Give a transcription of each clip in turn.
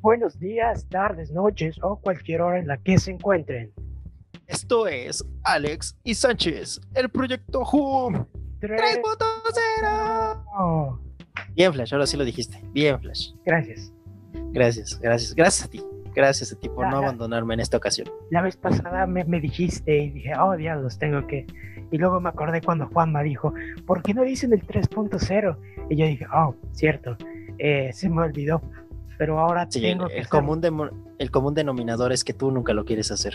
Buenos días, tardes, noches o cualquier hora en la que se encuentren. Esto es Alex y Sánchez, el proyecto Hum 3.0. Bien, Flash, ahora sí lo dijiste. Bien, Flash. Gracias. Gracias, gracias, gracias a ti. Gracias a ti por no abandonarme en esta ocasión. La vez pasada me, me dijiste y dije, oh, diablos, tengo que. Y luego me acordé cuando Juanma dijo, ¿por qué no dicen el 3.0? Y yo dije, oh, cierto, eh, se me olvidó. Pero ahora tengo el, que común el común denominador es que tú nunca lo quieres hacer.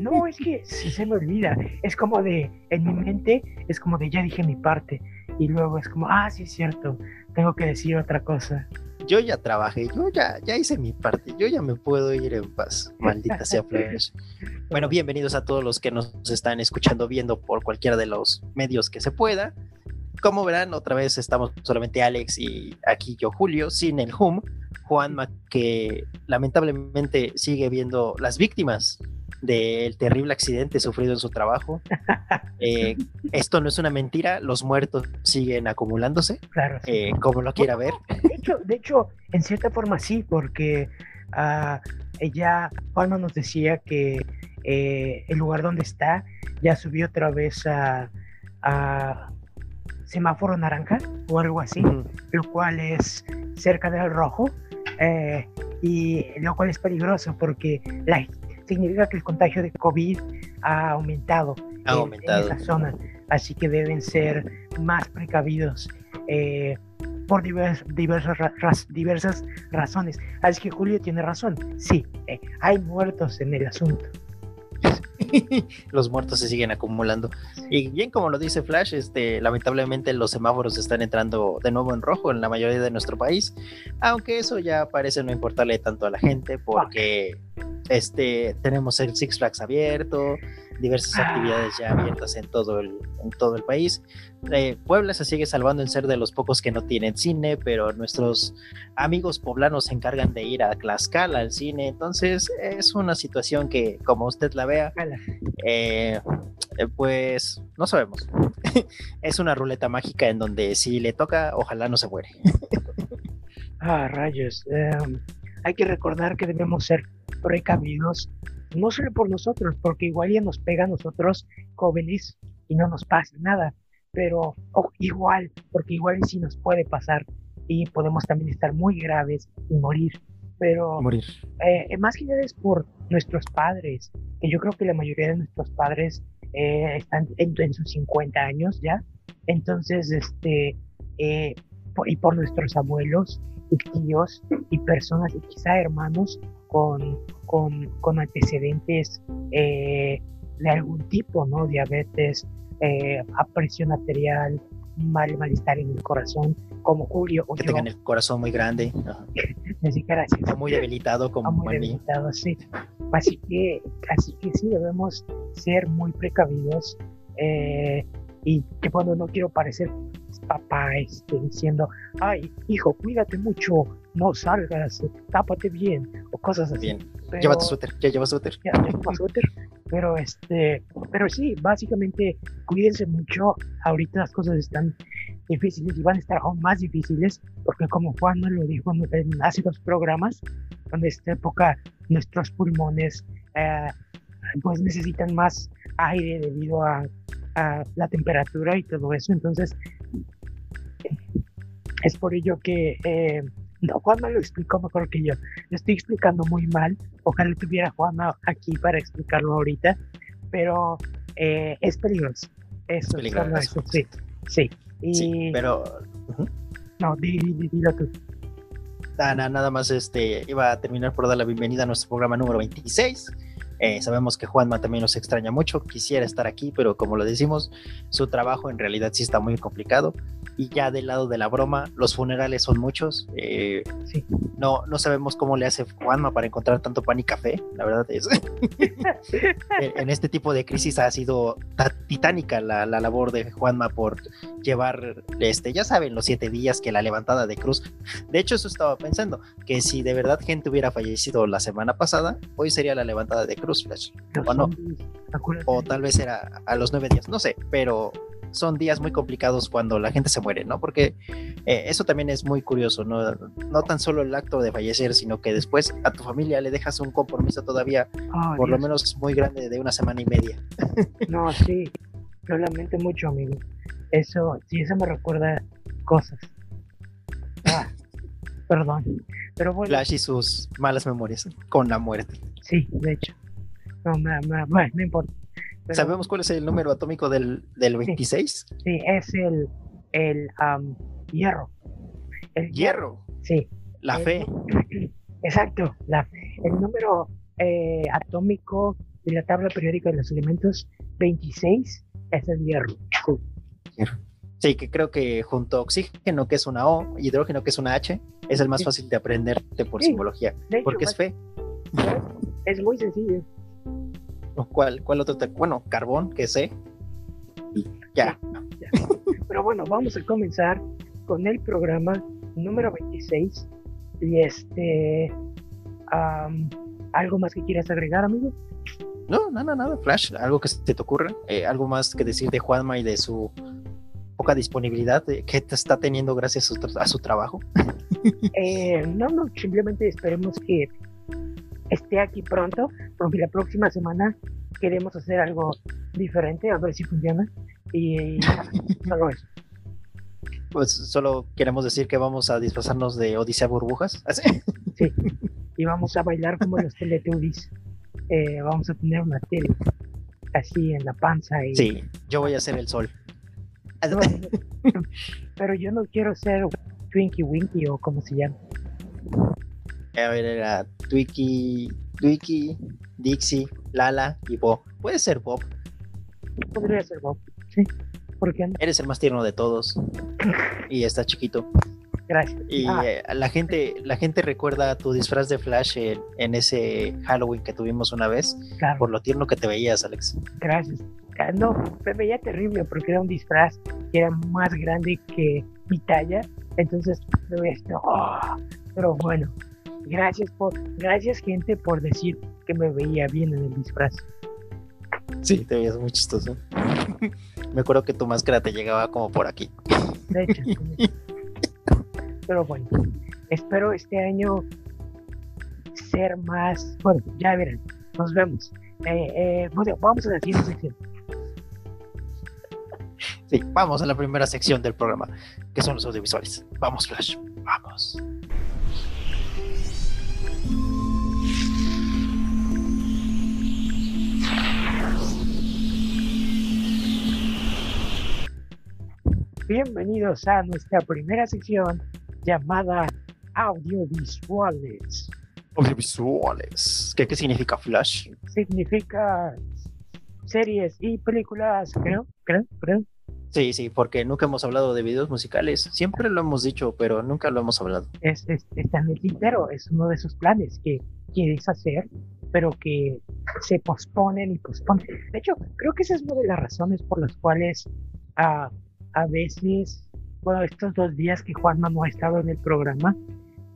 No, es que si se me olvida. Es como de, en mi mente, es como de ya dije mi parte. Y luego es como, ah, sí es cierto, tengo que decir otra cosa. Yo ya trabajé, yo ya, ya hice mi parte, yo ya me puedo ir en paz. Maldita sea Flores. Bueno, bienvenidos a todos los que nos están escuchando, viendo por cualquiera de los medios que se pueda. Como verán, otra vez estamos solamente Alex y aquí yo, Julio, sin el hum. Juanma, que lamentablemente sigue viendo las víctimas del terrible accidente sufrido en su trabajo. Eh, esto no es una mentira, los muertos siguen acumulándose, claro, eh, como lo quiera ver. De hecho, de hecho, en cierta forma sí, porque uh, ella, Juanma nos decía que eh, el lugar donde está ya subió otra vez a, semáforo naranja o algo así, lo cual es cerca del rojo. Y lo cual es peligroso porque la, significa que el contagio de COVID ha aumentado, en, esa zona, así que deben ser más precavidos eh, por diversas, diversas razones. Así que Julio tiene razón, sí, eh, hay muertos en el asunto. los muertos se siguen acumulando. Y bien como lo dice Flash, este, lamentablemente los semáforos están entrando de nuevo en rojo en la mayoría de nuestro país, aunque eso ya parece no importarle tanto a la gente porque este, tenemos el Six Flags abierto, diversas ah. actividades ya abiertas en todo el, en todo el país. Eh, Puebla se sigue salvando en ser de los pocos que no tienen cine, pero nuestros amigos poblanos se encargan de ir a Tlaxcala al cine, entonces es una situación que, como usted la vea, eh, eh, pues no sabemos. es una ruleta mágica en donde si le toca, ojalá no se muere. ah, rayos. Em, hay que recordar que debemos ser precavidos, no solo por nosotros, porque igual ya nos pega a nosotros jóvenes y no nos pasa nada, pero igual, porque igual sí nos puede pasar y podemos también estar muy graves y morir. Pero morir. Eh, más que nada es por nuestros padres, que yo creo que la mayoría de nuestros padres eh, están en, sus 50 años ya. Entonces, este, eh, y por nuestros abuelos y tíos y personas y quizá hermanos con, con, con antecedentes eh, de algún tipo, ¿no? Diabetes, eh, presión arterial, mal, malestar en el corazón, como Julio o que tengan el corazón muy grande. Está muy debilitado como muy debilitado, sí. Así que, así que sí, debemos ser muy precavidos. Eh, y que cuando no quiero parecer papá este, diciendo, ay, hijo, cuídate mucho, no salgas, tápate bien, o cosas así. Bien, llévate suéter, ya lleva suéter. Ya, lleva suéter, pero este, pero sí, básicamente cuídense mucho, ahorita las cosas están difíciles y van a estar aún más difíciles, porque como Juan nos lo dijo en hace dos programas, en esta época nuestros pulmones eh, pues necesitan más aire debido a la temperatura y todo eso. Entonces, es por ello que eh, no, Juanma lo explicó mejor que yo. Lo estoy explicando muy mal. Ojalá tuviera Juanma aquí para explicarlo ahorita. Pero eh, es peligroso. es peligroso. sí. Sí. Y... pero. No, dilo tú. Nada, nada más este, iba a terminar por dar la bienvenida a nuestro programa número 26 eh, sabemos que Juanma también nos extraña mucho, quisiera estar aquí, pero como lo decimos, su trabajo en realidad sí está muy complicado. Y ya del lado de la broma, los funerales son muchos. Eh, no, no sabemos cómo le hace Juanma para encontrar tanto pan y café. La verdad es. en este tipo de crisis ha sido titánica la, la, labor de Juanma por llevar, este, ya saben, los siete días que la levantada de cruz. De hecho, eso estaba pensando, que si de verdad gente hubiera fallecido la semana pasada, hoy sería la levantada de cruz, Flash. O no. O tal vez era a los nueve días, no sé, pero son días muy complicados cuando la gente se muere, ¿no? Porque eh, eso también es muy curioso, ¿no? No tan solo el acto de fallecer, sino que después a tu familia le dejas un compromiso todavía, por lo menos muy grande, de una semana y media. No, sí, lo lamento mucho, amigo. Eso, sí, eso me recuerda cosas. Ah, perdón. Pero bueno. Flash y sus malas memorias con la muerte. Sí, de hecho. No, no importa. ¿Sabemos cuál es el número atómico del, del 26? Sí, es el, el hierro. El hierro. Sí. La fe. Exacto. La, el número eh, atómico de la tabla periódica de los elementos 26 es el hierro. Sí. Sí, que creo que junto a oxígeno, que es una O, hidrógeno, que es una H, es el más fácil de aprenderte por simbología. porque es fe. Es muy sencillo. ¿Cuál, cuál otro? Te... Bueno, carbón, que sé. Ya. Pero bueno, vamos a comenzar con el programa número 26. Y este. ¿Algo más que quieras agregar, amigo? No, nada, nada, Flash. Algo que se te ocurra. Eh, algo más que decir de Juanma y de su poca disponibilidad que te está teniendo gracias a su, trabajo. Eh, no, no, simplemente esperemos que esté aquí pronto, porque la próxima semana queremos hacer algo diferente, a ver si funciona. Y solo eso. Pues solo queremos decir que vamos a disfrazarnos de Odisea Burbujas. ¿Así? Sí, y vamos a bailar como los Teletubbies. Eh, vamos a tener una tele así en la panza. Y... Sí, yo voy a ser el sol. pero yo no quiero ser Twinkie Winky o como se llama. A ver, era Twiki, Twiki, Dixie, Lala y Bob. Puede ser Bob. Podría ser Bob, sí. Porque Eres el más tierno de todos. y está chiquito. Gracias. Y ah. eh, la gente, la gente recuerda tu disfraz de Flash en, ese Halloween que tuvimos una vez. Por lo tierno que te veías, Alex. Gracias. Ah, no, me veía terrible porque era un disfraz que era más grande que mi talla. Entonces, oh, pero bueno, Gracias por, gracias gente por decir que me veía bien en el disfraz. Sí, te veías muy chistoso. me acuerdo que tu máscara te llegaba como por aquí. De hecho. Pero bueno, espero este año ser más. Bueno, ya verán. Nos vemos. Eh, eh, vamos a la siguiente sección. Sí, vamos a la primera sección del programa, que son los audiovisuales. Vamos, Flash, vamos. Bienvenidos a nuestra primera sección llamada Audiovisuales. Audiovisuales. ¿Qué, qué significa Flash? Significa series y películas, creo, creo, creo. Sí, sí, porque nunca hemos hablado de videos musicales. Siempre lo hemos dicho, pero nunca lo hemos hablado. Es, es, está en el tintero, es uno de esos planes que quieres hacer, pero que se posponen y posponen. De hecho, creo que esa es una de las razones por las cuales uh, a veces, bueno, estos dos días que Juanma no ha estado en el programa,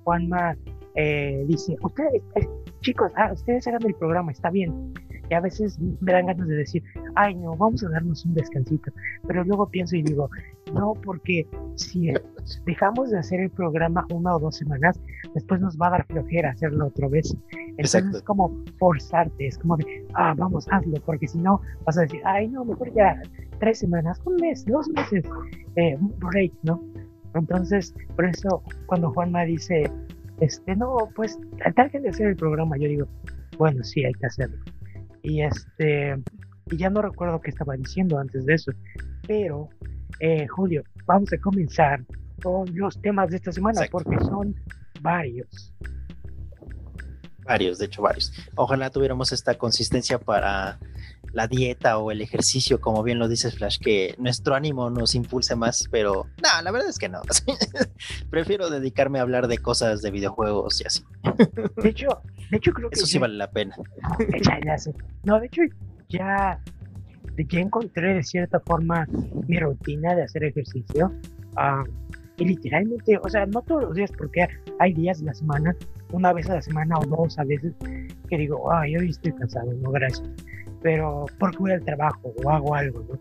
Juanma eh, dice, ustedes, eh, chicos, ah, ustedes hagan el programa, está bien. Y a veces me dan ganas de decir, ay no, vamos a darnos un descansito. Pero luego pienso y digo, no, porque si dejamos de hacer el programa una o dos semanas, después nos va a dar flojera hacerlo otra vez. Entonces es como forzarte, es como de, ah, vamos, hazlo, porque si no vas a decir, ay no, mejor ya tres semanas, un mes, dos meses, eh, un break, ¿no? Entonces, por eso cuando Juanma dice, este, no, pues tal que de hacer el programa, yo digo, bueno, sí, hay que hacerlo. Y este, y ya no recuerdo qué estaba diciendo antes de eso, pero eh, Julio, vamos a comenzar con los temas de esta semana porque son varios. Varios, de hecho varios. Ojalá tuviéramos esta consistencia para la dieta o el ejercicio, como bien lo dices Flash, que nuestro ánimo nos impulse más, pero no, la verdad es que no. Prefiero dedicarme a hablar de cosas de videojuegos y así. De hecho, de hecho creo que... Eso sí vale la pena. No, de hecho ya, ya encontré de cierta forma mi rutina de hacer ejercicio. Ah, y literalmente, o sea, no todos los días, porque hay días de la semana, una vez a la semana o dos a veces, que digo, ay, hoy estoy cansado, no, gracias pero porque voy al trabajo o hago algo, ¿no?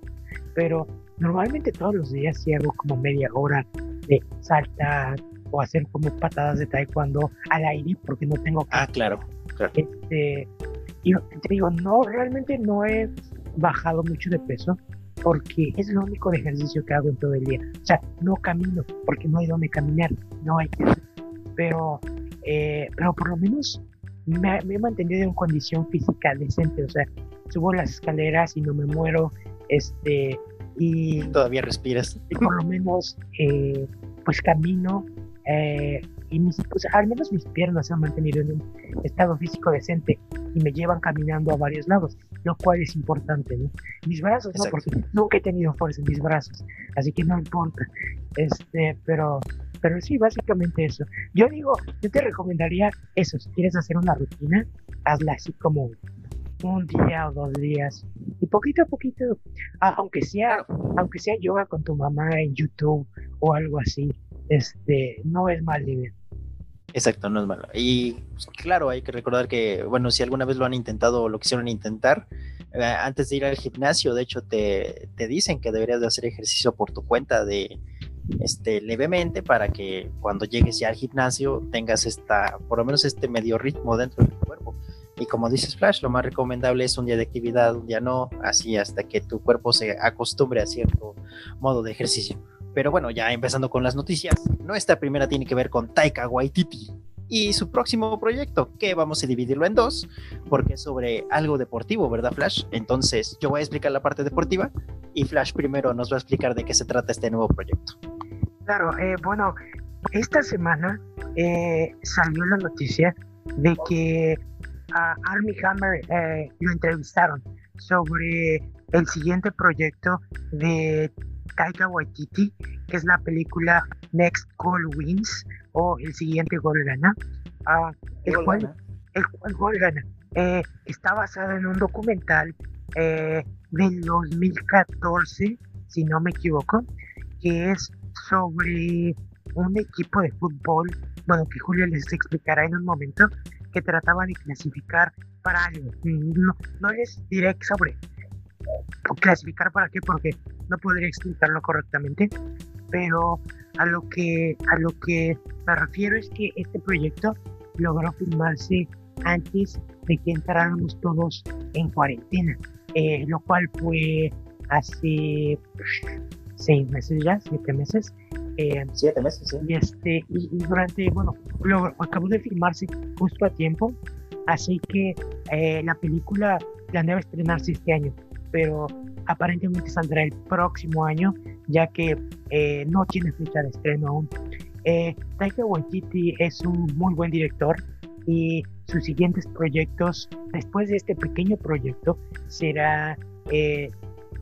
Pero normalmente todos los días sí hago como media hora de saltar o hacer como patadas de taekwondo al aire porque no tengo Ah, claro, claro. Este, y te digo, no, realmente no he bajado mucho de peso porque es lo único de ejercicio que hago en todo el día. O sea, no camino porque no hay donde caminar, no hay Pero, eh, pero por lo menos me, me, he mantenido en condición física decente. O sea, subo las escaleras y no me muero. Este, y todavía respiras. Y por lo menos, eh, pues camino. Eh, y mis, pues, al menos mis piernas se han mantenido en un estado físico decente y me llevan caminando a varios lados, lo cual es importante, ¿no? Mis brazos, no, porque nunca he tenido fuerza en mis brazos, así que no importa, este, pero, pero sí, básicamente eso. Yo digo, yo te recomendaría eso, si quieres hacer una rutina, hazla así como un día o dos días y poquito a poquito, aunque sea, aunque sea yoga con tu mamá en YouTube o algo así, este, no es mal idea. Exacto, no es malo. Y pues, claro, hay que recordar que, bueno, si alguna vez lo han intentado o lo quisieron intentar, eh, antes de ir al gimnasio, de hecho, te, te, dicen que deberías de hacer ejercicio por tu cuenta de este levemente para que cuando llegues ya al gimnasio tengas esta, por lo menos este medio ritmo dentro de tu cuerpo. Y como dices Flash, lo más recomendable es un día de actividad, un día no, así hasta que tu cuerpo se acostumbre a cierto modo de ejercicio. Pero bueno, ya empezando con las noticias, nuestra primera tiene que ver con Taika Waititi y su próximo proyecto, que vamos a dividirlo en dos, porque es sobre algo deportivo, ¿verdad, Flash? Entonces, yo voy a explicar la parte deportiva y Flash primero nos va a explicar de qué se trata este nuevo proyecto. Claro, eh, bueno, esta semana eh, salió la noticia de que a Army Hammer eh, lo entrevistaron sobre el siguiente proyecto de Taika Waititi, que es la película Next Goal Wins o El siguiente gol gana, uh, el, gol cual, gana. el cual gol gana. Eh, está basado en un documental eh, del 2014, si no me equivoco, que es sobre un equipo de fútbol, bueno, que Julio les explicará en un momento, que trataba de clasificar para algo. No, no les diré sobre clasificar para qué, porque no podría explicarlo correctamente, pero a lo que a lo que me refiero es que este proyecto logró filmarse antes de que entráramos todos en cuarentena, eh, lo cual fue hace seis meses ya, siete meses. Eh, siete meses, sí. Y, este, y, y durante, bueno, lo, acabó de filmarse justo a tiempo, así que eh, la película planeaba estrenarse este año, pero aparentemente saldrá el próximo año, ya que eh, no tiene fecha de estreno aún. Eh, Taika Waititi es un muy buen director y sus siguientes proyectos, después de este pequeño proyecto, será eh,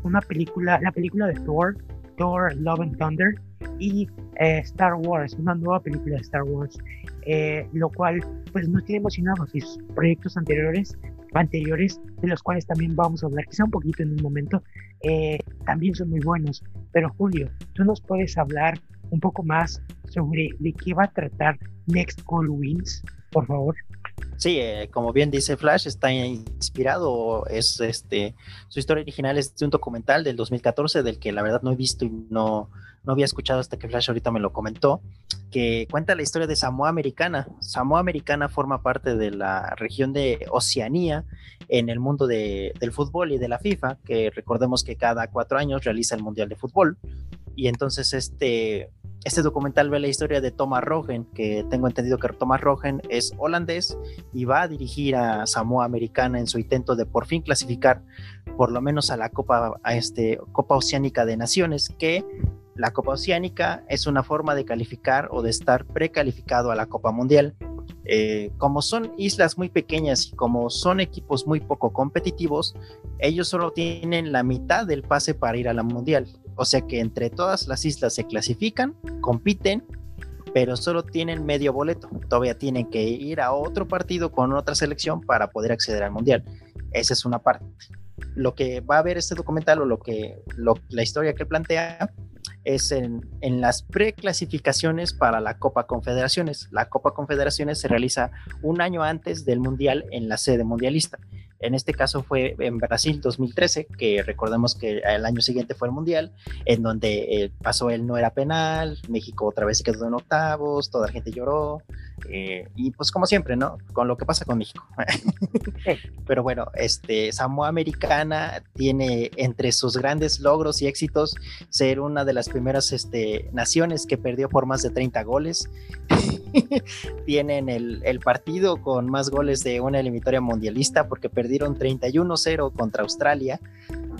una película, la película de Thor, Thor Love and Thunder y eh, Star Wars, una nueva película de Star Wars, eh, lo cual pues nos tiene emocionados y sus proyectos anteriores anteriores, de los cuales también vamos a hablar quizá un poquito en un momento, eh, también son muy buenos. Pero Julio, tú nos puedes hablar un poco más sobre de qué va a tratar Next Call Wins, por favor. Sí, eh, como bien dice Flash, está inspirado, es este, su historia original es de un documental del 2014 del que la verdad no he visto y no, no había escuchado hasta que Flash ahorita me lo comentó, que cuenta la historia de Samoa Americana. Samoa Americana forma parte de la región de Oceanía en el mundo de, del fútbol y de la FIFA, que recordemos que cada cuatro años realiza el Mundial de Fútbol. Y entonces este, este documental ve la historia de Thomas Rogen, que tengo entendido que Thomas Rogen es holandés y va a dirigir a Samoa Americana en su intento de por fin clasificar por lo menos a la Copa, este, Copa Oceánica de Naciones, que la Copa Oceánica es una forma de calificar o de estar precalificado a la Copa Mundial. Eh, como son islas muy pequeñas y como son equipos muy poco competitivos, ellos solo tienen la mitad del pase para ir a la Mundial. O sea que entre todas las islas se clasifican, compiten, pero solo tienen medio boleto. Todavía tienen que ir a otro partido con otra selección para poder acceder al Mundial. Esa es una parte. Lo que va a ver este documental o lo que la historia que plantea es en, en las preclasificaciones para la Copa Confederaciones. La Copa Confederaciones se realiza un año antes del Mundial en la sede mundialista. En este caso fue en Brasil 2013, que recordemos que el año siguiente fue el Mundial, en donde eh, pasó el no era penal, México otra vez se quedó en octavos, toda la gente lloró, eh, y pues como siempre, ¿no? Con lo que pasa con México. Pero bueno, este, Samoa Americana tiene entre sus grandes logros y éxitos ser una de las primeras este, naciones que perdió por más de 30 goles. Tienen el, el, partido con más goles de una eliminatoria mundialista porque perdieron 31-0 contra Australia.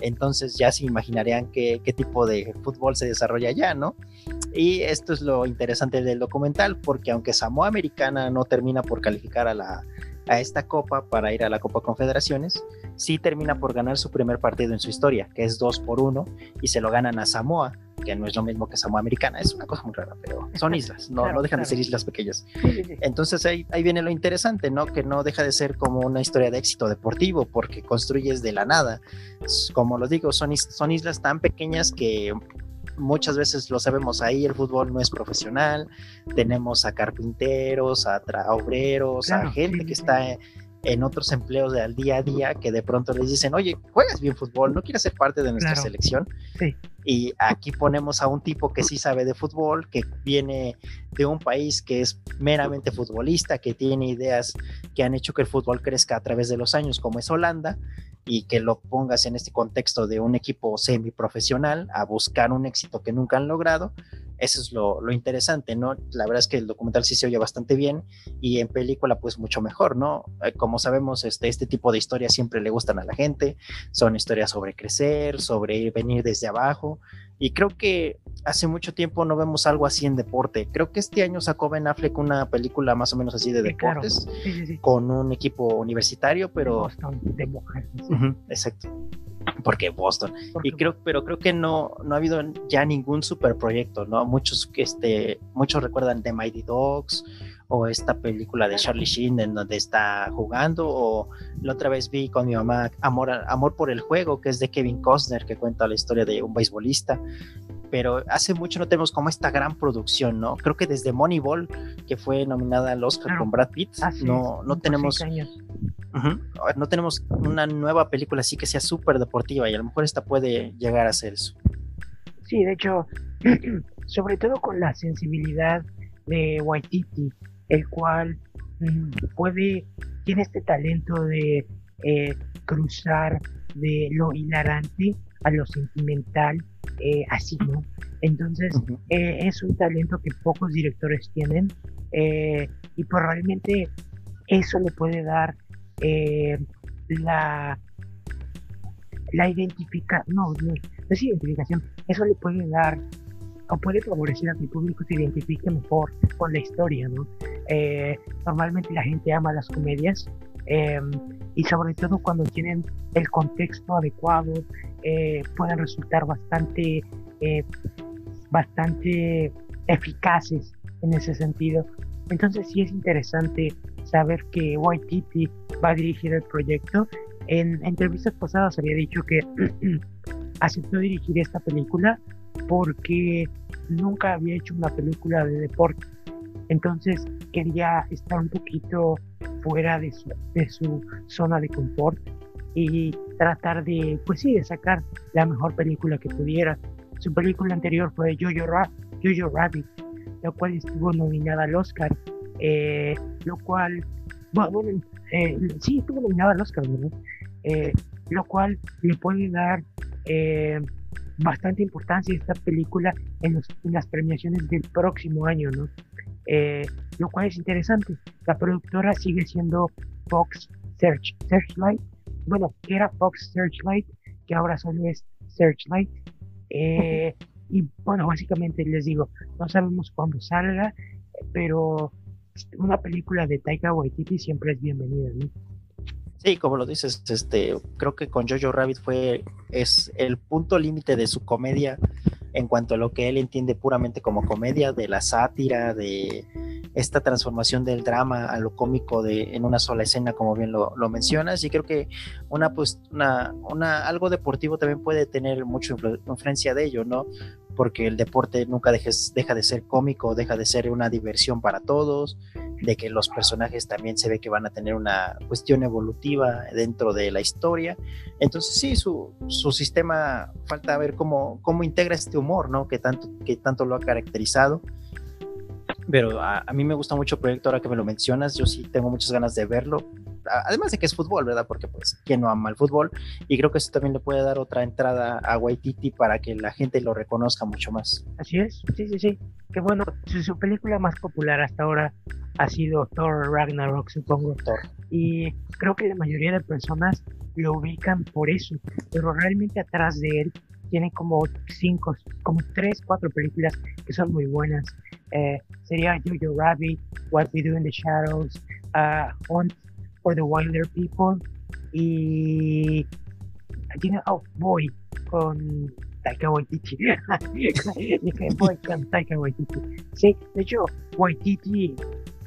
Entonces ya se imaginarían qué, qué tipo de fútbol se desarrolla allá, ¿no? Y esto es lo interesante del documental, porque aunque Samoa Americana no termina por calificar a, la, a esta copa para ir a la Copa Confederaciones, sí termina por ganar su primer partido en su historia, que es 2 por 1, y se lo ganan a Samoa, que no es lo mismo que Samoa Americana, es una cosa muy rara, pero son islas, no, no dejan de ser islas pequeñas. Entonces ahí, ahí viene lo interesante, ¿no? Que no deja de ser como una historia de éxito deportivo, porque construyes de la nada. Como lo digo, son, son islas tan pequeñas que muchas veces lo sabemos ahí, el fútbol no es profesional, tenemos a carpinteros, a, obreros, a gente que está en, otros empleos del día a día que de pronto les dicen, oye, juegas bien fútbol, ¿no quieres ser parte de nuestra selección? Y aquí ponemos a un tipo que sí sabe de fútbol, que viene de un país que es meramente futbolista, que tiene ideas que han hecho que el fútbol crezca a través de los años, como es Holanda, y que lo pongas en este contexto de un equipo semiprofesional a buscar un éxito que nunca han logrado, eso es lo, lo, interesante, ¿no? La verdad es que el documental sí se oye bastante bien y en película pues mucho mejor, ¿no? Eh, como sabemos, este, este tipo de historias siempre le gustan a la gente, son historias sobre crecer, sobre venir desde abajo y creo que hace mucho tiempo no vemos algo así en deporte. Creo que este año sacó Ben Affleck una película más o menos así de deportes con un equipo universitario, pero... Boston, de exacto porque Boston. Y creo, pero creo que no, no ha habido ya ningún super proyecto, ¿no? Muchos, este, muchos recuerdan The Mighty Dogs o esta película de Charlie Sheen en donde está jugando, o la otra vez vi con mi mamá Amor, Amor por el Juego, que es de Kevin Costner, que cuenta la historia de un beisbolista. Pero hace mucho no tenemos como esta gran producción, ¿no? Creo que desde Moneyball, que fue nominada al Oscar con Brad Pitt, no, no tenemos no tenemos una nueva película así que sea súper deportiva y a lo mejor esta puede llegar a ser eso. Sí, de hecho, sobre todo con la sensibilidad de Waititi, el cual mm, puede, tiene este talento de eh, cruzar de lo hilarante a lo sentimental, eh, así, ¿no? Entonces, eh, es un talento que pocos directores tienen y probablemente eso le puede dar eh, la, la identificación, no, no, es identificación, eso le puede dar o puede favorecer a que el público se identifique mejor con la historia, ¿no? Eh, normalmente la gente ama las comedias em, y sobre todo cuando tienen el contexto adecuado eh, pueden resultar bastante, bastante eficaces en ese sentido. Entonces sí es interesante saber que Waititi va a dirigir el proyecto. En entrevistas pasadas había dicho que aceptó dirigir esta película porque nunca había hecho una película de deporte. Entonces quería estar un poquito fuera de su, de su zona de confort y tratar de, pues sí, de sacar la mejor película que pudiera. Su película anterior fue Jojo, Jojo Rabbit, la cual estuvo nominada al Oscar eh, lo cual, bueno, eh, sí, estuvo nominada al Oscar, eh, lo cual le puede dar bastante importancia a esta película en, las premiaciones del próximo año, ¿no? Lo cual es interesante. La productora sigue siendo Fox Search, Searchlight, bueno, que era Fox Searchlight, que ahora solo es Searchlight. y bueno, básicamente les digo, no sabemos cuándo salga, pero una película de Taika Waititi siempre es bienvenida, ¿no? Sí, como lo dices, este, creo que con Jojo Rabbit fue es el punto límite de su comedia en cuanto a lo que él entiende puramente como comedia, de la sátira, de esta transformación del drama a lo cómico de en una sola escena, como bien lo, mencionas, y creo que una pues una, una algo deportivo también puede tener mucha influencia de ello, ¿no? Porque el deporte nunca dejes, deja de ser cómico, deja de ser una diversión para todos, de que los personajes también se ve que van a tener una cuestión evolutiva dentro de la historia. Entonces sí, su, su sistema, falta ver cómo, cómo integra este humor, ¿no? Que tanto, que tanto lo ha caracterizado. Pero a, a mí me gusta mucho el proyecto ahora que me lo mencionas, yo sí tengo muchas ganas de verlo además de que es fútbol, ¿verdad? Porque pues, ¿quién no ama el fútbol? Y creo que eso también le puede dar otra entrada a Waititi para que la gente lo reconozca mucho más. Así es, sí, sí, sí. Que bueno, su, película más popular hasta ahora ha sido Thor Ragnarok, supongo. Thor. Y creo que la mayoría de personas lo ubican por eso, pero realmente atrás de él tiene como cinco, como tres, cuatro películas que son muy buenas. Eh, sería Jojo Rabbit, What We Do in the Shadows, uh, Hunt for the Wilder People y tiene Oh Boy con Taika Waititi. Boy con Taika Waititi. Sí, de hecho, Waititi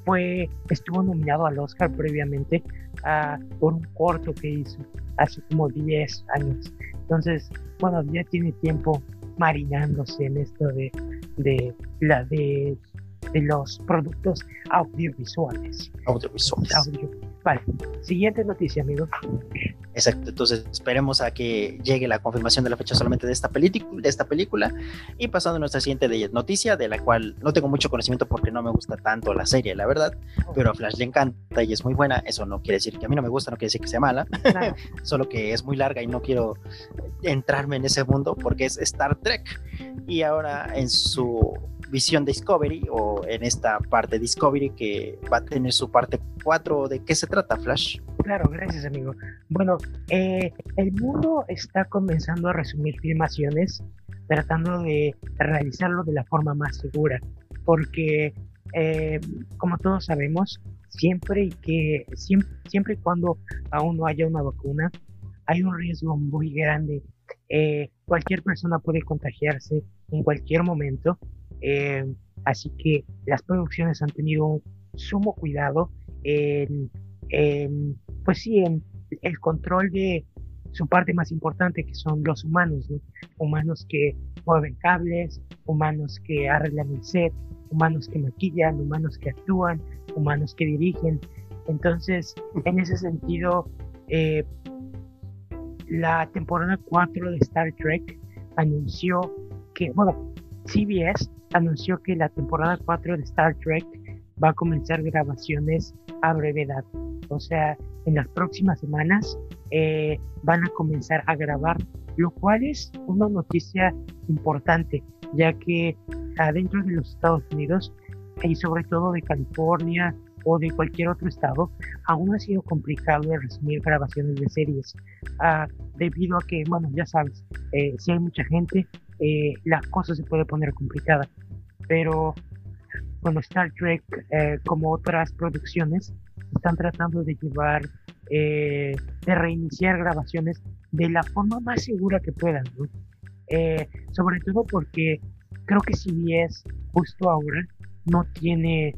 fue, estuvo nominado al Oscar previamente uh, por un corto que hizo hace como 10 años. Entonces, bueno, ya tiene tiempo marinándose en esto de, de la de, de los productos audiovisuales. Audiovisuales. Vale, siguiente noticia, amigo. Exacto, entonces esperemos a que llegue la confirmación de la fecha solamente de esta, de esta película. Y pasando a nuestra siguiente noticia, de la cual no tengo mucho conocimiento porque no me gusta tanto la serie, la verdad, pero a Flash le encanta y es muy buena. Eso no quiere decir que a mí no me gusta, no quiere decir que sea mala, solo que es muy larga y no quiero entrarme en ese mundo porque es Star Trek. Y ahora en su visión Discovery o en esta parte Discovery que va a tener su parte 4. ¿De qué se trata, Flash? Claro, gracias, amigo. Bueno, eh, el mundo está comenzando a resumir filmaciones tratando de realizarlo de la forma más segura, porque eh, como todos sabemos, siempre y siempre, cuando aún no haya una vacuna, hay un riesgo muy grande. Eh, cualquier persona puede contagiarse en cualquier momento así que las producciones han tenido sumo cuidado en, pues sí, en el control de su parte más importante, que son los humanos, humanos que mueven cables, humanos que arreglan el set, humanos que maquillan, humanos que actúan, humanos que dirigen. Entonces, en ese sentido, eh, la temporada 4 de Star Trek anunció que, bueno, CBS anunció que la temporada 4 de Star Trek va a comenzar grabaciones a brevedad. O sea, en las próximas semanas eh, van a comenzar a grabar, lo cual es una noticia importante, ya que adentro de los Estados Unidos y sobre todo de California o de cualquier otro estado, aún ha sido complicado de resumir grabaciones de series, ah, debido a que, bueno, ya sabes, eh, si hay mucha gente, eh, la cosa se puede poner complicada pero bueno, Star Trek, eh, como otras producciones, están tratando de llevar, eh, de reiniciar grabaciones de la forma más segura que puedan, eh, sobre todo porque creo que CBS justo ahora no tiene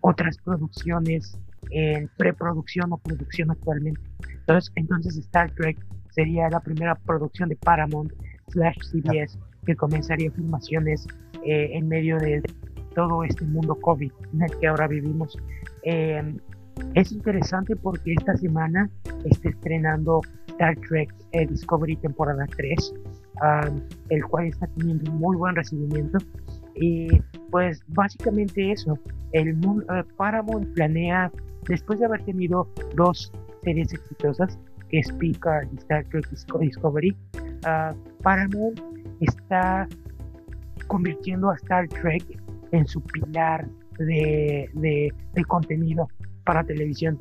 otras producciones en preproducción o producción actualmente. Entonces, entonces Star Trek sería la primera producción de Paramount slash CBS que comenzaría filmaciones eh, en medio de todo este mundo COVID en el que ahora vivimos. Em, es interesante porque esta semana está estrenando Star Trek eh, Discovery temporada 3, el cual está teniendo un muy buen recibimiento. Y pues básicamente eso, el mundo, eh, Paramount planea, después de haber tenido dos series exitosas, que es Picard y Star Trek Discovery, uh, Paramount está convirtiendo a Star Trek en su pilar de, de, contenido para televisión.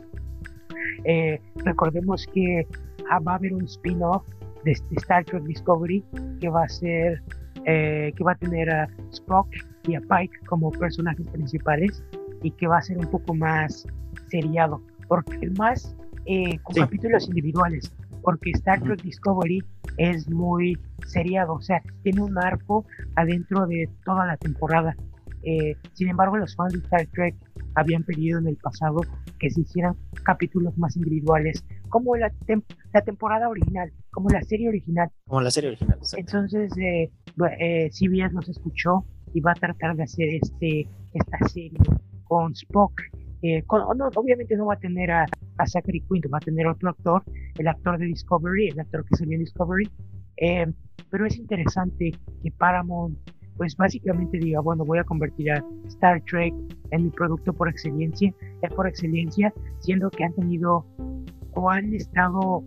Eh, recordemos que ah, va a haber un spin-off de, Star Trek Discovery que va a ser eh, que va a tener a Spock y a Pike como personajes principales y que va a ser un poco más seriado porque más eh, con capítulos individuales porque Star Trek Discovery es muy seriado, o sea, tiene un arco adentro de toda la temporada. Eh, sin embargo, los fans de Star Trek habían pedido en el pasado que se hicieran capítulos más individuales, como la, la temporada original, como la serie original. Como la serie original. Entonces, eh, eh, CBS nos escuchó y va a tratar de hacer este esta serie con Spock Eh, obviamente no va a tener a, a Zachary Quinto, va a tener otro actor, el actor de Discovery, el actor que salió en Discovery. Eh, pero es interesante que Paramount, pues básicamente diga, bueno, voy a convertir a Star Trek en mi producto por excelencia, es por excelencia, siendo que han tenido o han estado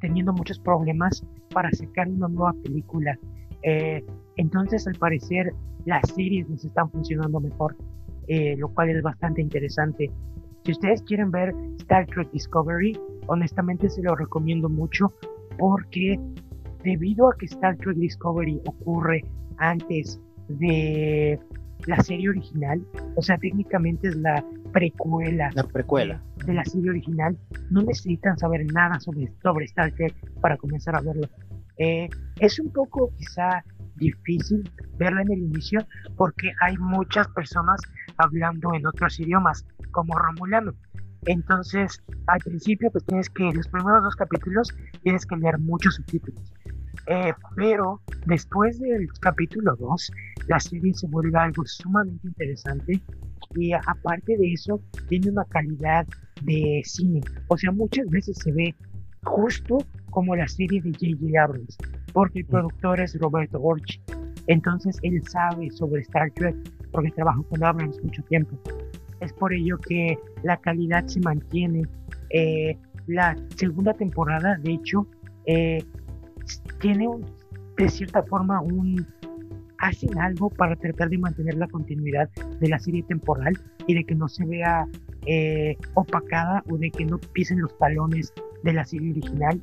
teniendo muchos problemas para sacar una nueva película. Eh, entonces, al parecer, las series les están funcionando mejor, eh, lo cual es bastante interesante. Si ustedes quieren ver Star Trek Discovery, honestamente se lo recomiendo mucho porque debido a que Star Trek Discovery ocurre antes de la serie original, o sea, técnicamente es la precuela, la precuela. De, la serie original, no necesitan saber nada sobre, sobre Star Trek para comenzar a verlo. Eh, es un poco quizá difícil verla en el inicio porque hay muchas personas hablando en otros idiomas, como Romulano. Entonces, al principio, pues tienes que, los primeros dos capítulos, tienes que leer muchos subtítulos. Eh, pero después del capítulo 2, la serie se vuelve algo sumamente interesante y aparte de eso, tiene una calidad de cine. O sea, muchas veces se ve justo como la serie de J.J. Abrams, porque el productor es Roberto Orch. Entonces él sabe sobre Star Trek porque trabajó con Abrams mucho tiempo. Es por ello que la calidad se mantiene. Eh, la segunda temporada, de hecho, eh, tiene de cierta forma un hacen algo para tratar de mantener la continuidad de la serie temporal y de que no se vea eh, opacada o de que no pisen los talones de la serie original.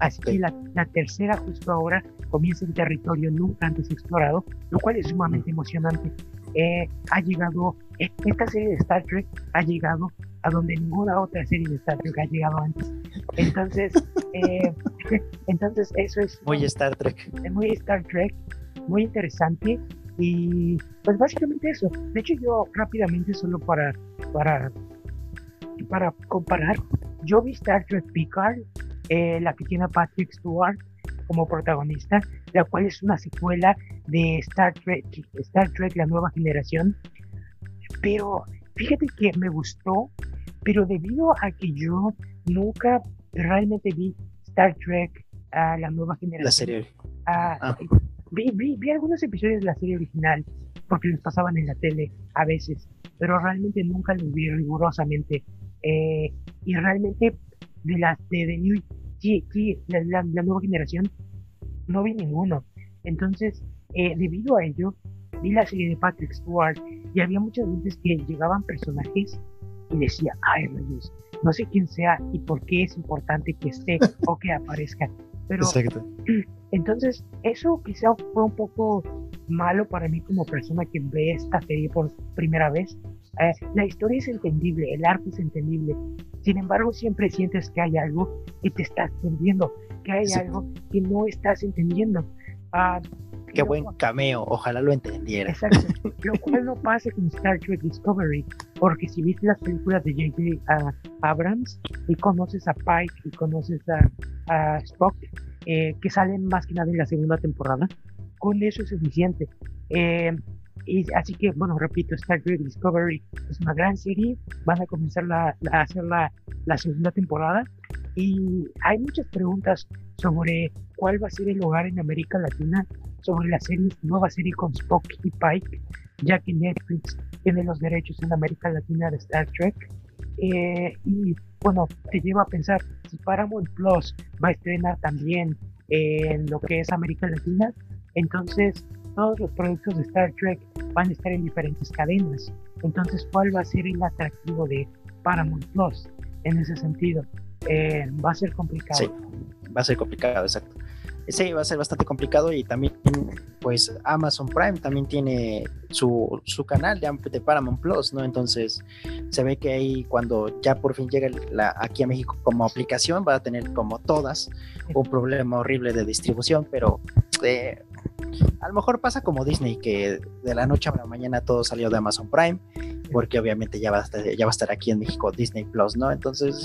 Así que la, tercera justo ahora comienza en territorio nunca antes explorado, lo cual es sumamente emocionante. Eh, ha llegado, e, esta serie de Star Trek ha llegado a donde ninguna otra serie de Star Trek ha llegado antes. Entonces, eh, entonces eso es... Muy Star Trek. Muy Star Trek, muy interesante y pues básicamente eso. De hecho yo rápidamente solo para, para, para comparar, yo vi Star Trek Picard, eh, la que tiene Patrick Stewart como protagonista, la cual es una secuela de Star Trek, Star Trek La Nueva Generación. Pero fíjate que me gustó pero debido a que yo nunca realmente vi Star Trek a la nueva generación. La serie. Ah. vi, vi, algunos episodios de la serie original porque los pasaban en la tele a veces, pero realmente nunca los vi rigurosamente. Eh, y realmente de las de, de New, sí, sí, la, la, nueva generación no vi ninguno. Entonces, eh, debido a ello, vi la serie de Patrick Stewart y había muchas veces que llegaban personajes y decía, ay rayos, no sé quién sea y por qué es importante que esté o que aparezca. Pero entonces eso quizá fue un poco malo para mí como persona que ve esta serie por primera vez. Eh, la historia es entendible, el arte es entendible. Sin embargo, siempre sientes que hay algo que te estás entendiendo, que hay algo que no estás entendiendo. Ah, Qué buen cameo, ojalá lo entendiera. Exacto, lo cual no pasa con Star Trek Discovery, porque si viste las películas de J.J. Abrams y conoces a Pike y conoces a, Spock, eh, que salen más que nada en la segunda temporada, con eso es suficiente. Eh, y así que, bueno, repito, Star Trek Discovery es una gran serie, van a comenzar a hacer la, la segunda temporada y hay muchas preguntas sobre cuál va a ser el lugar en América Latina sobre la serie, nueva serie con Spock y Pike, ya que Netflix tiene los derechos en América Latina de Star Trek. Eh, y bueno, te lleva a pensar, si Paramount Plus va a estrenar también en lo que es América Latina, entonces todos los productos de Star Trek van a estar en diferentes cadenas. Entonces, ¿cuál va a ser el atractivo de Paramount Plus en ese sentido? Eh, va a ser complicado. Sí, va a ser complicado, exacto sí, va a ser bastante complicado y también pues Amazon Prime también tiene su, su canal de, Paramount Plus, ¿no? Entonces se ve que ahí cuando ya por fin llega aquí a México como aplicación va a tener como todas un problema horrible de distribución, pero eh, A lo mejor pasa como Disney, que de la noche a la mañana todo salió de Amazon Prime, porque obviamente ya va a estar, ya va a estar aquí en México Disney Plus, ¿no? Entonces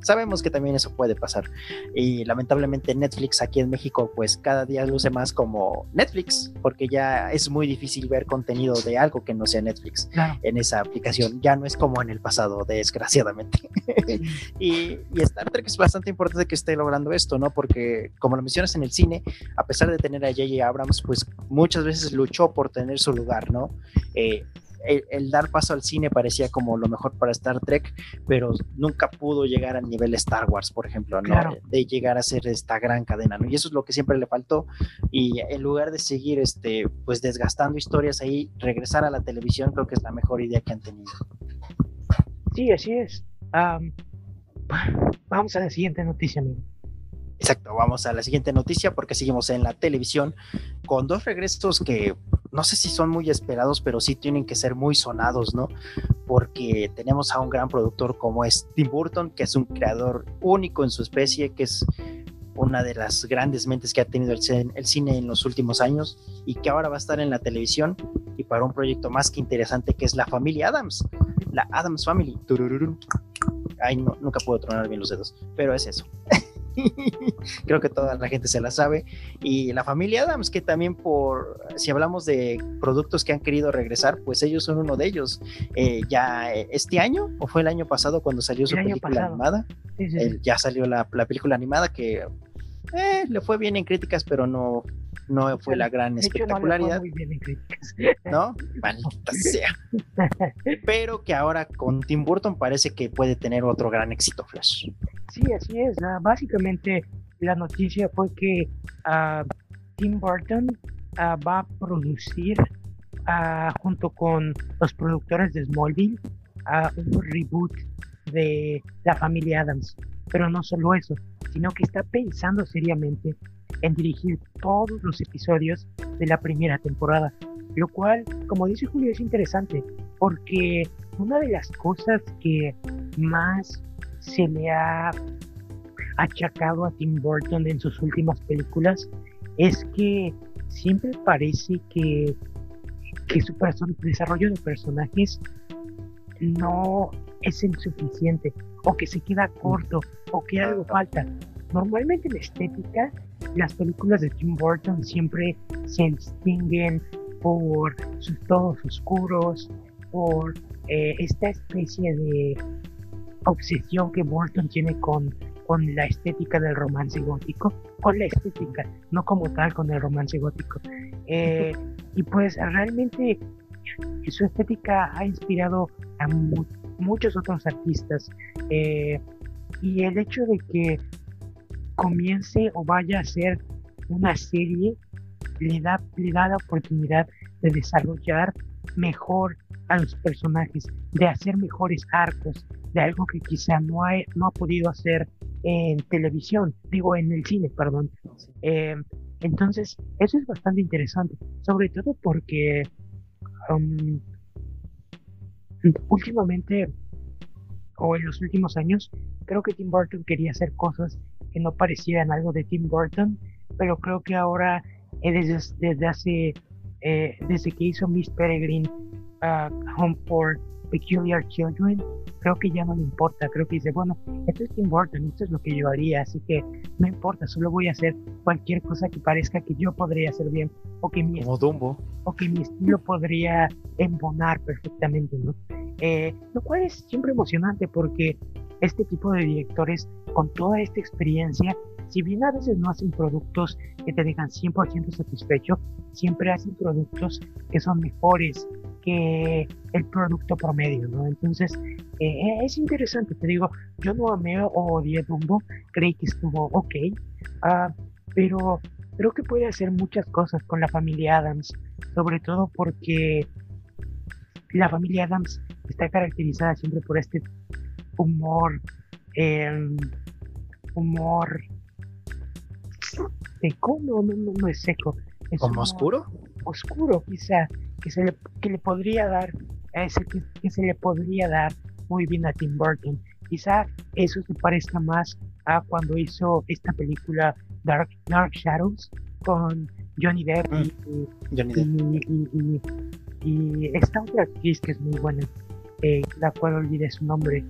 sabemos que también eso puede pasar. Y lamentablemente Netflix aquí en México, pues cada día luce más como Netflix, porque ya es muy difícil ver contenido de algo que no sea Netflix en esa aplicación. Ya no es como en el pasado, desgraciadamente. y, y Star Trek es bastante importante que esté logrando esto, ¿no? Porque como lo mencionas en el cine, a pesar de tener a J.J. Abrams, pues muchas veces luchó por tener su lugar, ¿no? Eh, el, dar paso al cine parecía como lo mejor para Star Trek, pero nunca pudo llegar al nivel Star Wars, por ejemplo, ¿no? De llegar a ser esta gran cadena, ¿no? Y eso es lo que siempre le faltó. Y en lugar de seguir, este, pues desgastando historias ahí, regresar a la televisión creo que es la mejor idea que han tenido. Sí, así es. vamos a la siguiente noticia, amigo. Exacto, vamos a la siguiente noticia porque seguimos en la televisión con dos regresos que no sé si son muy esperados, pero sí tienen que ser muy sonados, ¿no? Porque tenemos a un gran productor como es Tim Burton, que es un creador único en su especie, que es una de las grandes mentes que ha tenido el, cine en los últimos años y que ahora va a estar en la televisión y para un proyecto más que interesante que es la familia Adams, la Adams Family. Ay, no, nunca puedo tronar bien los dedos, pero es eso. Creo que toda la gente se la sabe. Y la familia Adams, que también por, si hablamos de productos que han querido regresar, pues ellos son uno de ellos. Eh, ya eh, este año, o fue el año pasado cuando salió su película animada, ya salió la, película animada que eh, le fue bien en críticas, pero no, no fue la gran espectacularidad. No, Maldita sea. Pero que ahora con Tim Burton parece que puede tener otro gran éxito, Flash. Sí, así es. básicamente la noticia fue que ah, Tim Burton ah, va a producir ah, junto con los productores de Smallville un reboot de la familia Adams. Pero no solo eso, sino que está pensando seriamente en dirigir todos los episodios de la primera temporada, lo cual, como dice Julio, es interesante, porque una de las cosas que más se le ha achacado a Tim Burton en sus últimas películas es que siempre parece que, que su desarrollo de personajes no es insuficiente o que se queda corto o que algo falta. Normalmente en estética, las películas de Tim Burton siempre se distinguen por sus tonos oscuros, por eh, esta especie de obsesión que Burton tiene con, con la estética del romance gótico, con la estética, no como tal con el romance gótico. Eh, y pues realmente su estética ha inspirado a muchos otros artistas. Eh, y el hecho de que comience o vaya a ser una serie le da, le da la oportunidad de desarrollar mejor a los personajes, de hacer mejores arcos, de algo que quizá no ha, no ha podido hacer en televisión, digo en el cine, perdón. Eh, entonces, eso es bastante interesante, sobre todo porque um, últimamente o en los últimos años, creo que Tim Burton quería hacer cosas que no parecieran algo de Tim Burton, pero creo que ahora eh, desde, desde hace eh, desde que hizo Miss Peregrine uh, Home for Peculiar Children, creo que ya no le importa, creo que dice, bueno, esto es Tim Burton, esto es lo que yo haría, así que no importa, solo voy a hacer cualquier cosa que parezca que yo podría hacer bien, o que mi, estilo, o que mi estilo podría embonar perfectamente, ¿no? Eh, lo cual es siempre emocionante porque este tipo de directores con toda esta experiencia si bien a veces no hacen productos que te dejan 100% satisfecho, siempre hacen productos que son mejores que el producto promedio, ¿no? Entonces, eh, es interesante, te digo, yo no amé o odié Dumbo, creí que estuvo ok, uh, pero creo que puede hacer muchas cosas con la familia Adams, sobre todo porque la familia Adams está caracterizada siempre por este humor, eh, humor seco, no, no, no, es seco. Es ¿Como oscuro? Oscuro, quizá, que se le, que le podría dar, ese, que, se le podría dar muy bien a Tim Burton. Quizá eso se parezca más a cuando hizo esta película Dark, Dark Shadows con Johnny Depp Mm, y, Johnny Depp. y, y- y- y esta otra actriz que es muy buena, eh, la cual olvidé su nombre.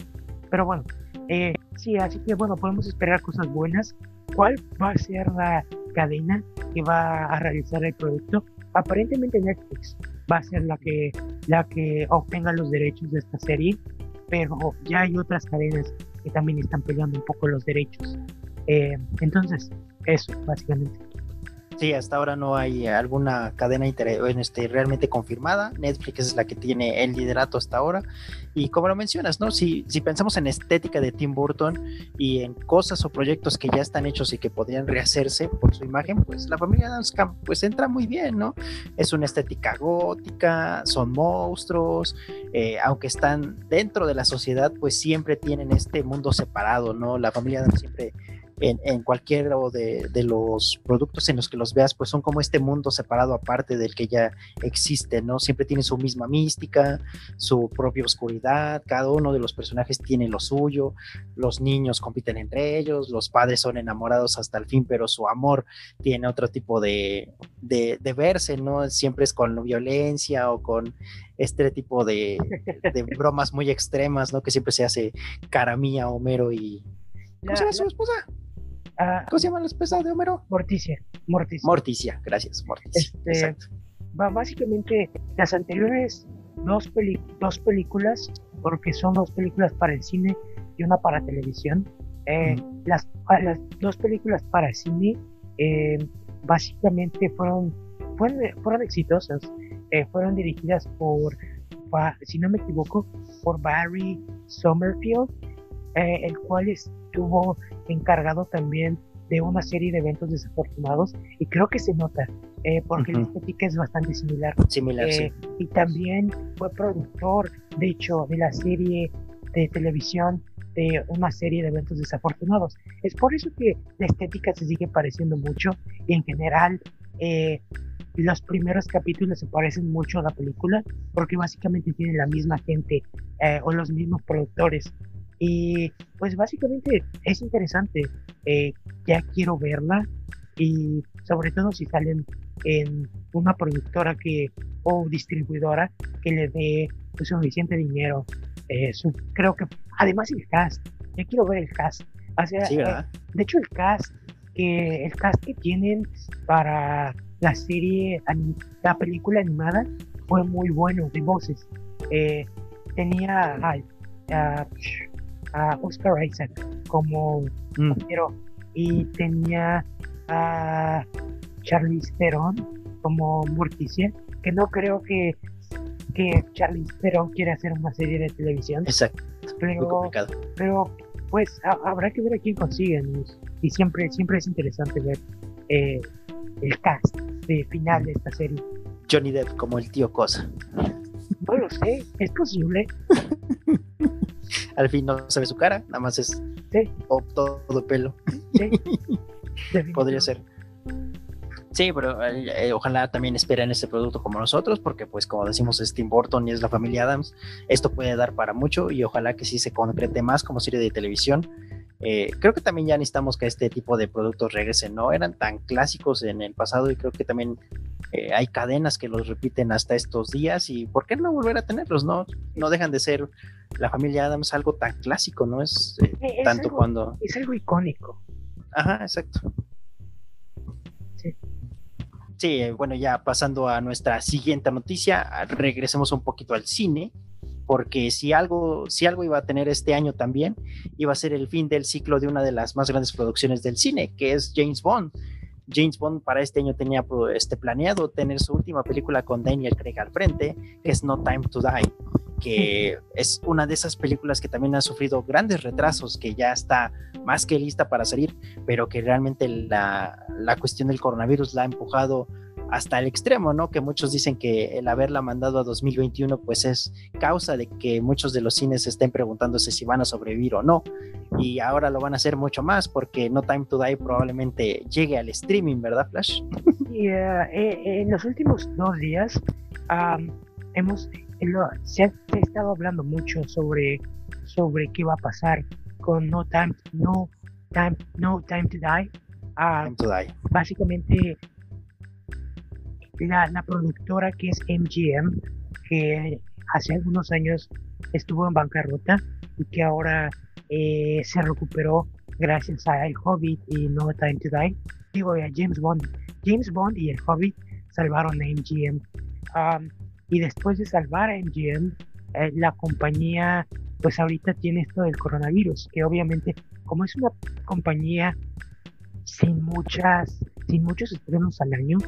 Pero bueno, eh, sí, así que bueno, podemos esperar cosas buenas. ¿Cuál va a ser la cadena que va a realizar el producto? Aparentemente Netflix va a ser la que, la que obtenga los derechos de esta serie, pero ya hay otras cadenas que también están peleando un poco los derechos. Eh, entonces, eso, básicamente. Sí, hasta ahora no hay alguna cadena este, realmente confirmada. Netflix es la que tiene el liderato hasta ahora. Y como lo mencionas, ¿no? Si, si pensamos en estética de Tim Burton y en cosas o proyectos que ya están hechos y que podrían rehacerse por su imagen, pues la familia Adams pues entra muy bien, ¿no? Es una estética gótica, son monstruos, eh, aunque están dentro de la sociedad, pues siempre tienen este mundo separado, ¿no? La familia Adams siempre en, en cualquiera de, de, los productos en los que los veas, pues son como este mundo separado aparte del que ya existe, ¿no? Siempre tiene su misma mística, su propia oscuridad, cada uno de los personajes tiene lo suyo, los niños compiten entre ellos, los padres son enamorados hasta el fin, pero su amor tiene otro tipo de, de, de verse, ¿no? Siempre es con violencia o con este tipo de, de bromas muy extremas, ¿no? Que siempre se hace cara mía, Homero y... ¿Cómo se llama su esposa? ¿Cómo se llama la esposa de Homero? Morticia. Morticia. Morticia, gracias, Morticia. Este, Exacto. Va, básicamente, las anteriores dos, peli dos películas, porque son dos películas para el cine y una para televisión. Eh, mm. las, las, dos películas para el cine eh, básicamente fueron, fueron, fueron exitosas. Eh, fueron dirigidas por, si no me equivoco, por Barry Sommerfield, el cual estuvo encargado también de una serie de eventos desafortunados y creo que se nota eh, porque uh -huh. la estética es bastante similar. Similar, eh, sí. Y también fue productor, de hecho, de la serie de televisión de una serie de eventos desafortunados. Es por eso que la estética se sigue pareciendo mucho y en general eh, los primeros capítulos se parecen mucho a la película porque básicamente tienen la misma gente eh, o los mismos productores y pues básicamente es interesante. Eh, ya quiero verla y sobre todo si salen en una productora que o distribuidora que le dé pues, suficiente dinero. Eh, su, creo que además el cast, ya quiero ver el cast. O sea, sí, eh, de hecho el cast que el cast que tienen para la serie, la película animada fue muy bueno de voces. Eh, tenía a, a, a Oscar Isaac como mm. y tenía a Charlize Theron como Morticia que no creo que que Charlize Theron quiera hacer una serie de televisión. Exacto pero pero pues a, habrá que ver a quién consiguen y siempre siempre es interesante ver eh, el cast de final de esta serie. Johnny Depp como el tío Cosa. No lo sé es posible al fin no se ve su cara, nada más es sí. todo pelo. Sí. Podría ser. Sí, pero eh, ojalá también esperen este producto como nosotros, porque pues como decimos es Tim Burton y es la familia Adams, esto puede dar para mucho y ojalá que sí se concrete más como serie de televisión. Eh, creo que también ya necesitamos que este tipo de productos regresen, no eran tan clásicos en el pasado y creo que también eh, hay cadenas que los repiten hasta estos días y ¿por qué no volver a tenerlos? No, no dejan de ser la familia Adams algo tan clásico, ¿no? Es, eh, es tanto algo, cuando... Es algo icónico. Ajá, exacto. Sí. Sí, bueno, ya pasando a nuestra siguiente noticia, regresemos un poquito al cine, porque si algo, si algo iba a tener este año también, iba a ser el fin del ciclo de una de las más grandes producciones del cine, que es James Bond. James Bond para este año tenía este, planeado tener su última película con Daniel Craig al frente, que es No Time to Die, que es una de esas películas que también ha sufrido grandes retrasos, que ya está más que lista para salir, pero que realmente la, la cuestión del coronavirus la ha empujado hasta el extremo, ¿no? Que muchos dicen que el haberla mandado a 2021 pues es causa de que muchos de los cines estén preguntándose si van a sobrevivir o no. Y ahora lo van a hacer mucho más porque No Time to Die probablemente llegue al streaming, ¿verdad, Flash? Y, uh, eh, en los últimos dos días um, hemos lo, se, ha, se, ha, estado hablando mucho sobre sobre qué va a pasar con No Time No Time No Time to Die. Uh, time to Die. Básicamente la, productora que es MGM, que hace algunos años estuvo en bancarrota y que ahora eh, se recuperó gracias a El Hobbit y No Time to Die. Digo, a James Bond. James Bond y El Hobbit salvaron a MGM. Y después de salvar a MGM, eh, la compañía, pues ahorita tiene esto del coronavirus, que obviamente, como es una compañía sin muchas, sin muchos estrenos al año,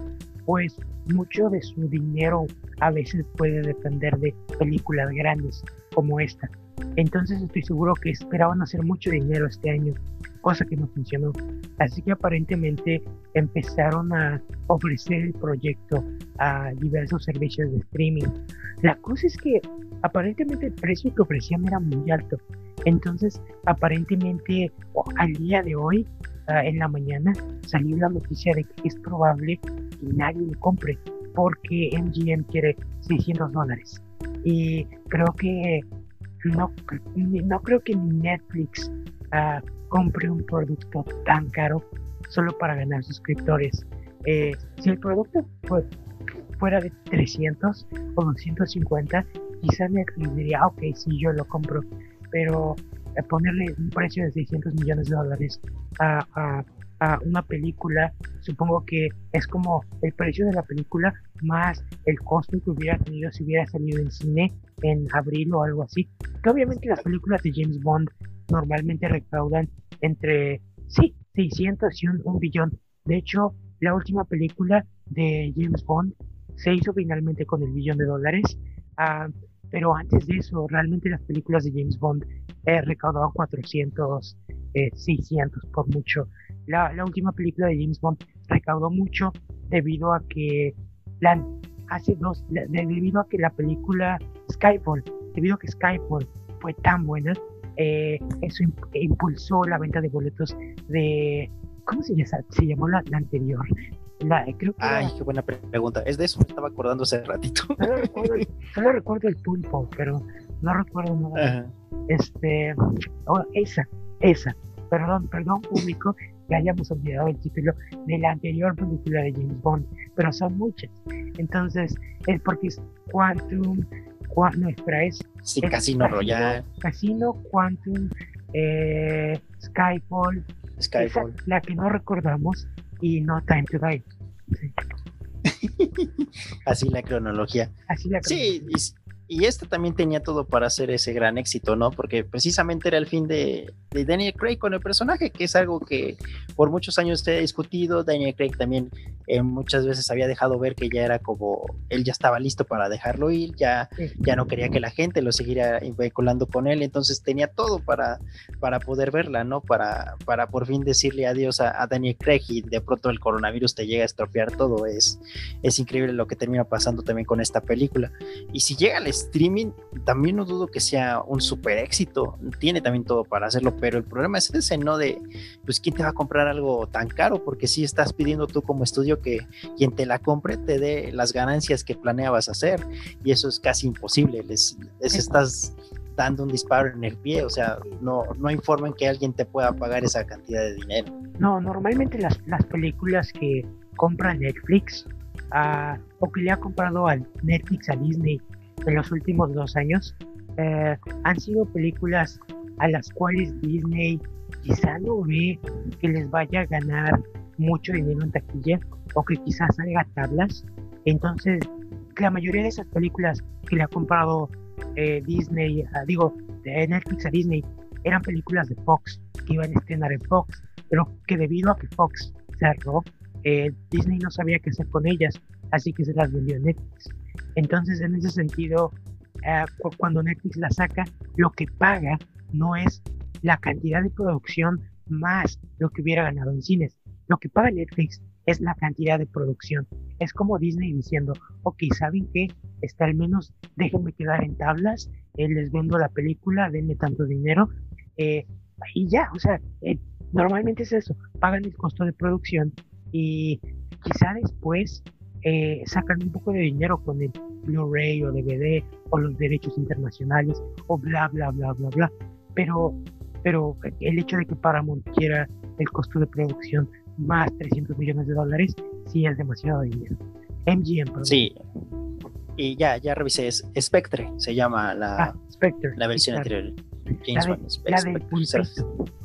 pues mucho de su dinero a veces puede depender de películas grandes como esta. Entonces estoy seguro que esperaban hacer mucho dinero este año, cosa que no funcionó. Así que aparentemente empezaron a ofrecer el proyecto a diversos servicios de streaming. La cosa es que aparentemente el precio que ofrecían era muy alto. Entonces, aparentemente al día de hoy, ah, en la mañana, salió la noticia de que es probable que nadie lo compre porque MGM quiere 600 dólares. Y creo que no, no creo que Netflix uh, compre un producto tan caro solo para ganar suscriptores. Eh, si el producto fuera de 300 o 250, quizá Netflix diría, ok, sí, yo lo compro, pero ponerle un precio de 600 millones de dólares a, a, a, una película, supongo que es como el precio de la película más el costo que hubiera tenido si hubiera salido en cine en abril o algo así. Que obviamente las películas de James Bond normalmente recaudan entre, sí, 600 y un, billón. De hecho, la última película de James Bond se hizo finalmente con el billón de dólares. Ah, pero antes de eso, realmente las películas de James Bond eh, recaudaban 400, 600 eh, por mucho. La, la, última película de James Bond recaudó mucho debido a que la, hace dos, debido a que la película Skyfall, debido a que Skyfall fue tan buena, eh, eso impulsó la venta de boletos de, ¿cómo se, llamó la, anterior? La, creo que Ay, qué buena pregunta. Es de eso me estaba acordando hace ratito. Solo recuerdo, el pulpo, pero no recuerdo nada. Este, oh, esa, esa. Perdón, perdón, público, que hayamos olvidado el título de la anterior película de James Bond, pero son muchas. Entonces, es porque es Quantum, no, espera, es, sí, Casino, Royale. Casino, Quantum, eh, Skyfall, Skyfall. la que no recordamos, y No Time to Die. Así la cronología. Así la cronología. Sí, y este también tenía todo para hacer ese gran éxito, ¿no? Porque precisamente era el fin de, Daniel Craig con el personaje, que es algo que por muchos años se ha discutido. Daniel Craig también eh, muchas veces había dejado ver que ya era como, él ya estaba listo para dejarlo ir, ya, ya no quería que la gente lo siguiera vinculando con él, entonces tenía todo para, para poder verla, ¿no? Para, para por fin decirle adiós a, Daniel Craig y de pronto el coronavirus te llega a estropear todo. Es, es increíble lo que termina pasando también con esta película. Y si llega streaming, también no dudo que sea un super éxito. Tiene también todo para hacerlo, pero el problema es ese, ¿no? De, pues, ¿quién te va a comprar algo tan caro? Porque si estás pidiendo tú como estudio que quien te la compre te dé las ganancias que planeabas hacer, y eso es casi imposible. Les, estás dando un disparo en el pie, o sea, no, no informan que alguien te pueda pagar esa cantidad de dinero. No, normalmente las, las películas que compra Netflix ah, o que le ha comprado al Netflix a Disney en los últimos dos años eh, han sido películas a las cuales Disney quizá no ve que les vaya a ganar mucho dinero en taquilla o que quizás salga tablas. Entonces, la mayoría de esas películas que le ha comprado eh, Disney, digo, de Netflix a Disney, eran películas de Fox que iban a estrenar en Fox, pero que debido a que Fox cerró, eh, Disney no sabía qué hacer con ellas, así que se las vendió a Netflix. Entonces, en ese sentido, eh, cuando Netflix la saca, lo que paga no es la cantidad de producción más lo que hubiera ganado en cines. Lo que paga Netflix es la cantidad de producción. Es como Disney diciendo, ok, ¿saben qué? Está al menos, déjenme quedar en tablas, eh, les vendo la película, denme tanto dinero, eh, y ya, o sea, normalmente es eso, pagan el costo de producción y quizá después eh, sacan un poco de dinero con el Blu-ray o DVD o los derechos internacionales o bla, bla, bla, bla, bla. Pero, pero el hecho de que Paramount quiera el costo de producción más 300 millones de dólares, sí es demasiado dinero. MGM, perdón. Sí. Y ya, ya revisé, es Spectre, se llama la, Ah, Spectre. la versión claro. anterior. James La de- Bond.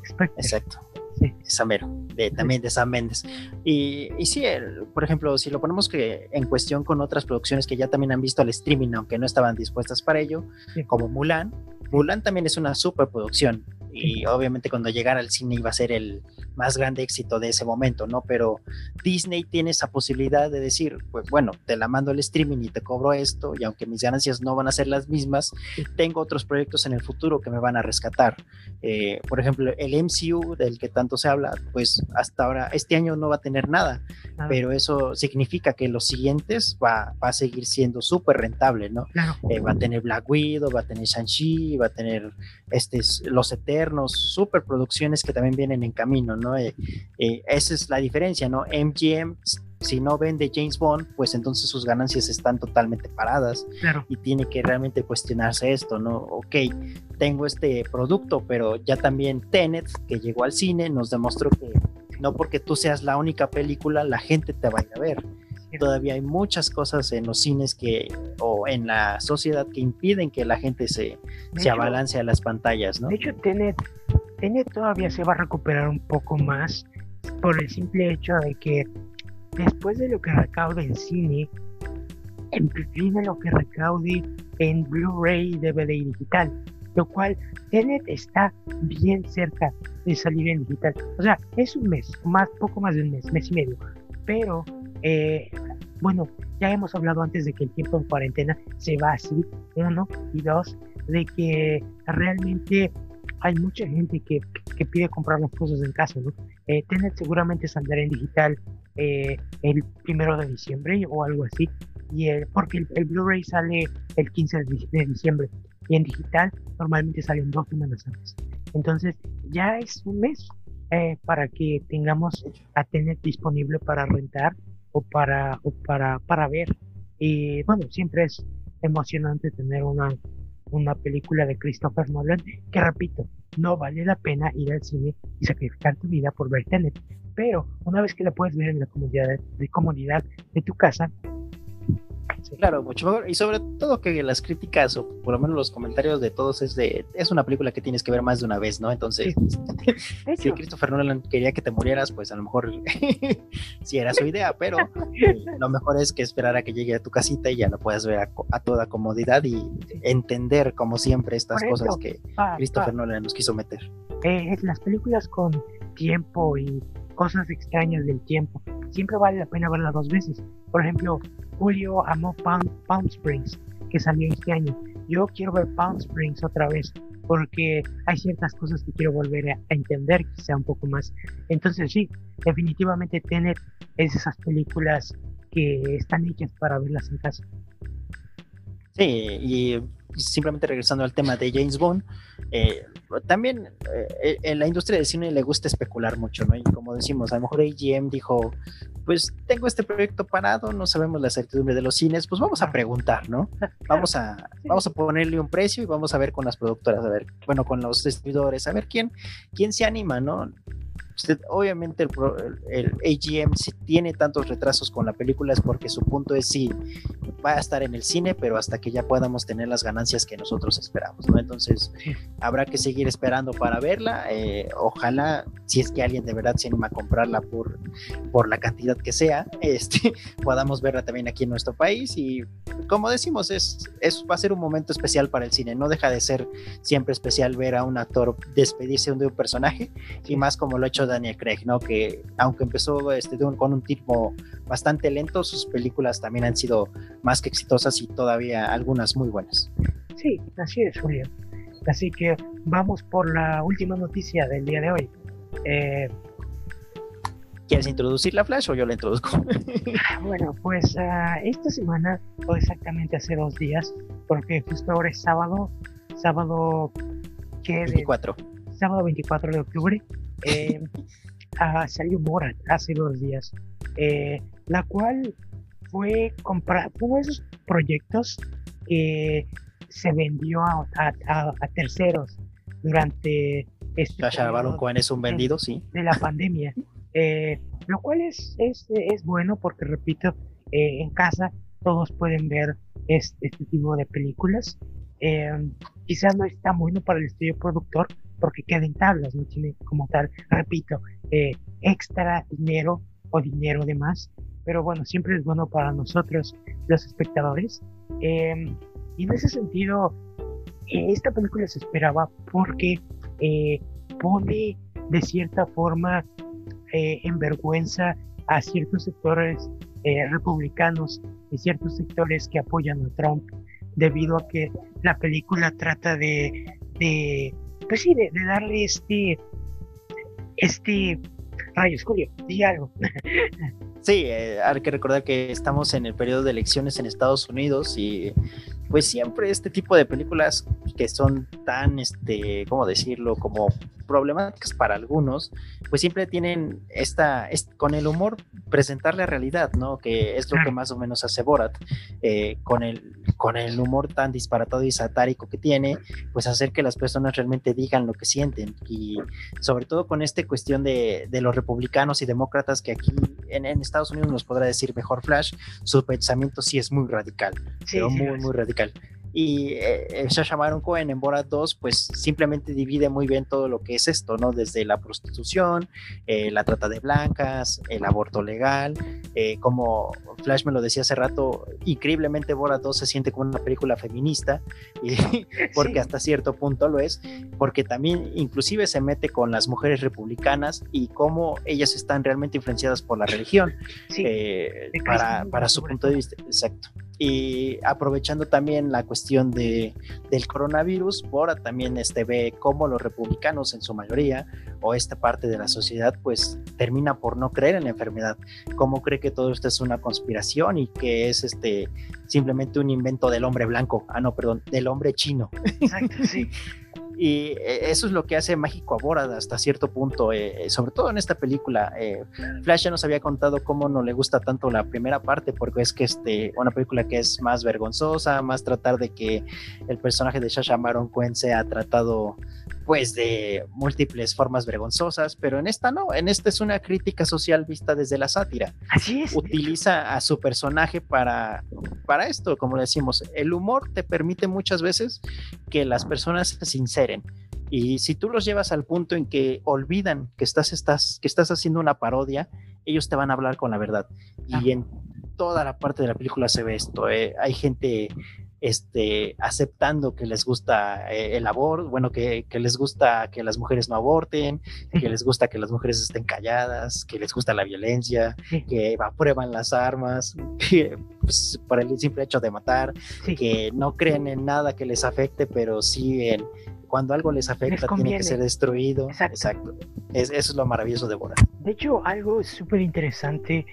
Spectre. Exacto. Sí. Esa mero, de, también de Sam Mendes. Y, y sí, el- por ejemplo, si lo ponemos que en cuestión con otras producciones que ya también han visto al streaming, aunque no estaban dispuestas para ello, Sí. como Mulan, Mulan también es una superproducción. Y obviamente cuando llegara al cine iba a ser el más grande éxito de ese momento, ¿no? Pero Disney tiene esa posibilidad de decir, pues bueno, te la mando al streaming y te cobro esto, y aunque mis ganancias no van a ser las mismas, tengo otros proyectos en el futuro que me van a rescatar. Eh, por ejemplo, el MCU del que tanto se habla, pues hasta ahora, este año no va a tener nada, pero eso significa que los siguientes va, va a seguir siendo súper rentable, ¿no? Claro. Eh, va a tener Black Widow, va a tener Shang-Chi, va a tener este, Los Eternos, super producciones que también vienen en camino, ¿no? Eh, eh, esa es la diferencia, ¿no? MGM, si no vende James Bond, pues entonces sus ganancias están totalmente paradas Claro. y tiene que realmente cuestionarse esto, ¿no? Ok, tengo este producto, pero ya también Tenet, que llegó al cine, nos demostró que no porque tú seas la única película, la gente te va a ir a ver. Todavía hay muchas cosas en los cines que, o en la sociedad que impiden que la gente se, se abalance a las pantallas, ¿no? De hecho, Tenet, Tenet todavía se va a recuperar un poco más por el simple hecho de que después de lo que recaude en cine, viene lo que recaude en Blu-ray, DVD y digital, lo cual Tenet está bien cerca de salir en digital. O sea, es un mes, más, poco más de un mes, mes y medio. Pero, eh, bueno, ya hemos hablado antes de que el tiempo en cuarentena se va así, uno, y dos, de que realmente hay mucha gente que, que pide comprar las cosas en casa, ¿no? Eh, Tenet seguramente saldrá en digital eh, el primero de diciembre o algo así, y el, porque el, el Blu-ray sale el 15 de, dic- de diciembre, y en digital normalmente salen dos semanas antes. Entonces, ya es un mes eh, para que tengamos a Tenet disponible para rentar o para, o para, para ver. Y bueno, siempre es emocionante tener una, una película de Christopher Nolan que repito, no vale la pena ir al cine y sacrificar tu vida por ver Tenet. Pero una vez que la puedes ver en la comodidad de, comodidad de tu casa, sí, Claro, mucho mejor. Y sobre todo que las críticas, o por lo menos los comentarios de todos, es de, es una película que tienes que ver más de una vez, ¿no? Entonces, si Christopher Nolan quería que te murieras, pues a lo mejor sí era su idea, pero eh, lo mejor es que esperar a que llegue a tu casita y ya lo puedas ver a, a toda comodidad y entender, como siempre, estas cosas que pa- Christopher pa- Nolan nos quiso meter. eh, las películas con tiempo y cosas extrañas del tiempo, siempre vale la pena verlas dos veces. Por ejemplo, Julio amó Palm, Palm Springs, que salió este año. Yo quiero ver Palm Springs otra vez, porque hay ciertas cosas que quiero volver a, entender quizá un poco más. Entonces sí, definitivamente Tenet es esas películas que están hechas para verlas en casa. Sí, y simplemente regresando al tema de James Bond, eh, también eh, en la industria del cine le gusta especular mucho, ¿no? Y como decimos, a lo mejor AGM dijo, pues tengo este proyecto parado, no sabemos la certidumbre de los cines, pues vamos a preguntar, ¿no? Vamos a, vamos a ponerle un precio y vamos a ver con las productoras, a ver, bueno, con los distribuidores, a ver quién, quién se anima, ¿no? Usted, obviamente el, AGM si tiene tantos retrasos con la película es porque su punto es sí, va a estar en el cine, pero hasta que ya podamos tener las ganancias que nosotros esperamos, ¿no? Entonces habrá que seguir esperando para verla. eh, ojalá, si es que alguien de verdad se anima a comprarla por, por la cantidad que sea, este, podamos verla también aquí en nuestro país. Y como decimos, es, es, va a ser un momento especial para el cine. No deja de ser siempre especial ver a un actor despedirse de un personaje, y más como lo ha hecho Daniel Craig, ¿no? Que aunque empezó este, con un ritmo bastante lento, sus películas también han sido más que exitosas y todavía algunas muy buenas. Sí, así es, Julio. Así que vamos por la última noticia del día de hoy. Eh, ¿Quieres introducir la Flash o yo la introduzco? bueno, pues ah, esta semana, o exactamente hace dos días, porque justo ahora es sábado, sábado que de- 24. sábado 24 de octubre, eh, salió Borat hace dos días, eh, la cual fue comprar de esos proyectos que se vendió a, a- a- a terceros durante este Sasha Baron Cohen es un vendido, sí. de la pandemia, eh, lo cual es, es, es bueno porque, repito, eh, en casa todos pueden ver este, tipo de películas. Eh, quizás no es tan bueno para el estudio productor porque queda en tablas, no tiene como tal, repito, eh, extra dinero o dinero de más, pero bueno, siempre es bueno para nosotros los espectadores. Em, y en ese sentido, eh, esta película se esperaba porque eh, pone de cierta forma en vergüenza a ciertos sectores republicanos y ciertos sectores que apoyan a Trump debido a que la película trata de, de pues sí, de, darle este, este, rayos, Julio, di algo. Sí, eh, hay que recordar que estamos en el periodo de elecciones en Estados Unidos y pues siempre este tipo de películas que son tan, este, ¿cómo decirlo? Como problemáticas para algunos, pues siempre tienen esta, con el humor, presentar la realidad, ¿no? Que es lo que más o menos hace Borat, eh, con, el, con el humor tan disparatado y satárico que tiene, pues hacer que las personas realmente digan lo que sienten. Y sobre todo con esta cuestión de, de los republicanos y demócratas que aquí en, en, Estados Unidos nos podrá decir mejor Flash, su pensamiento sí es muy radical, pero muy, muy radical. Y eh, Sasha Baron Cohen en Borat 2, pues simplemente divide muy bien todo lo que es esto, ¿no? Desde la prostitución, eh, la trata de blancas, el aborto legal, eh, como Flash me lo decía hace rato, increíblemente Borat 2 se siente como una película feminista, y, porque hasta cierto punto lo es, porque también inclusive se mete con las mujeres republicanas y cómo ellas están realmente influenciadas por la religión, eh, para, para su punto de vista. Exacto y aprovechando también la cuestión de, del coronavirus, Bora también este, ve cómo los republicanos en su mayoría o esta parte de la sociedad pues termina por no creer en la enfermedad, cómo cree que todo esto es una conspiración y que es este simplemente un invento del hombre blanco, ah no, perdón, del hombre chino. Exacto, sí. Y eh, eso es lo que hace mágico a Borat hasta cierto punto, eh, sobre todo en esta película. Eh, Flash ya nos había contado cómo no le gusta tanto la primera parte, porque es que este, una película que es más vergonzosa, más tratar de que el personaje de Shasha Maron Cohen sea tratado pues de múltiples formas vergonzosas, pero en esta no, en esta es una crítica social vista desde la sátira. Así es. Utiliza a su personaje para, para esto, como decimos, el humor te permite muchas veces que las personas se sinceren. Y si tú los llevas al punto en que olvidan que estás, estás, que estás haciendo una parodia, ellos te van a hablar con la verdad. Y en toda la parte de la película se ve esto. Eh. Hay gente este, aceptando que les gusta eh, el aborto, bueno, que, les gusta que las mujeres no aborten, que les gusta que las mujeres estén calladas, que les gusta la violencia, que aprueban las armas, que, pues, por el simple hecho de matar, que no creen en nada que les afecte, pero sí en cuando algo les afecta tiene que ser destruido. Exacto. Es, eso es lo maravilloso de Bora. De hecho, algo súper interesante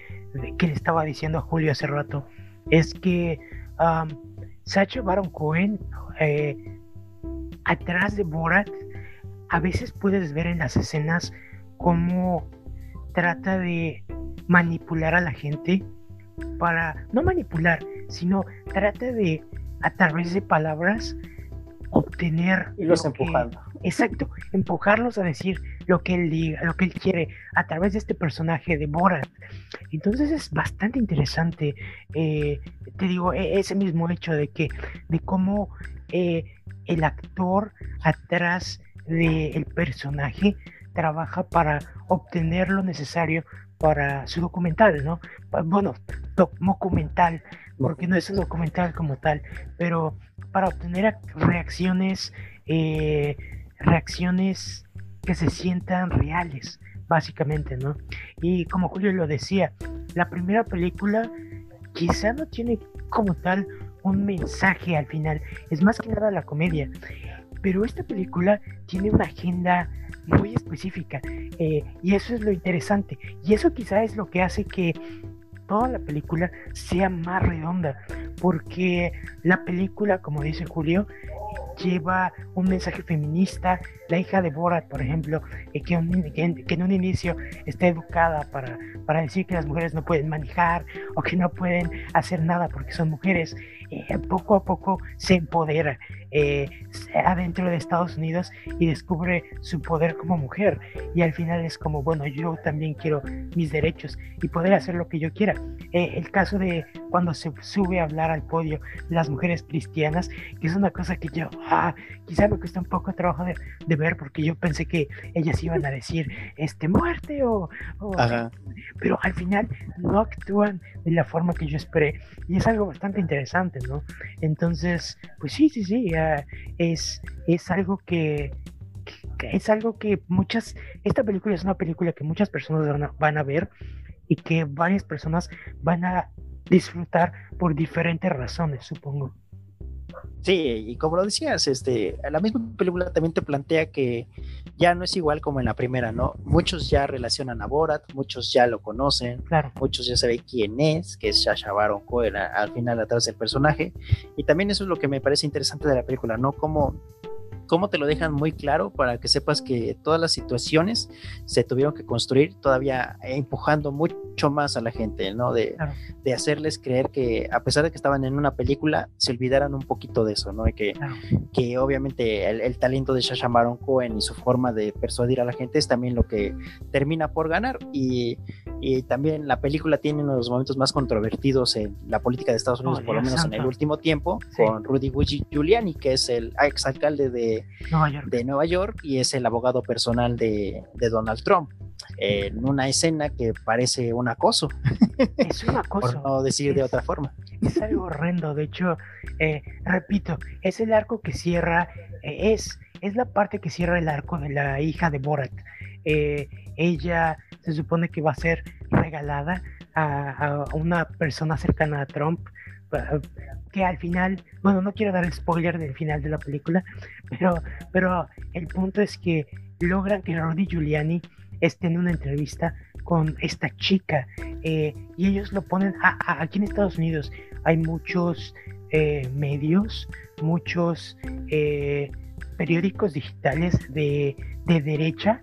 que le estaba diciendo a Julio hace rato es que Sacha Baron Cohen, eh, atrás de Borat, a veces puedes ver en las escenas cómo trata de manipular a la gente para, no manipular, sino trata de, a través de palabras, obtener... Y los empujando. exacto, empujarlos a decir lo que él diga, lo que él quiere a través de este personaje de Borat. Entonces es bastante interesante, eh, te digo, e-, ese mismo hecho de que, de cómo eh, el actor atrás del personaje trabaja para obtener lo necesario para su documental, ¿no? Bueno, documental, porque no es un documental como tal, pero para obtener reacciones, eh, reacciones que se sientan reales, básicamente, ¿no? Y como Julio lo decía, la primera película quizá no tiene como tal un mensaje al final, es más que nada la comedia, pero esta película tiene una agenda muy específica eh, y eso es lo interesante y eso quizá es lo que hace que toda la película sea más redonda porque la película como dice Julio lleva un mensaje feminista. La hija de Borat por ejemplo eh, que, que, en un inicio está educada para, para decir que las mujeres no pueden manejar o que no pueden hacer nada porque son mujeres eh, poco a poco se empodera eh, adentro de Estados Unidos y descubre su poder como mujer. Y al final es como, bueno, yo también quiero mis derechos y poder hacer lo que yo quiera. Eh, el caso de cuando se sube a hablar al podio las mujeres cristianas, que es una cosa que yo, ah, quizá me cuesta un poco trabajo de, de, ver porque yo pensé que ellas iban a decir, este, muerte o... o pero al final no actúan de la forma que yo esperé y es algo bastante interesante, ¿no? Entonces, pues sí, sí, sí, es, es algo que, es algo que muchas, esta película es una película que muchas personas van a, van a ver y que varias personas van a disfrutar por diferentes razones, supongo. Sí, y como lo decías, este, la misma película también te plantea que ya no es igual como en la primera, ¿no? Muchos ya relacionan a Borat, muchos ya lo conocen, claro. muchos ya saben quién es, que es Sasha Baron Cohen al final atrás del personaje, y también eso es lo que me parece interesante de la película, ¿no? Como cómo te lo dejan muy claro para que sepas que todas las situaciones se tuvieron que construir todavía empujando mucho más a la gente, ¿no? De, de hacerles creer que a pesar de que estaban en una película, se olvidaran un poquito de eso, ¿no? Y que, que obviamente el, talento de Shasha Baron Cohen y su forma de persuadir a la gente es también lo que termina por ganar. Y, y también la película tiene uno de los momentos más controvertidos en la política de Estados Unidos, oh, por lo menos en el último tiempo, con Rudy Giuliani, que es el ex alcalde de Nueva York, de Nueva York y es el abogado personal de, Donald Trump. En una escena que parece un acoso. Es un acoso. por no decir de otra forma. Es algo horrendo. De hecho, eh, repito, es el arco que cierra, eh, es, es la parte que cierra el arco de la hija de Borat. Eh, ella se supone que va a ser regalada a, a, una persona cercana a Trump que al final, bueno, no quiero dar el spoiler del final de la película, pero, pero el punto es que logran que Rudy Giuliani esté en una entrevista con esta chica eh, y ellos lo ponen aquí en Estados Unidos. Hay muchos eh, medios, muchos eh, periódicos digitales de, de derecha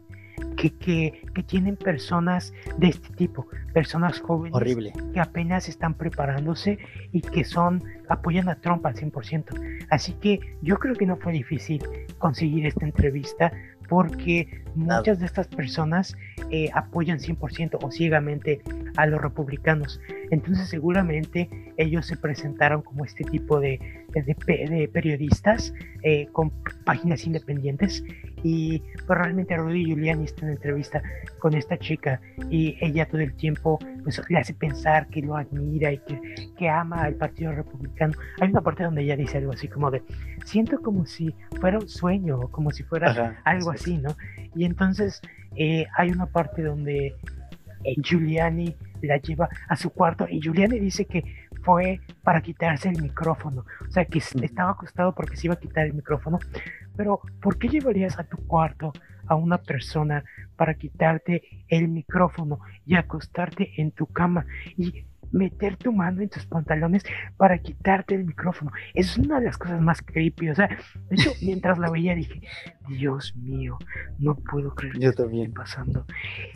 que, que, que, tienen personas de este tipo, personas jóvenes Horrible. que apenas están preparándose y que son apoyan a Trump al 100%. Así que yo creo que no fue difícil conseguir esta entrevista porque muchas de estas personas eh, apoyan 100% o ciegamente a los republicanos. Entonces seguramente ellos se presentaron como este tipo de, de, periodistas eh, con páginas independientes y pues realmente Rudy Giuliani está en entrevista con esta chica y ella todo el tiempo pues, le hace pensar que lo admira y que, que ama al Partido Republicano. Hay una parte donde ella dice algo así como de, siento como si fuera un sueño, como si fuera algo así, ¿no? Y entonces eh, hay una parte donde eh, Giuliani la lleva a su cuarto y Giuliani dice que fue para quitarse el micrófono, o sea que estaba acostado porque se iba a quitar el micrófono, pero ¿por qué llevarías a tu cuarto a una persona para quitarte el micrófono y acostarte en tu cama? Y meter tu mano en tus pantalones para quitarte el micrófono. Es una de las cosas más creepy. O sea, de hecho, mientras la veía dije, Dios mío, no puedo creer Yo también. pasando.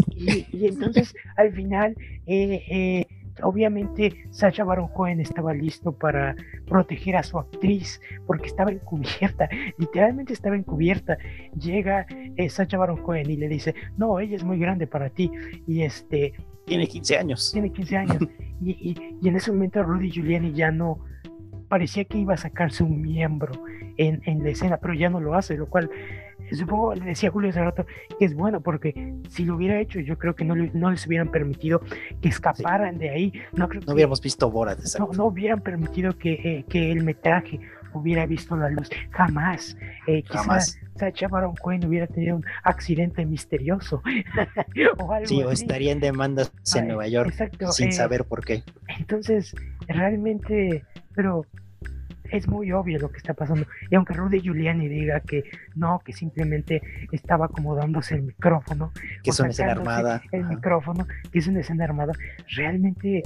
Y, y, entonces, al final, eh, eh, obviamente Sacha Baron Cohen estaba listo para proteger a su actriz porque estaba encubierta, literalmente estaba encubierta. Llega eh, Sacha Baron Cohen y le dice, no, ella es muy grande para ti. Y este... Tiene 15 años. Tiene 15 años. y, y, en ese momento Rudy Giuliani ya no parecía que iba a sacarse un miembro en, en la escena, pero ya no lo hace, lo cual supongo, le decía Julio hace rato, que es bueno porque si lo hubiera hecho, yo creo que no, no les hubieran permitido que escaparan de ahí. No, creo no hubiéramos visto Borat. No, no hubieran permitido que, eh, que el metraje hubiera visto la luz. Jamás. Eh, quizás Sacha Baron Cohen hubiera tenido un accidente misterioso. o algo sí, o estaría en demandas en Nueva York sin eh, saber por qué. Entonces, realmente, pero es muy obvio lo que está pasando. Y aunque Rudy Giuliani diga que no, que simplemente estaba acomodándose el micrófono, que es una escena armada, el micrófono, que es una escena armada, realmente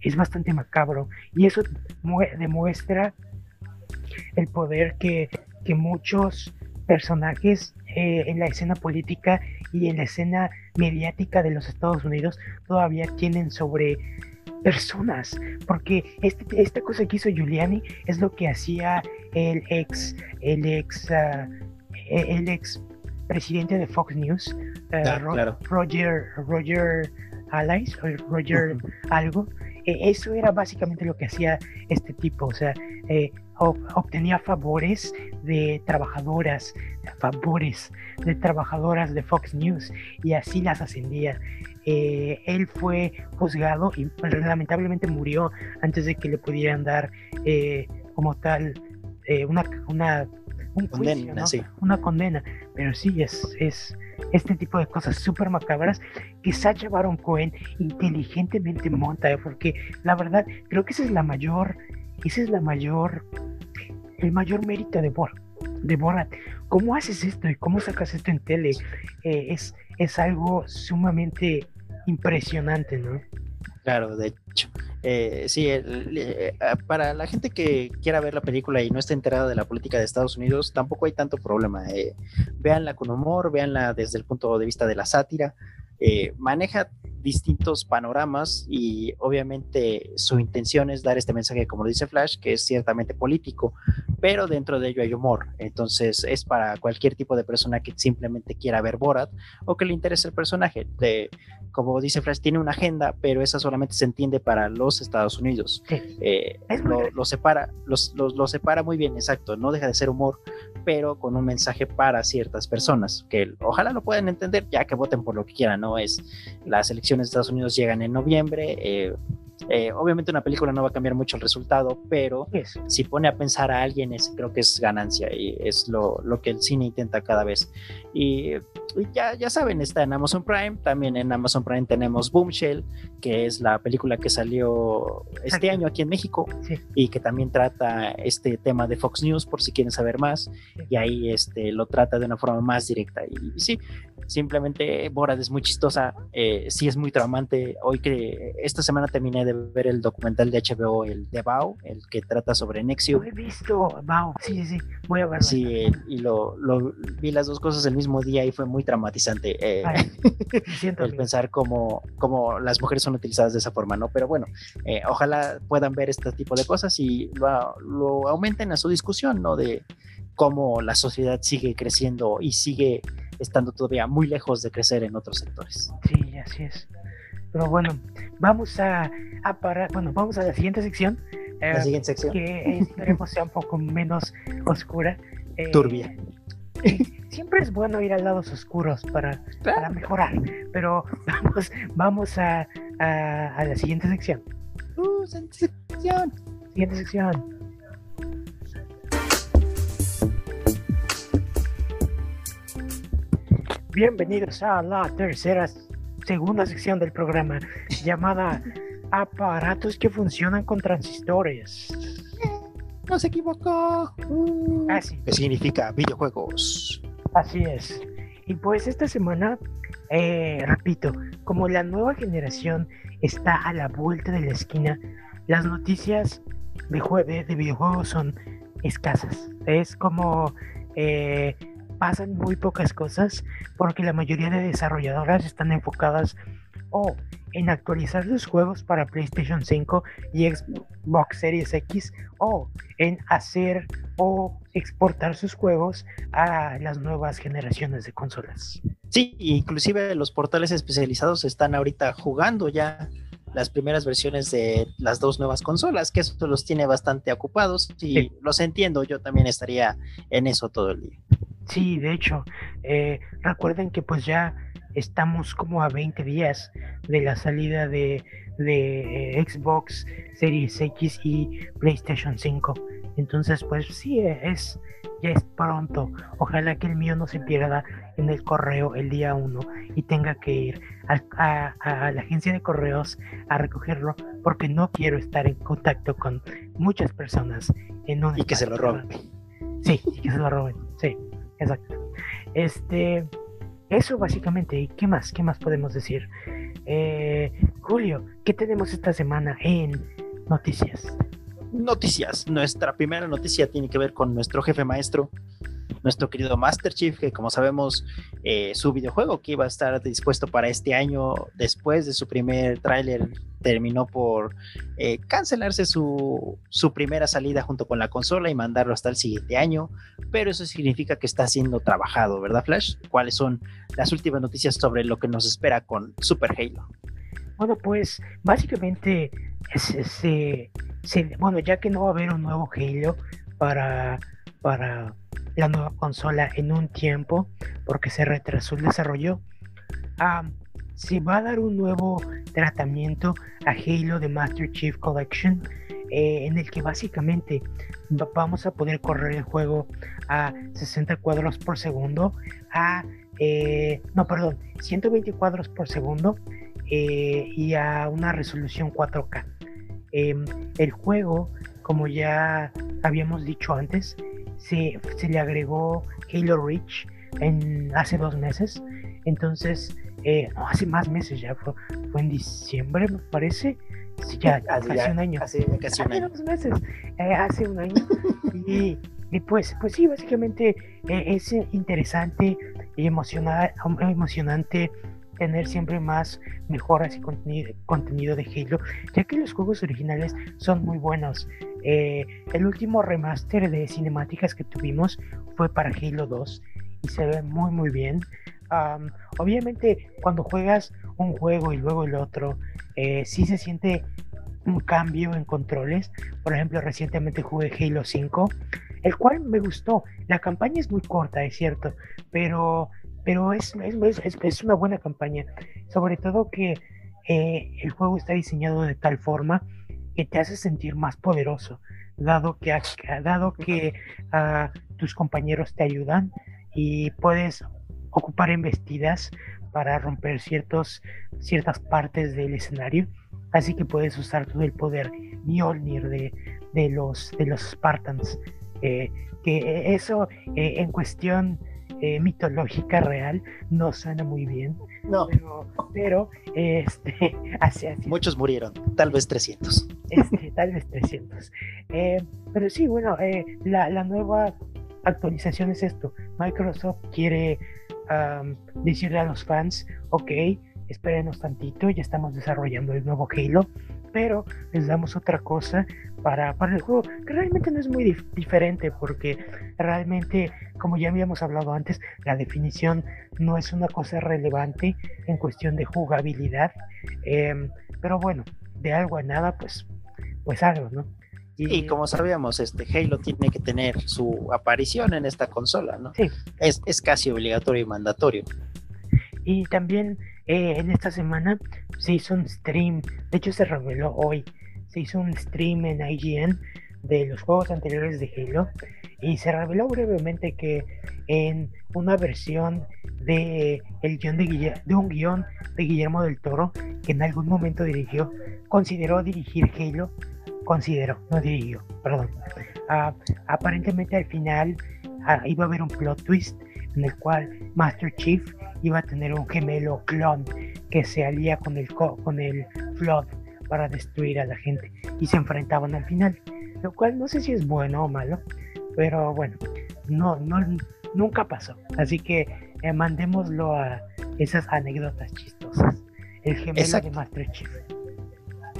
es bastante macabro. Y eso demuestra el poder que, que muchos personajes eh, en la escena política y en la escena mediática de los Estados Unidos todavía tienen sobre personas, porque este, esta cosa que hizo Giuliani es lo que hacía el ex, el ex, e, el ex presidente de Fox News, ah, Roger, Roger Allies, Roger algo. E, eso era básicamente lo que hacía este tipo, o sea, eh, obtenía favores de trabajadoras, favores de trabajadoras de Fox News y así las ascendía. Eh, él fue juzgado y lamentablemente murió antes de que le pudieran dar eh, como tal eh, una, una, condena, una condena. Pero sí, es, es este tipo de cosas súper macabras que Sacha Baron Cohen inteligentemente monta, porque la verdad creo que esa es la mayor, esa es la mayor, el mayor mérito de Borat. De Borat. ¿Cómo haces esto y cómo sacas esto en tele? es, es algo sumamente impresionante, ¿no? Claro, de hecho. Eh, sí, eh, para la gente que quiera ver la película y no esté enterada de la política de Estados Unidos, tampoco hay tanto problema. Eh, véanla con humor, véanla desde el punto de vista de la sátira. Eh, maneja distintos panoramas y obviamente su intención es dar este mensaje, como dice Flash, que es ciertamente político, pero dentro de ello hay humor. Entonces es para cualquier tipo de persona que simplemente quiera ver Borat o que le interese el personaje. De, como dice Flash, tiene una agenda, pero esa solamente se entiende para los Estados Unidos. Eh, lo, separa, los, lo separa muy bien, exacto. No deja de ser humor, pero con un mensaje para ciertas personas que ojalá lo puedan entender, ya que voten por lo que quieran, ¿no? Es las elecciones de Estados Unidos llegan en noviembre. Eh, eh, obviamente una película no va a cambiar mucho el resultado, pero si pone a pensar a alguien, es, creo que es ganancia y es lo, lo que el cine intenta cada vez. Y, ya, ya saben, está en Amazon Prime, también en Amazon Prime tenemos Boomshell, que es la película que salió este año aquí en México y que también trata este tema de Fox News por si quieren saber más y ahí este, lo trata de una forma más directa. Y, sí, simplemente Borat es muy chistosa, eh, sí es muy traumante. Hoy que esta semana terminé de ver el documental de HBO, el de Bao, el que trata sobre Nexio. Lo he visto, Bao, sí, sí, voy a verlo. Sí, y lo, lo, vi las dos cosas el mismo día y fue muy traumatizante. Eh, el pensar cómo, cómo, las mujeres son utilizadas de esa forma, ¿no? Pero bueno, eh, ojalá puedan ver este tipo de cosas y lo, lo aumenten a su discusión, ¿no? De cómo la sociedad sigue creciendo y sigue estando todavía muy lejos de crecer en otros sectores. Sí, así es. Pero bueno, vamos a, a parar, bueno, vamos a la siguiente sección. la eh, siguiente sección. Que esperemos sea un poco menos oscura. Eh, Turbia. Siempre es bueno ir a lados oscuros para, para mejorar, pero vamos, vamos a, a, la siguiente sección. Uh, siguiente sección. Siguiente sección. Bienvenidos a la tercera segunda sección del programa llamada Aparatos que funcionan con transistores. No se equivocó. Uh, Así. ¿Qué significa videojuegos? Así es. Y pues esta semana, eh, repito, como la nueva generación está a la vuelta de la esquina, las noticias de, de videojuegos son escasas. Es como eh, pasan muy pocas cosas porque la mayoría de desarrolladoras están enfocadas o en actualizar sus juegos para PlayStation 5 y Xbox Series X o en hacer o exportar sus juegos a las nuevas generaciones de consolas. Sí, inclusive los portales especializados están ahorita jugando ya las primeras versiones de las dos nuevas consolas, que eso los tiene bastante ocupados y los entiendo, yo también estaría en eso todo el día. Sí, de hecho, eh, recuerden que pues ya estamos como a 20 días de la salida de, de Xbox Series X y PlayStation 5. Entonces, pues sí, es, ya es pronto. Ojalá que el mío no se pierda en el correo el día 1 y tenga que ir a, la agencia de correos a recogerlo porque no quiero estar en contacto con muchas personas en un y que se lo roben. Sí, y que se lo roben. Sí. Exacto. Este, eso básicamente. ¿Y qué más? ¿Qué más podemos decir? Eh, Julio, ¿qué tenemos esta semana en noticias? Noticias. Nuestra primera noticia tiene que ver con nuestro jefe maestro, nuestro querido Master Chief, que como sabemos, eh, su videojuego que iba a estar dispuesto para este año, después de su primer tráiler terminó por eh, cancelarse su, su, primera salida junto con la consola y mandarlo hasta el siguiente año, pero eso significa que está siendo trabajado, ¿verdad, Flash? ¿Cuáles son las últimas noticias sobre lo que nos espera con Super Halo? Bueno, pues básicamente, bueno, ya que no va a haber un nuevo Halo para, para la nueva consola en un tiempo, porque se retrasó el desarrollo, se va a dar un nuevo tratamiento a Halo de Master Chief Collection, eh, en el que básicamente vamos a poder correr el juego a 60 cuadros por segundo, a, eh, no, perdón, 120 cuadros por segundo eh, y a una resolución 4K. Em, el juego, como ya habíamos dicho antes, se, se le agregó Halo Reach en, hace dos meses. Entonces, eh, no, hace más meses ya, fue, fue en diciembre, me parece. Sí, ya, hace un año. Hace casi un año. dos meses, eh, hace un año. y, y, pues, pues sí, básicamente eh, es interesante y emocionante tener siempre más mejoras y contenido, contenido, de Halo, ya que los juegos originales son muy buenos. el último remaster de cinemáticas que tuvimos fue para Halo 2 y se ve muy muy bien obviamente cuando juegas un juego y luego el otro, eh, sí se siente un cambio en controles. Por ejemplo, recientemente jugué Halo 5, el cual me gustó. La campaña es muy corta, es cierto, pero, pero es, es, es una buena campaña. Sobre todo que eh, el juego está diseñado de tal forma que te hace sentir más poderoso, dado que, dado que uh, tus compañeros te ayudan y puedes ocupar embestidas para romper ciertos, ciertas partes del escenario. Así que puedes usar todo el poder Mjolnir de, de, los, de los Spartans. Eh, que eso eh, en cuestión eh, mitológica real no suena muy bien. No. Pero, este, así, Muchos murieron, tal vez 300. Este, tal vez 300. pero sí, bueno, la, la nueva actualización es esto. Microsoft quiere decirle a los fans, ok, espérenos tantito, ya estamos desarrollando el nuevo Halo, pero les damos otra cosa para, para el juego, que realmente no es muy diferente, porque realmente, como ya habíamos hablado antes, la definición no es una cosa relevante en cuestión de jugabilidad, em, pero bueno, de algo a nada, pues, pues algo, ¿no? Y, como sabíamos, este Halo tiene que tener su aparición en esta consola, ¿no? Sí. Es, es casi obligatorio y mandatorio. Y también eh, en esta semana se hizo un stream, de hecho se reveló hoy, se hizo un stream en IGN de los juegos anteriores de Halo y se reveló brevemente que en una versión de, el guion de, de un guion de Guillermo del Toro que en algún momento dirigió, consideró dirigir Halo considero, no dirigió, perdón. Ah, aparentemente al final ah, iba a haber un plot twist en el cual Master Chief iba a tener un gemelo clon que se alía con el, con el Flood para destruir a la gente y se enfrentaban al final. Lo cual no sé si es bueno o malo, pero bueno, no, no, nunca pasó. Así que eh, mandémoslo a esas anécdotas chistosas. El gemelo de Master Chief.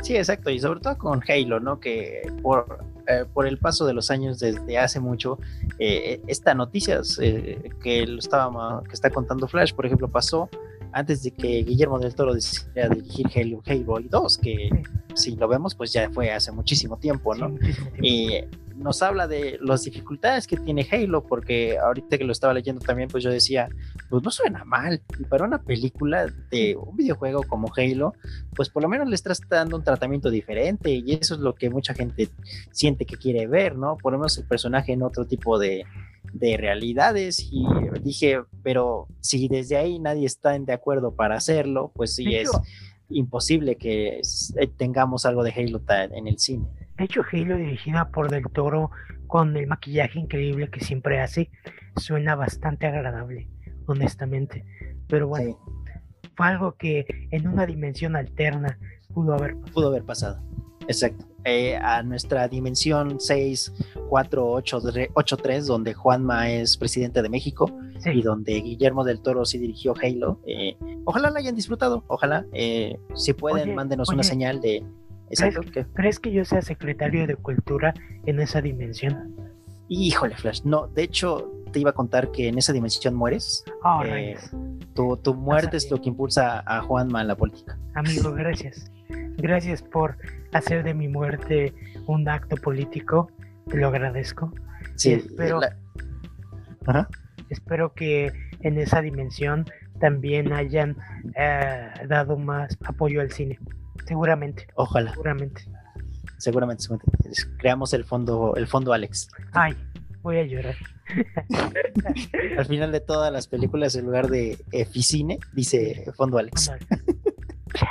Sí, exacto, y sobre todo con Halo, ¿no? Que por, eh, por el paso de los años desde hace mucho, eh, esta noticia eh, que lo estaba, que está contando Flash, por ejemplo, pasó antes de que Guillermo del Toro decidiera dirigir Halo, Halo 2, que si lo vemos, pues ya fue hace muchísimo tiempo, ¿no? Y nos habla de las dificultades que tiene Halo, porque ahorita que lo estaba leyendo también, pues yo decía, pues no suena mal. Y para una película de un videojuego como Halo, pues por lo menos le estás dando un tratamiento diferente y eso es lo que mucha gente siente que quiere ver, ¿no? Ponemos el personaje en otro tipo de, de realidades y dije, pero si desde ahí nadie está de acuerdo para hacerlo, pues sí es imposible que eh, tengamos algo de Halo en el cine. De hecho, Halo dirigida por Del Toro con el maquillaje increíble que siempre hace, suena bastante agradable, honestamente. Pero bueno, fue algo que en una dimensión alterna pudo haber Pudo haber pasado. Exacto. Eh, a nuestra dimensión 6 483, donde Juanma es presidente de México y donde Guillermo del Toro sí dirigió Halo. Eh, ojalá la hayan disfrutado, ojalá. Eh, si pueden, mándenos una señal de... Exacto, ¿crees, que yo sea secretario de Cultura en esa dimensión? Híjole, Flash, no, de hecho te iba a contar que en esa dimensión mueres. Oh, eh, tu, tu, muerte es lo que impulsa a Juanma en la política. Amigo, gracias. Gracias por hacer de mi muerte un acto político. Te lo agradezco. Sí, espero, espero que en esa dimensión también hayan eh, dado más apoyo al cine. Seguramente. Ojalá. Seguramente. Seguramente, Creamos el fondo, el fondo Alex. Ay, voy a llorar. Al final de todas las películas, en lugar de Eficine, dice fondo Alex.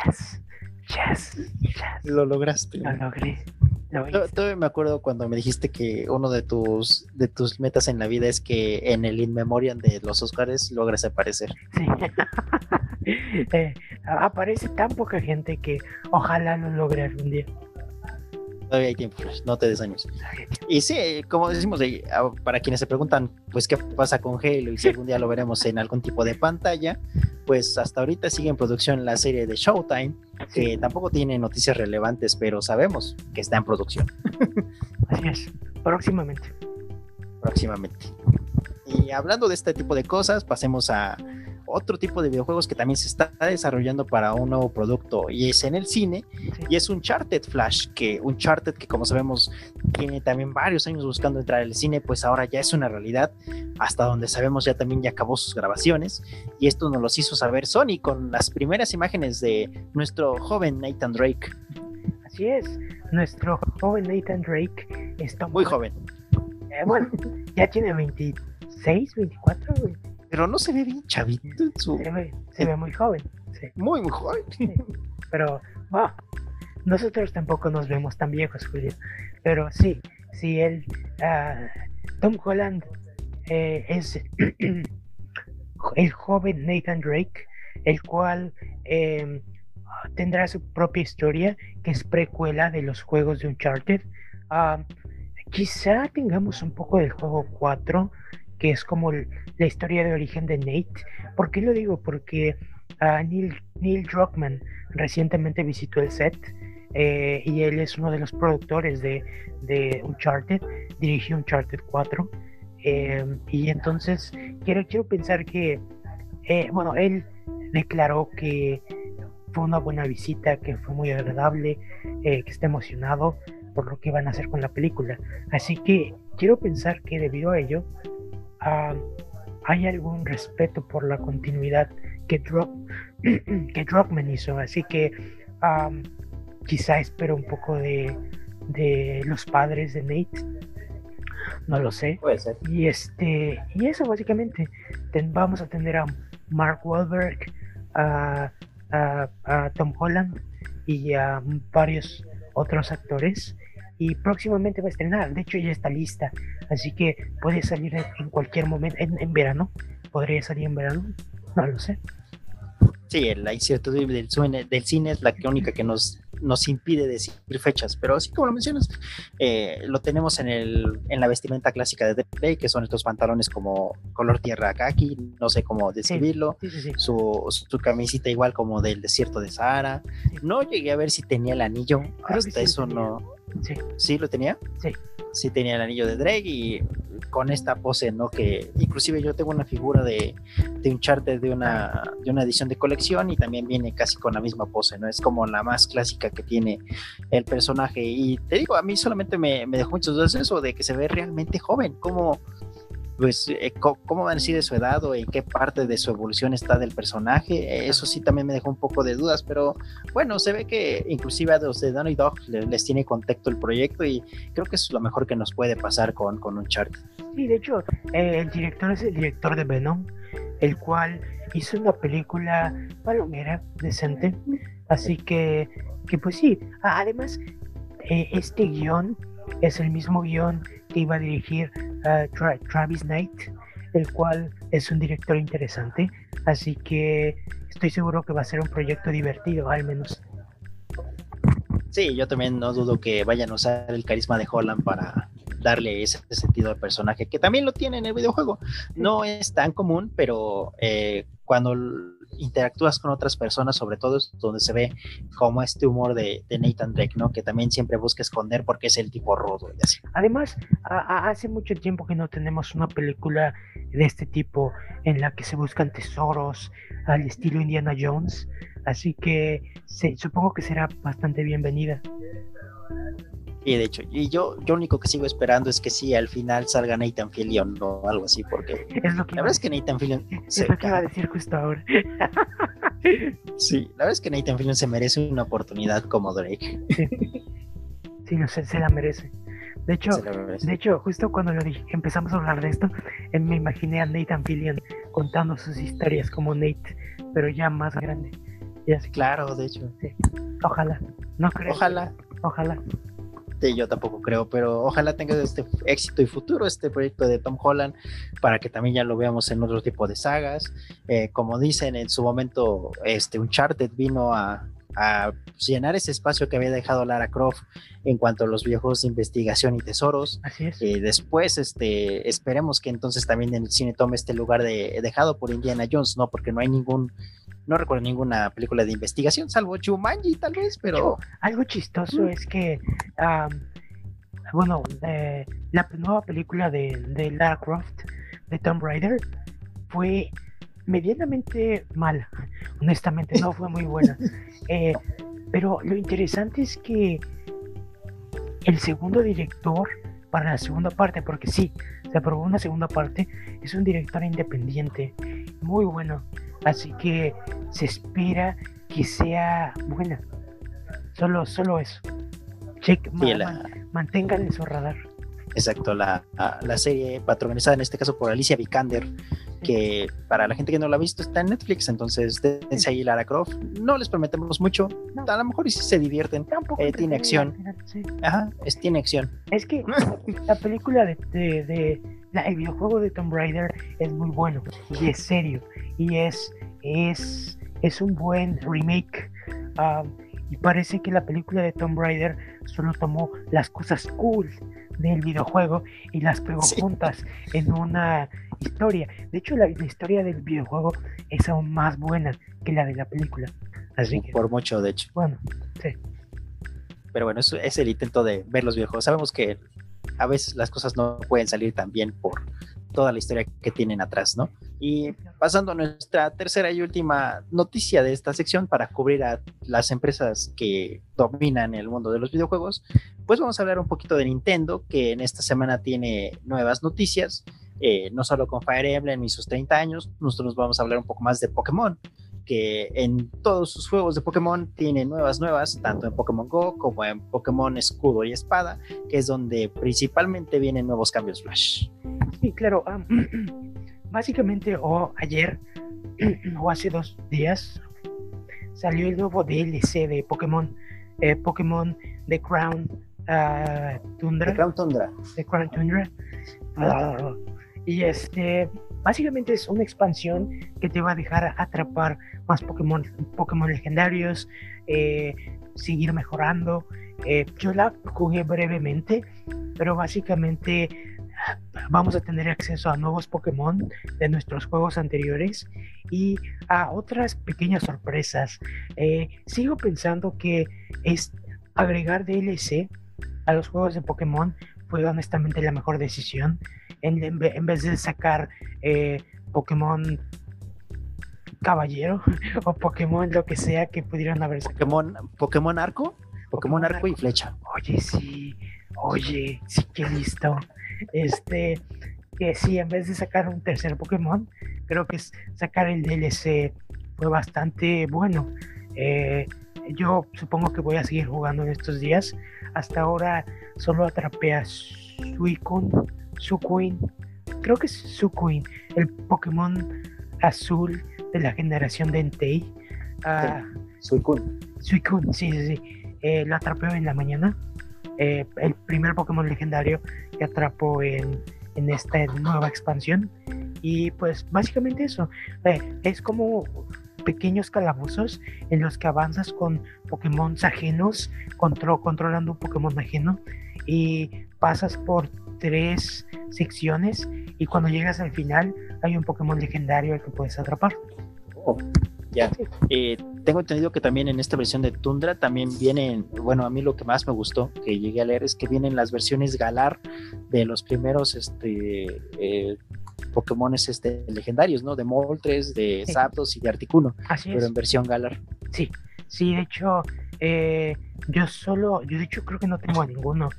Yes. Yes, Lo lograste. Lo logré. Todavía me acuerdo cuando me dijiste que uno de tus de tus metas en la vida es que en el In Memoriam de los Oscars logres aparecer. Sí. Eh, aparece tan poca gente que ojalá lo logre algún día. Todavía hay tiempo, no te desaños. Y sí, como decimos, para quienes se preguntan, pues, qué pasa con Halo y si algún día lo veremos en algún tipo de pantalla, pues hasta ahorita sigue en producción la serie de Showtime, que tampoco tiene noticias relevantes, pero sabemos que está en producción. Así es, próximamente. Próximamente. Y hablando de este tipo de cosas, pasemos a otro tipo de videojuegos que también se está desarrollando para un nuevo producto y es en el cine y es un Charted Flash, que un Charted que como sabemos tiene también varios años buscando entrar al cine, pues ahora ya es una realidad, hasta donde sabemos ya también ya acabó sus grabaciones y esto nos los hizo saber Sony con las primeras imágenes de nuestro joven Nathan Drake. Así es, nuestro joven Nathan Drake está muy joven. Eh, bueno, ya tiene 26, 24, pero no se ve bien chavito en su... Se ve, muy joven. Muy, muy joven. Pero, nosotros tampoco nos vemos tan viejos, Julio. Pero sí, sí, él, uh, Tom Holland eh, es el joven Nathan Drake, el cual em, tendrá su propia historia, que es precuela de los juegos de Uncharted. Uh, quizá tengamos un poco del juego 4, que es como la historia de origen de Nate. ¿Por qué lo digo? Porque uh, Neil, Neil Druckmann recientemente visitó el set eh, y él es uno de los productores de, de Uncharted, dirigió Uncharted 4. Eh, y entonces quiero, quiero pensar que, eh, bueno, él declaró que fue una buena visita, que fue muy agradable, que está emocionado por lo que van a hacer con la película. Así que quiero pensar que debido a ello, hay algún respeto por la continuidad que, Drop, que Dropman hizo. Así que quizá espero un poco de, de los padres de Nate. No lo sé. Puede ser. Y este y eso básicamente vamos a tener a Mark Wahlberg, a, a Tom Holland y a varios otros actores y próximamente va a estrenar. De hecho, ya está lista, así que puede salir en cualquier momento, en, verano. Podría salir en verano, no lo sé. Sí, la incertidumbre del, del cine es la única que nos nos impide decir fechas, pero así como lo mencionas, eh, lo tenemos en, el, en la vestimenta clásica de Play, que son estos pantalones como color tierra kaki, no sé cómo describirlo, su, su, camisita igual como del desierto de Sahara. No llegué a ver si tenía el anillo, hasta eso no. Sí. lo tenía? Sí. Sí tenía el anillo de Drake y con esta pose, ¿no? Que inclusive yo tengo una figura de, de un charter de una, de una edición de colección y también viene casi con la misma pose, ¿no? Es como la más clásica que tiene el personaje. Y te digo, a mí solamente me, me dejó muchas dudas eso de que se ve realmente joven, como pues, eh, ¿cómo van a decir de su edad o en qué parte de su evolución está del personaje? Eso sí también me dejó un poco de dudas, pero bueno, se ve que inclusive a los de Danny Dog les, tiene contacto el proyecto y creo que es lo mejor que nos puede pasar con, con un chart. Sí, de hecho, eh, el director es el director de Venom, el cual hizo una película palomera decente, así que, que pues sí, además, eh, este guion es el mismo guion que iba a dirigir Travis Knight, el cual es un director interesante, así que estoy seguro que va a ser un proyecto divertido, al menos. Sí, yo también no dudo que vayan a usar el carisma de Holland para, darle ese, sentido al personaje, que también lo tiene en el videojuego. No es tan común, pero eh, cuando interactúas con otras personas, sobre todo es donde se ve como este humor de, Nathan Drake, ¿no? Que también siempre busca esconder porque es el tipo rudo. Además, hace mucho tiempo que no tenemos una película de este tipo en la que se buscan tesoros al estilo Indiana Jones, así que supongo que será bastante bienvenida. Y de hecho, y yo, yo lo único que sigo esperando es que sí al final salga Nathan Fillion o algo así, porque es lo que la verdad es que Nathan Fillion se lo que a decir justo ahora. sí, la verdad es que Nathan Fillion se merece una oportunidad como Drake. Sí, sí no, se, se la merece. De hecho, de hecho, justo cuando lo dije, empezamos a hablar de esto, me imaginé a Nathan Fillion contando sus historias como Nate, pero ya más grande. Ya claro, de hecho. Sí. Ojalá. No creo. Ojalá. Ojalá. Yo tampoco creo, pero ojalá tenga este éxito y futuro este proyecto de Tom Holland para que también ya lo veamos en otro tipo de sagas. Eh, como dicen en su momento, este Uncharted vino a, llenar ese espacio que había dejado Lara Croft en cuanto a los viejos de investigación y tesoros. Así es. Eh, después, este, esperemos que entonces también en el cine tome este lugar de, dejado por Indiana Jones, ¿no? Porque no hay ningún no recuerdo ninguna película de investigación, salvo Jumanji tal vez, pero... algo chistoso es que, bueno, eh, la nueva película de, de Lara Croft, de Tomb Raider, fue medianamente mala, honestamente, no fue muy buena. Eh, pero lo interesante es que el segundo director para la segunda parte, porque sí, se aprobó una segunda parte, es un director independiente, muy bueno. Así que se espera que sea buena. Solo, solo eso. Check, mantengan en su radar. Exacto, la, la, serie patronizada en este caso por Alicia Vikander, que para la gente que no la ha visto está en Netflix, entonces dense ahí Lara Croft. No les prometemos mucho, a lo mejor si se divierten. Eh, tiene acción. Ajá, es, tiene acción. Es que la película de, de, el videojuego de Tomb Raider es muy bueno y es serio y es, es, es un buen remake. Um, y parece que la película de Tomb Raider solo tomó las cosas cool del videojuego y las pegó juntas en una historia. De hecho, la, historia del videojuego es aún más buena que la de la película. Así Por mucho, de hecho. Bueno, sí. Pero bueno, es, es el intento de ver los videojuegos. Sabemos que a veces las cosas no pueden salir tan bien por toda la historia que tienen atrás, ¿no? Y pasando a nuestra tercera y última noticia de esta sección para cubrir a las empresas que dominan el mundo de los videojuegos, pues vamos a hablar un poquito de Nintendo, que en esta semana tiene nuevas noticias, eh, no solo con Fire Emblem y sus 30 años, nosotros vamos a hablar un poco más de Pokémon, que en todos sus juegos de Pokémon tiene nuevas, nuevas, tanto en Pokémon Go como en Pokémon Escudo y Espada, que es donde principalmente vienen nuevos cambios Flash. Sí, claro. básicamente, o ayer, o hace dos días, salió el nuevo DLC de Pokémon, eh, Pokémon The Crown uh, Tundra. The Crown Tundra. The Crown Tundra. Ah, y este, básicamente es una expansión que te va a dejar atrapar más Pokémon, Pokémon legendarios, eh, seguir mejorando. Eh, yo la jugué brevemente, pero básicamente vamos a tener acceso a nuevos Pokémon de nuestros juegos anteriores y a otras pequeñas sorpresas. Eh, sigo pensando que es agregar DLC a los juegos de Pokémon fue honestamente la mejor decisión en, en, vez de sacar eh, Pokémon caballero o Pokémon lo que sea que pudieran haber sacado. Pokémon, Pokémon arco, Pokémon, arco, y flecha. Oye, sí, oye, sí que listo. Este, que sí, en vez de sacar un tercer Pokémon, creo que sacar el DLC fue bastante bueno. Eh, yo supongo que voy a seguir jugando en estos días. Hasta ahora solo atrapé a Suicune, Suquin, creo que es Suquin, el Pokémon azul de la generación de Entei. Uh, Suicune. Suicune, sí, sí, sí. Eh, lo atrapé en la mañana. Eh, el primer Pokémon legendario que atrapó en, en esta nueva expansión. Y pues básicamente eso. Eh, es como pequeños calabozos en los que avanzas con Pokémon ajenos, controlando un Pokémon ajeno y pasas por tres secciones y cuando llegas al final hay un Pokémon legendario al que puedes atrapar. Oh, ya. Eh, tengo entendido que también en esta versión de Tundra también vienen, bueno, a mí lo que más me gustó que llegué a leer es que vienen las versiones Galar de los primeros este, eh, Pokémon este, legendarios, ¿no? De Moltres, de Zapdos y de Articuno. Así pero en versión Galar. Sí, sí, de hecho, eh, yo solo, yo de hecho creo que no tengo a ninguno.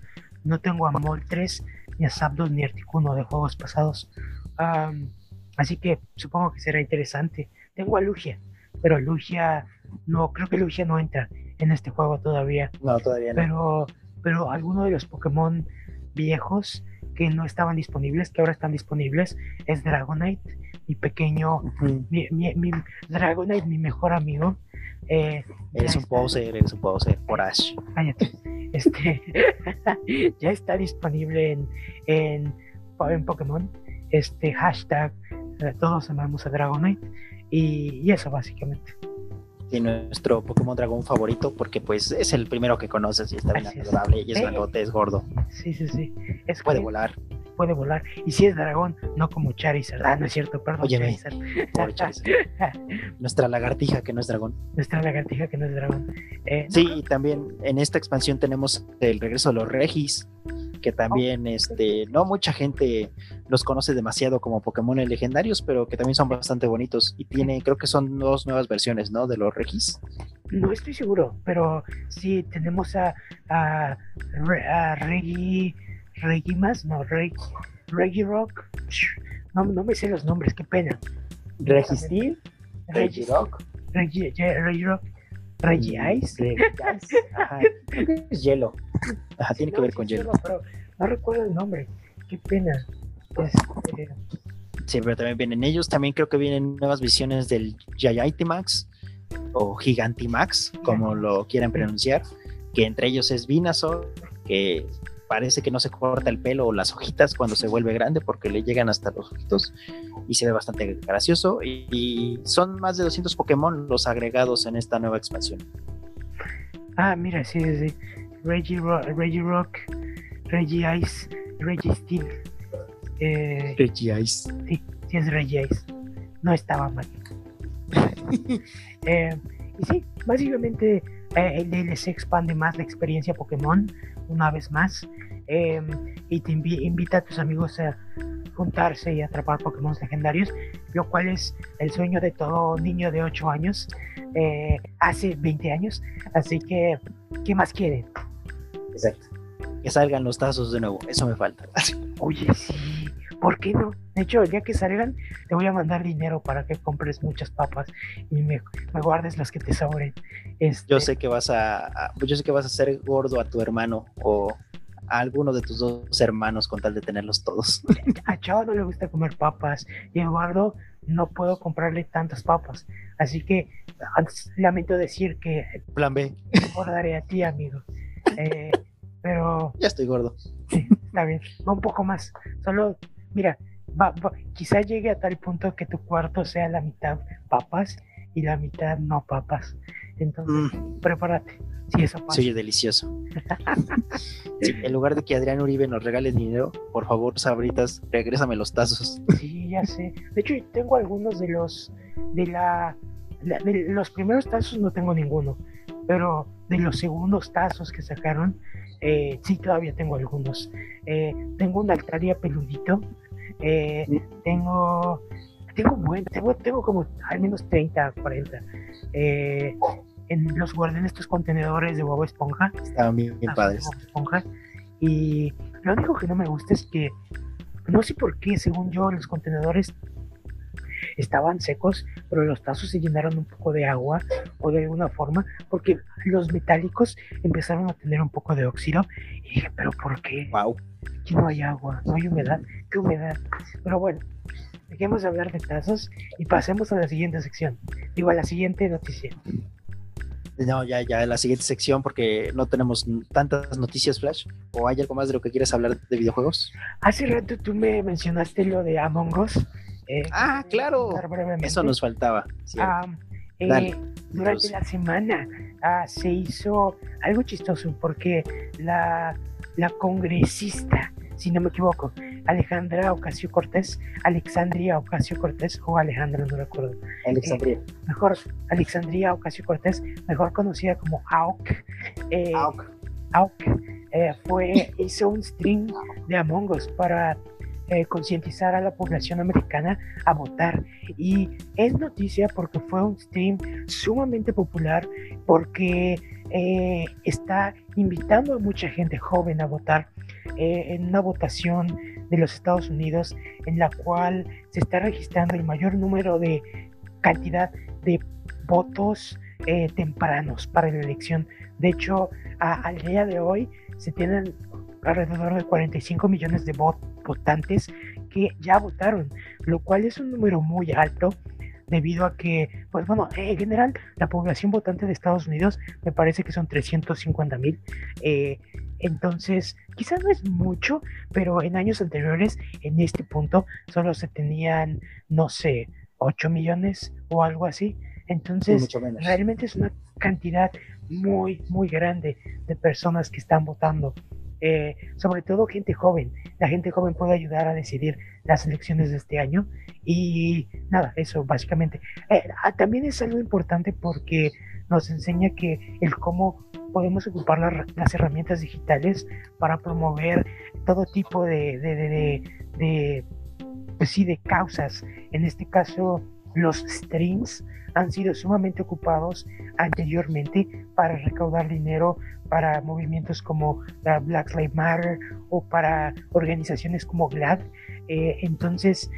No tengo a Moltres, ni a Zapdos, ni Articuno de juegos pasados. así que supongo que será interesante. Tengo a Lugia, pero Lugia, no, creo que Lugia no entra en este juego todavía. No, todavía no. Pero, pero alguno de los Pokémon viejos que no estaban disponibles, que ahora están disponibles, es Dragonite, mi pequeño, mi, mi, Dragonite, mi mejor amigo. Eh, eres un poser, eres un poser, por Ash. Cállate. Este, ya está disponible en, en, en Pokémon. Este hashtag, eh, todos amamos a Dragonite. Y, y eso básicamente y nuestro Pokémon dragón favorito porque pues es el primero que conoces y está bien adorable y es grandote, es gordo. Sí, sí, sí. Es puede volar. Puede volar. Y si es dragón, no como Charizard. Ah, no es cierto, perdón. Oye, Charizard. Nuestra lagartija que no es dragón. Nuestra lagartija que no es dragón. Eh, sí, y también en esta expansión tenemos el regreso de los Regis que también este, no mucha gente los conoce demasiado como Pokémon legendarios, pero que también son bastante bonitos. Y tiene, creo que son dos nuevas versiones, ¿no? De los Regis. No estoy seguro, pero sí tenemos a, a, a Reggie, Reggie más, no, Reggie, Reggie Rock. No, no me sé los nombres, qué pena. Reggie Reggie Rock. Reggie, Reggie Rock. Reggie Ice. Ajá. Es hielo. Ajá, tiene que ver con hielo. Pero no recuerdo el nombre. Qué pena. Este... Sí, pero también vienen ellos. También creo que vienen nuevas visiones del Gigantimax o Gigantimax, como lo quieran pronunciar. Que entre ellos es Vinazor, que parece que no se corta el pelo o las hojitas cuando se vuelve grande porque le llegan hasta los ojitos y se ve bastante gracioso. Y, son más de 200 Pokémon los agregados en esta nueva expansión. Ah, mira, sí, sí. Reggie, Reggie Rock, Reggie Ice, Reggie Steel. Eh, Reggie Ice. Sí, sí es Reggie Ice. No estaba mal. Eh, y sí, básicamente eh, el DLC expande más la experiencia Pokémon una vez más em, y te invita a tus amigos a juntarse y atrapar Pokémon legendarios, lo cual es el sueño de todo niño de 8 años eh, hace 20 años. Así que, ¿qué más quieren? Exacto. Que salgan los tazos de nuevo, eso me falta. Oye, sí, ¿por qué no? De hecho, el día que salgan, te voy a mandar dinero para que compres muchas papas y me, guardes las que te sobren. Este... Yo sé que vas a, yo sé que vas a hacer gordo a tu hermano o a alguno de tus dos hermanos con tal de tenerlos todos. A Chavo no le gusta comer papas y a Eduardo no puedo comprarle tantas papas. Así que lamento decir que... Plan B. Guardaré a ti, amigo. Eh, pero... Ya estoy gordo. Sí, está bien. Va un poco más. Solo, mira, va, quizá llegue a tal punto que tu cuarto sea la mitad papas y la mitad no papas. Entonces, mm. prepárate. Sí, eso pasa. Sí, delicioso. en lugar de que Adrián Uribe nos regale dinero, por favor, Sabritas, regrésame los tazos. Sí, ya sé. De hecho, tengo algunos de los de la, de los primeros tazos no tengo ninguno, pero de los segundos tazos que sacaron, eh, sí todavía tengo algunos. Eh, tengo un Altaria peludito, eh, tengo tengo bueno, tengo, tengo como al menos 30, 40. Eh, en los guarden estos contenedores de huevo esponja. Estaban bien, padres. esponja. Y lo único que no me gusta es que, no sé por qué, según yo, los contenedores estaban secos, pero los tazos se llenaron un poco de agua o de alguna forma, porque los metálicos empezaron a tener un poco de óxido. Y dije, ¿pero por qué? Wow. Aquí no hay agua, no hay humedad. ¿Qué humedad? Pero bueno, dejemos de hablar de tazos y pasemos a la siguiente sección. Digo, a la siguiente noticia. No, ya, ya, la siguiente sección porque no tenemos tantas noticias, Flash. ¿O hay algo más de lo que quieras hablar de videojuegos? Hace rato tú me mencionaste lo de Among Us. Eh, ah, claro. Eso nos faltaba. Ah, eh, durante la semana ah, se hizo algo chistoso porque la, la congresista si no me equivoco, Alejandra Ocasio Cortés, Alexandria Ocasio Cortés o Alejandra, no recuerdo. Alexandria. Eh, mejor, Alexandria Ocasio Cortés, mejor conocida como AOC. Eh, AOC. AOC eh, fue, hizo un stream de Among Us para eh, concientizar a la población americana a votar. Y es noticia porque fue un stream sumamente popular, porque eh, está invitando a mucha gente joven a votar eh, en una votación de los Estados Unidos en la cual se está registrando el mayor número de cantidad de votos tempranos para la elección. De hecho, al día de hoy se tienen alrededor de 45 millones de votantes que ya votaron, lo cual es un número muy alto debido a que, pues bueno, en general la población votante de Estados Unidos me parece que son 350 mil. Eh, entonces, quizás no es mucho, pero en años anteriores, en este punto, solo se tenían, no sé, 8 millones o algo así. Entonces, realmente es una cantidad muy, muy grande de personas que están votando. Eh, sobre todo gente joven. La gente joven puede ayudar a decidir las elecciones de este año y nada, eso básicamente. Eh, ah, también es algo importante porque nos enseña que el cómo podemos ocupar las herramientas digitales para promover todo tipo de, de, de, de pues sí, de causas. En este caso, los streams han sido sumamente ocupados anteriormente para recaudar dinero para movimientos como Black Lives Matter o para organizaciones como GLAD. Eh, entonces,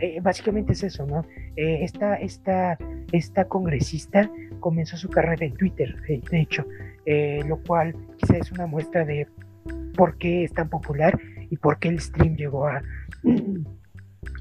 eh, básicamente es eso, ¿no? Eh, esta, esta, esta congresista comenzó su carrera en Twitter, de hecho, lo cual quizá es una muestra de por qué es tan popular y por qué el stream llegó a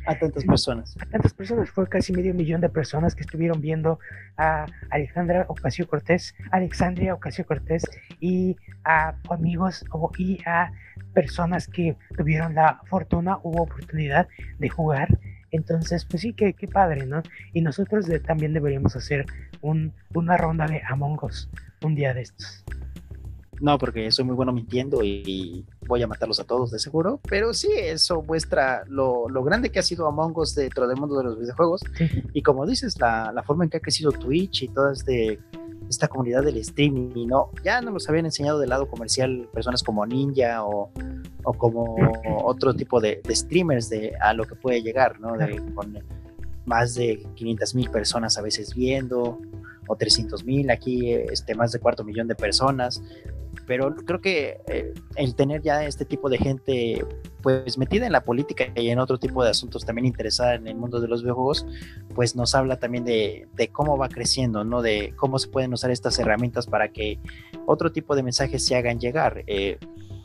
a tantas personas. A tantas personas, fue casi medio millón de personas que estuvieron viendo a Alejandra Ocasio Cortés, Alexandria Ocasio Cortés y a amigos y a personas que tuvieron la fortuna u oportunidad de jugar. Entonces, pues sí, qué, qué padre, ¿no? Y nosotros también deberíamos hacer un, una ronda de Among Us un día de estos. No, porque soy muy bueno mintiendo y, voy a matarlos a todos de seguro. Pero sí, eso muestra lo, grande que ha sido Among Us dentro del mundo de los videojuegos. Y como dices, la, forma en que ha crecido Twitch y toda este, esta comunidad del streaming, no, ya no nos habían enseñado del lado comercial personas como Ninja o, como otro tipo de, streamers de a lo que puede llegar, ¿no? De, con más de 500 mil personas a veces viendo o 300 mil, aquí este, más de cuarto millón de personas pero creo que eh, el tener ya este tipo de gente pues metida en la política y en otro tipo de asuntos también interesada en el mundo de los videojuegos, pues nos habla también de, cómo va creciendo, ¿no? De cómo se pueden usar estas herramientas para que otro tipo de mensajes se hagan llegar. Eh,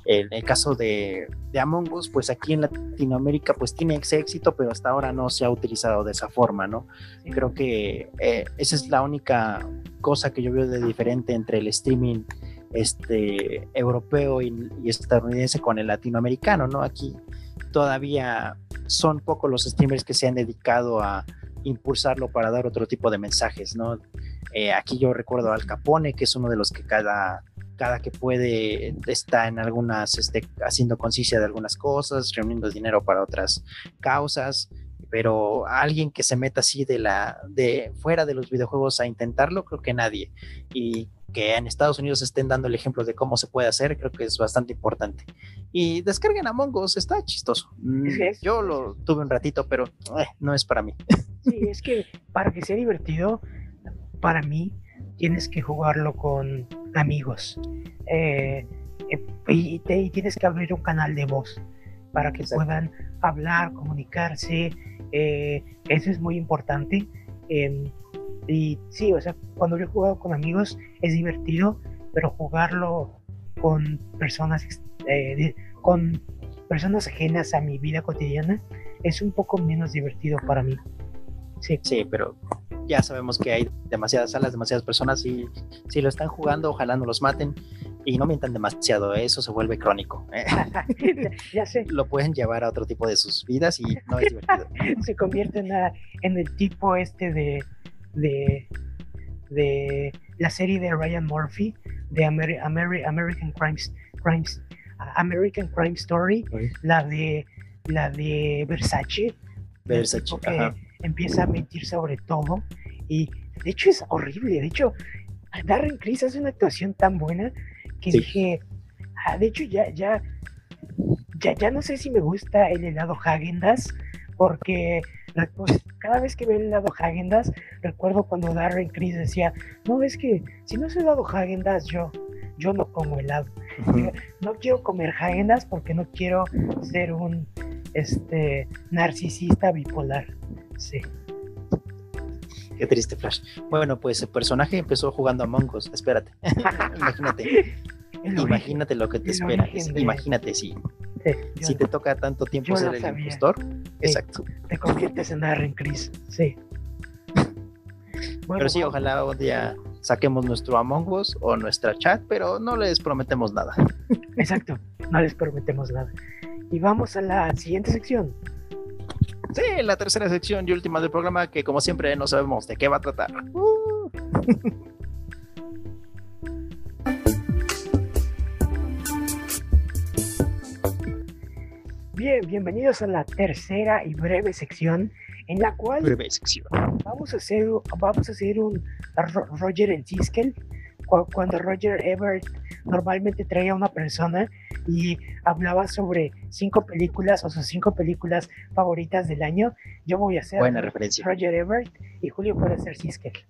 en el caso de, de, Among Us, pues aquí en Latinoamérica pues tiene ese éxito, pero hasta ahora no se ha utilizado de esa forma, ¿no? Creo que eh, esa es la única cosa que yo veo de diferente entre el streaming este, europeo y, estadounidense con el latinoamericano, ¿no? Aquí todavía son pocos los streamers que se han dedicado a impulsarlo para dar otro tipo de mensajes, ¿no? Eh, aquí yo recuerdo Al Capone, que es uno de los que cada, cada que puede está en algunas, este, haciendo conciencia de algunas cosas, reuniendo dinero para otras causas, pero alguien que se meta así de la, de fuera de los videojuegos a intentarlo, creo que nadie. Y que en Estados Unidos estén dando el ejemplo de cómo se puede hacer, creo que es bastante importante. Y descarguen a Us, está chistoso. Mm, yo lo tuve un ratito, pero eh, no es para mí. Sí, es que para que sea divertido, para mí, tienes que jugarlo con amigos. Eh, eh, y, tienes que abrir un canal de voz para que puedan hablar, comunicarse. eso es muy importante. Y sí, o sea, cuando yo he jugado con amigos es divertido, pero jugarlo con personas, eh, con personas ajenas a mi vida cotidiana es un poco menos divertido para mí. Sí. Sí, pero ya sabemos que hay demasiadas salas, demasiadas personas y si lo están jugando, ojalá no los maten y no mientan demasiado, ¿eh? eso se vuelve crónico. ¿eh? ya sé. Lo pueden llevar a otro tipo de sus vidas y no es divertido. se convierte en el tipo este de de, de la serie de Ryan Murphy de American Crimes, Crimes American Crime Story, la de la de Versace. Versace, que empieza a mentir sobre todo. Y de hecho es horrible, de hecho Darren Criss hace una actuación tan buena que dije, ah, de hecho ya ya ya ya no sé si me gusta el helado Häagen-Dazs porque cada vez que veo el helado Häagen-Dazs recuerdo cuando Darren Criss decía, "No, es que si no es helado Häagen-Dazs yo yo no como helado. No quiero comer Häagen-Dazs porque no quiero ser un este narcisista bipolar." Sí. Qué triste, Flash. Bueno, pues el personaje empezó jugando a Us. Espérate. Imagínate. Imagínate lo que te espera. Imagínate si, te toca tanto tiempo ser el impostor. Exacto. Te conviertes en Darren Chris. Sí. pero sí, ojalá un día saquemos nuestro Among Us o nuestra chat, pero no les prometemos nada. Exacto, no les prometemos nada. Y vamos a la siguiente sección. Sí, la tercera sección y última del programa que como siempre no sabemos de qué va a tratar. Uh. Bien, bienvenidos a la tercera y breve sección en la cual breve sección. vamos a hacer vamos a hacer un Roger en Siskel cuando Roger Ebert normalmente traía a una persona y hablaba sobre cinco películas o sus cinco películas favoritas del año, yo voy a hacer Roger Ebert y Julio puede ser Siskel.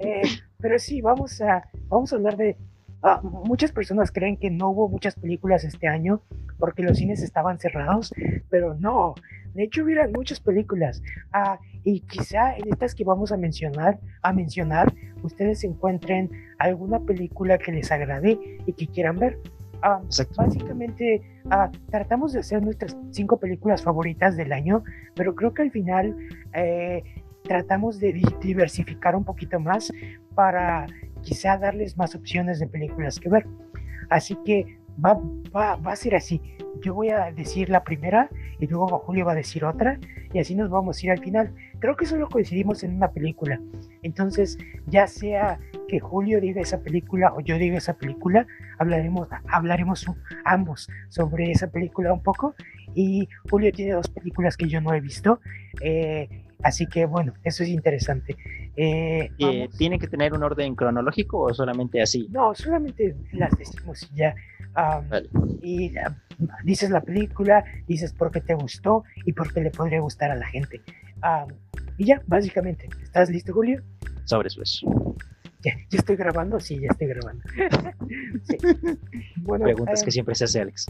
Eh, pero sí, vamos a, vamos a hablar de... Ah, muchas personas creen que no hubo muchas películas este año porque los cines estaban cerrados, pero no, de hecho, hubieran muchas películas. Ah, y quizá en estas que vamos a mencionar, a mencionar, ustedes encuentren alguna película que les agrade y que quieran ver. Ah, básicamente, ah, tratamos de hacer nuestras cinco películas favoritas del año, pero creo que al final eh, tratamos de diversificar un poquito más para quizá darles más opciones de películas que ver. Así que va, va, va a ser así. Yo voy a decir la primera y luego Julio va a decir otra y así nos vamos a ir al final. Creo que solo coincidimos en una película. Entonces, ya sea que Julio diga esa película o yo diga esa película, hablaremos, hablaremos ambos sobre esa película un poco. Y Julio tiene dos películas que yo no he visto. Eh, así que bueno, eso es interesante. Eh, eh, ¿Tiene que tener un orden cronológico o solamente así? No, solamente las decimos y ya. Y dices la película, dices por qué te gustó y por qué le podría gustar a la gente. y ya, básicamente. ¿Estás listo, Julio? Sobre eso. Ya, ¿Ya estoy grabando? Sí, ya estoy grabando. Preguntas que siempre se hace Alex.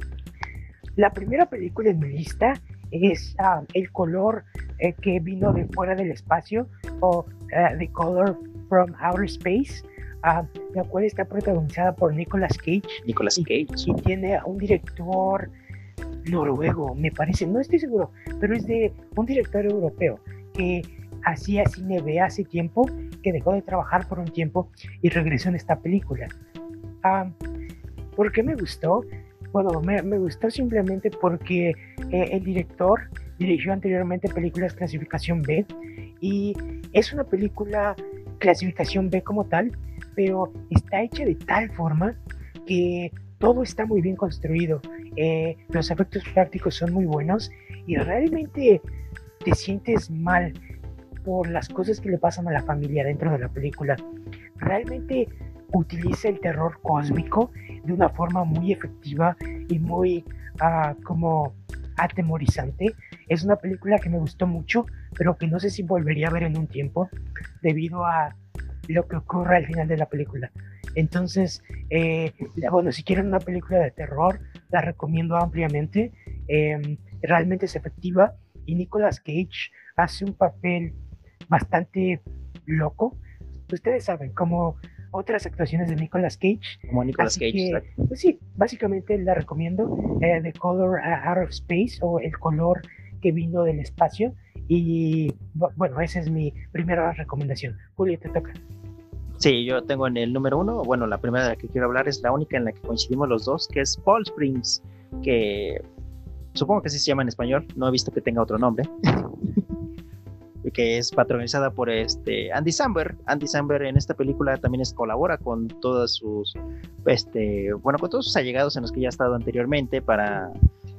La primera película en mi lista es El color eh, que vino de fuera del espacio o eh, The Color from Outer Space la cual está protagonizada por Nicolas Cage. Nicolas Cage. Y, tiene un director noruego, me parece, no estoy seguro, pero es de un director europeo que hacía cine B hace tiempo, que dejó de trabajar por un tiempo y regresó en esta película. ¿Por qué me gustó? Bueno, me, gustó simplemente porque eh, el director dirigió anteriormente películas clasificación B y es una película clasificación B como tal, pero está hecha de tal forma que todo está muy bien construido. Eh, los efectos prácticos son muy buenos y realmente te sientes mal por las cosas que le pasan a la familia dentro de la película. Realmente utiliza el terror cósmico de una forma muy efectiva y muy ah, como atemorizante. Es una película que me gustó mucho, pero que no sé si volvería a ver en un tiempo debido a lo que ocurre al final de la película. Entonces, eh, bueno, si quieren una película de terror, la recomiendo ampliamente. Em, realmente es efectiva y Nicolas Cage hace un papel bastante loco. Ustedes saben, como otras actuaciones de Nicolas Cage. Como Nicolas Cage. pues sí, básicamente la recomiendo. Eh, The Color Out of Space o El color que vino del espacio. Y bueno, esa es mi primera recomendación. Julio, te toca. Sí, yo tengo en el número uno, bueno, la primera de la que quiero hablar es la única en la que coincidimos los dos, que es Paul Springs, que supongo que así se llama en español, no he visto que tenga otro nombre. que es patronizada por este Andy Samberg. Andy Samberg en esta película también es, colabora con todos sus, este, bueno, con todos sus allegados en los que ya ha estado anteriormente para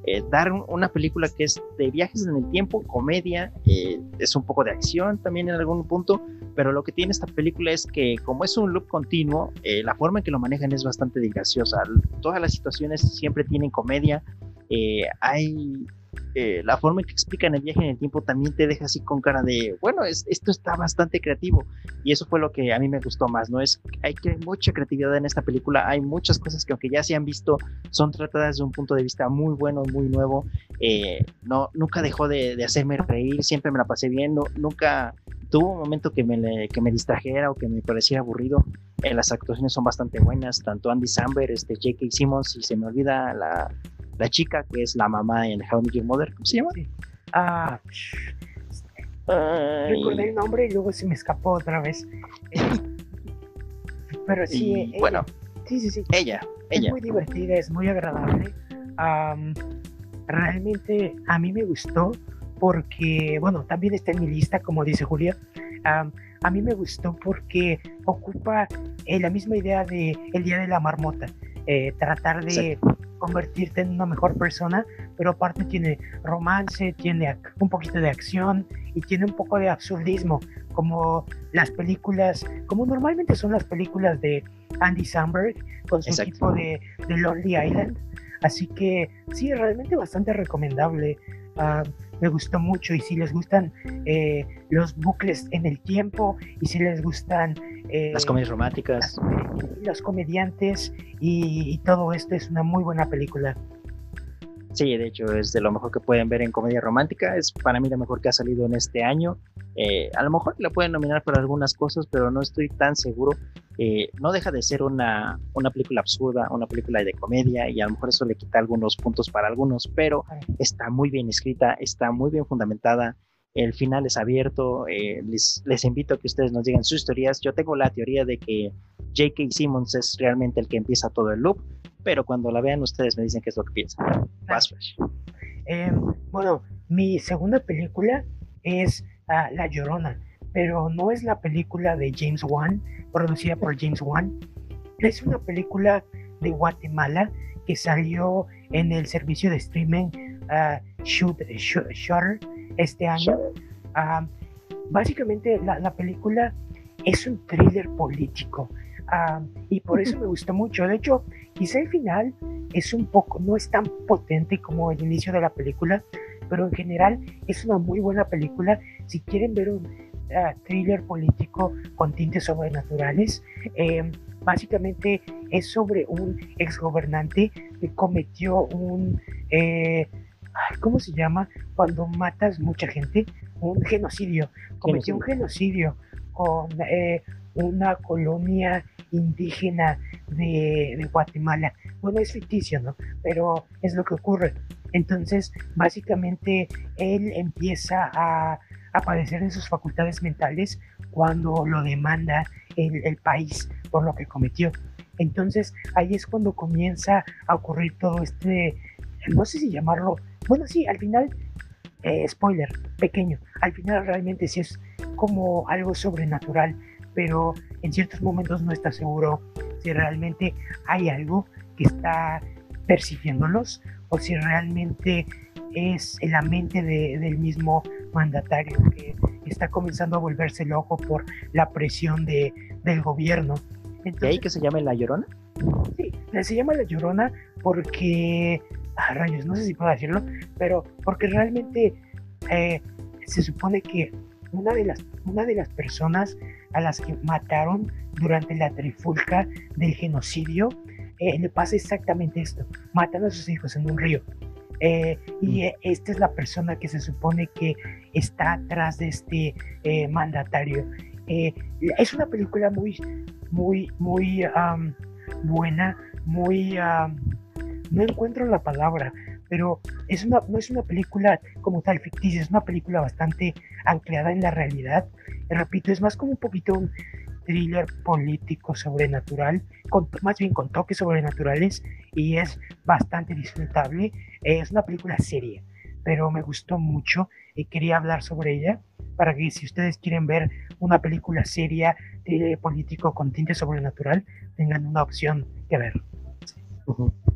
eh, dar una película que es de viajes en el tiempo, comedia, eh, es un poco de acción también en algún punto, pero lo que tiene esta película es que como es un loop continuo, eh, la forma en que lo manejan es bastante graciosa. Todas las situaciones siempre tienen comedia, hay eh, la forma en que explican el viaje en el tiempo también te deja así con cara de, bueno, esto está bastante creativo y eso fue lo que a mí me gustó más, ¿no? Es hay que mucha creatividad en esta película, hay muchas cosas que aunque ya se han visto, son tratadas desde un punto de vista muy bueno, muy nuevo, eh, no, nunca dejó de, hacerme reír, siempre me la pasé bien, nunca tuvo un momento que me, que me distrajera o que me pareciera aburrido. Eh, las actuaciones son bastante buenas, tanto Andy Samberg, este, J.K. Simmons, y se me olvida la, la chica que es la mamá en How I Met Your Mother, ¿cómo se llama? Ah, recordé el nombre y luego se me escapó otra vez. Pero sí, bueno, sí, sí, sí. Ella, ella. Es muy divertida, es muy agradable. realmente a mí me gustó porque, bueno, también está en mi lista, como dice Julia. a mí me gustó porque ocupa eh, la misma idea de El Día de la Marmota. Eh, tratar de convertirte en una mejor persona, pero aparte tiene romance, tiene un poquito de acción y tiene un poco de absurdismo, como las películas, como normalmente son las películas de Andy Samberg con su equipo de, de, Lonely Island. Así que sí, realmente bastante recomendable. Ah, me gustó mucho y si les gustan eh, los bucles en el tiempo y si les gustan eh, las comedias románticas los comediantes y, todo esto es una muy buena película Sí, de hecho es de lo mejor que pueden ver en comedia romántica. Es para mí lo mejor que ha salido en este año. Eh, a lo mejor la pueden nominar por algunas cosas, pero no estoy tan seguro. no deja de ser una, una película absurda, una película de comedia y a lo mejor eso le quita algunos puntos para algunos, pero está muy bien escrita, está muy bien fundamentada. El final es abierto. Eh, les, les invito a que ustedes nos digan sus teorías. Yo tengo la teoría de que J.K. Simmons es realmente el que empieza todo el loop, pero cuando la vean ustedes me dicen qué es lo que piensan. Eh, bueno, mi segunda película es ah, La Llorona, pero no es la película de James Wan, producida por James Wan. Es una película de Guatemala que salió en el servicio de streaming uh, Shutter este año. Ah, básicamente la, película es un thriller político ah, y por eso me gustó mucho. De hecho, quizá el final es un poco, no es tan potente como el inicio de la película, pero en general es una muy buena película. Si quieren ver un ah, thriller político con tintes sobrenaturales, eh, básicamente es sobre un exgobernante que cometió un... Eh, ¿cómo se llama? Cuando matas mucha gente, un genocidio. Cometió un genocidio con eh, una colonia indígena de, Guatemala. Bueno, es ficticio, ¿no? Pero es lo que ocurre. Entonces, básicamente, él empieza a, a padecer de sus facultades mentales cuando lo demanda el, el país por lo que cometió. Entonces, ahí es cuando comienza a ocurrir todo este, no sé si llamarlo bueno, sí, al final, eh, spoiler, pequeño, al final realmente sí es como algo sobrenatural, pero en ciertos momentos no está seguro si realmente hay algo que está percibiéndolos o si realmente es en la mente del mismo mandatario que está comenzando a volverse loco por la presión de, del gobierno. ¿Y ahí que se llama La Llorona? Sí, se llama La Llorona porque ah, rayos, no sé si puedo decirlo, pero porque realmente eh, se supone que una de, las, una de las personas a las que mataron durante la trifulca del genocidio eh, le pasa exactamente esto, matan a sus hijos en un río. Eh, y mm. esta es la persona que se supone que está atrás de este mandatario. es una película muy, muy, muy buena, muy no encuentro la palabra, pero es una, no es una película como tal ficticia, es una película bastante anclada en la realidad. Repito, es más como un poquito un thriller político sobrenatural, con, más bien con toques sobrenaturales, y es bastante disfrutable. Es una película seria, pero me gustó mucho y quería hablar sobre ella para que si ustedes quieren ver una película seria de político con tinte sobrenatural, tengan una opción que ver.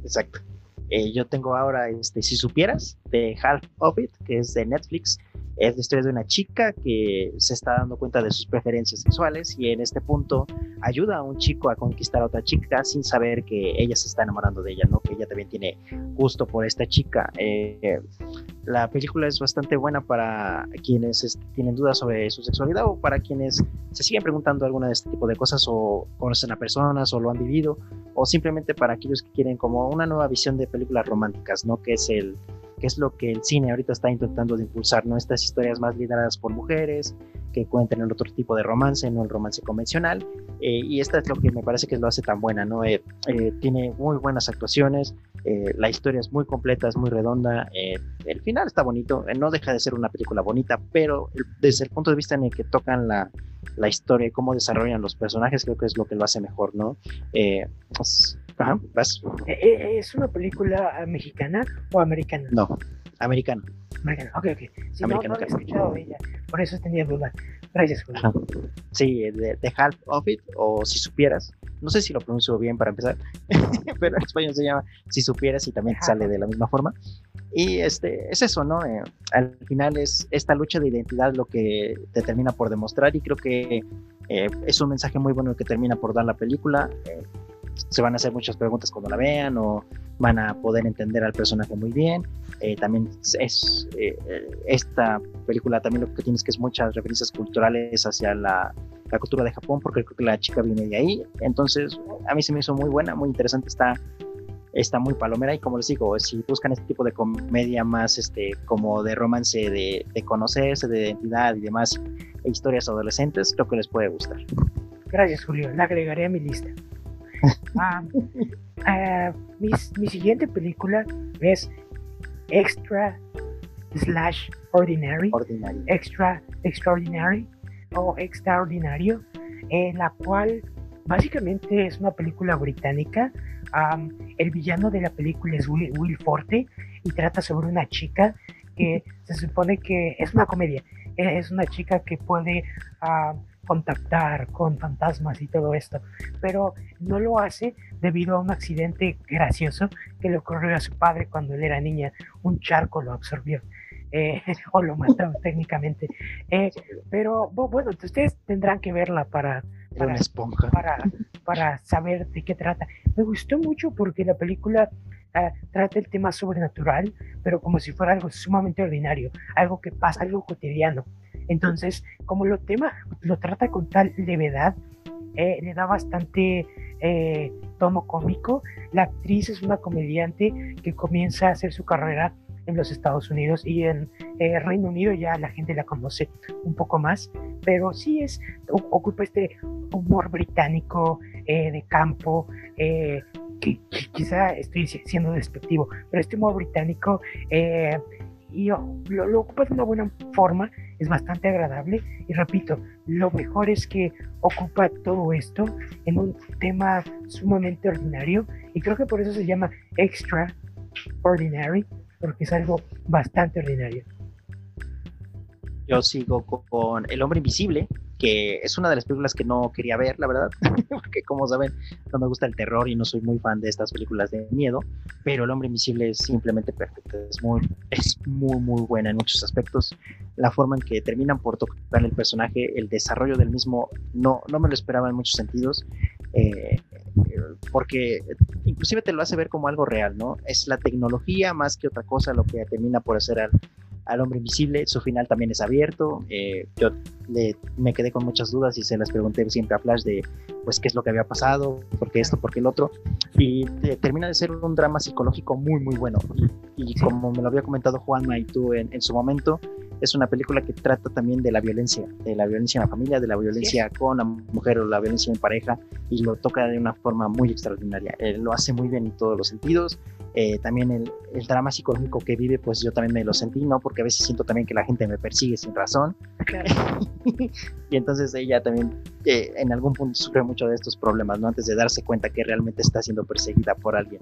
Exacto. Eh, yo tengo ahora, este, si supieras, de Half of It, que es de Netflix. Es la historia de una chica que se está dando cuenta de sus preferencias sexuales y en este punto ayuda a un chico a conquistar a otra chica sin saber que ella se está enamorando de ella, ¿no? Que ella también tiene gusto por esta chica. Eh, la película es bastante buena para quienes este, tienen dudas sobre su sexualidad o para quienes se siguen preguntando alguna de este tipo de cosas o conocen a personas o lo han vivido o simplemente para aquellos que quieren como una nueva visión de películas románticas, ¿no? Que es el que es lo que el cine ahorita está intentando de impulsar, ¿no? Estas historias más lideradas por mujeres, que cuenten el otro tipo de romance, no el romance convencional. Eh, y esta es lo que me parece que lo hace tan buena, ¿no? Eh, eh, tiene muy buenas actuaciones, la historia es muy completa, es muy redonda, el final está bonito, no deja de ser una película bonita, pero desde el punto de vista en el que tocan la, la historia y cómo desarrollan los personajes, creo que es lo que lo hace mejor, ¿no? Pues, ajá, ¿vas? ¿Es una película mexicana o americana? No, americana. Americana, ok, ok. Si no, no escuchado ella, por eso tenía duda. Gracias, Julio. Sí, de, Half of It, o Si Supieras. No sé si lo pronuncio bien para empezar, pero en español se llama Si Supieras y también sale de la misma forma. Y este, es eso, ¿no? Eh, al final es esta lucha de identidad lo que te termina por demostrar y creo que eh, es un mensaje muy bueno el que termina por dar la película. Eh, se van a hacer muchas preguntas cuando la vean o van a poder entender al personaje muy bien. Eh, también es eh, esta película también lo que tiene es que es muchas referencias culturales hacia la, la, cultura de Japón porque creo que la chica viene de ahí. Entonces a mí se me hizo muy buena, muy interesante, está, está muy palomera y como les digo, si buscan este tipo de comedia más este, como de romance, de, de conocerse, de identidad y demás, e historias adolescentes, creo que les puede gustar. Gracias Julio, la agregaré a mi lista. Ah, ah, mi, siguiente película es Extra slash Ordinary, Extra Extraordinary o Extraordinario, en la cual básicamente es una película británica. el villano de la película es Will, Forte y trata sobre una chica que se supone que es una comedia. Es una chica que puede contactar con fantasmas y todo esto, pero no lo hace debido a un accidente gracioso que le ocurrió a su padre cuando él era niña. Un charco lo absorbió. Eh, o lo mató técnicamente. Eh, pero bueno, ustedes tendrán que verla para, para, esponja. para, para saber de qué trata. Me gustó mucho porque la película ah, trata el tema sobrenatural, pero como si fuera algo sumamente ordinario, algo que pasa, algo cotidiano. Entonces, como lo trata con tal levedad, eh, le da bastante eh, tono cómico. La actriz es una comediante que comienza a hacer su carrera en los Estados Unidos y en eh, Reino Unido ya la gente la conoce un poco más, pero sí es ocupa este humor británico de campo que, quizá estoy siendo despectivo, pero este humor británico y lo, ocupa de una buena forma, es bastante agradable y repito, lo mejor es que ocupa todo esto en un tema sumamente ordinario y creo que por eso se llama extraordinary, porque es algo bastante ordinario. Yo sigo con El hombre invisible, que es una de las películas que no quería ver, la verdad, porque como saben, no me gusta el terror y no soy muy fan de estas películas de miedo, pero El hombre invisible es simplemente perfecto, es muy, es muy, muy buena en muchos aspectos. La forma en que terminan por tocar el personaje, el desarrollo del mismo, no, no me lo esperaba en muchos sentidos, eh, porque inclusive te lo hace ver como algo real, ¿no? Es la tecnología más que otra cosa lo que termina por hacer al, al hombre invisible. Su final también es abierto. Eh, yo me quedé con muchas dudas y se las pregunté siempre a Flash de, pues, qué es lo que había pasado, por qué esto, por qué el otro. Y eh, termina de ser un drama psicológico muy, muy bueno. Y, como me lo había comentado Juanma y tú en, en, su momento, es una película que trata también de la violencia, de la violencia en la familia, de la violencia con la mujer o la violencia en pareja, y lo toca de una forma muy extraordinaria. lo hace muy bien en todos los sentidos. Eh, también el, el, drama psicológico que vive, pues yo también me lo sentí, ¿no? Porque a veces siento también que la gente me persigue sin razón. y entonces ella también eh, en algún punto sufre mucho de estos problemas, ¿no? Antes de darse cuenta que realmente está siendo perseguida por alguien.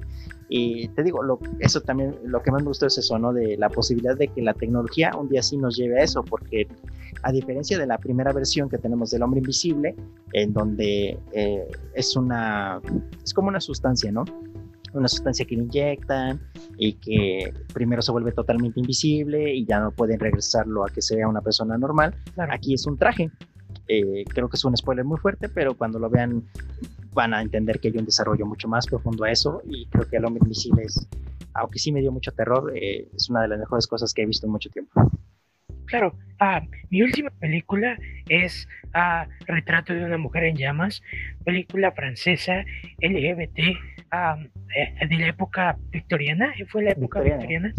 Y te digo, lo, eso también, lo que más me gustó es eso, ¿no? De la posibilidad de que la tecnología un día sí nos lleve a eso, porque a diferencia de la primera versión que tenemos del hombre invisible, en donde eh, es una, es como una sustancia, ¿no? Una sustancia que le inyectan y que primero se vuelve totalmente invisible y ya no pueden regresarlo a que sea una persona normal. Aquí es un traje. Eh, creo que es un spoiler muy fuerte, pero cuando lo vean van a entender que hay un desarrollo mucho más profundo a eso y creo que el hombre invisible es, aunque sí me dio mucho terror, eh, es una de las mejores cosas que he visto en mucho tiempo. Claro, ah, mi última película es ah, Retrato de una mujer en llamas, película francesa LGBT ah, eh, de la época victoriana, fue la época victoriana,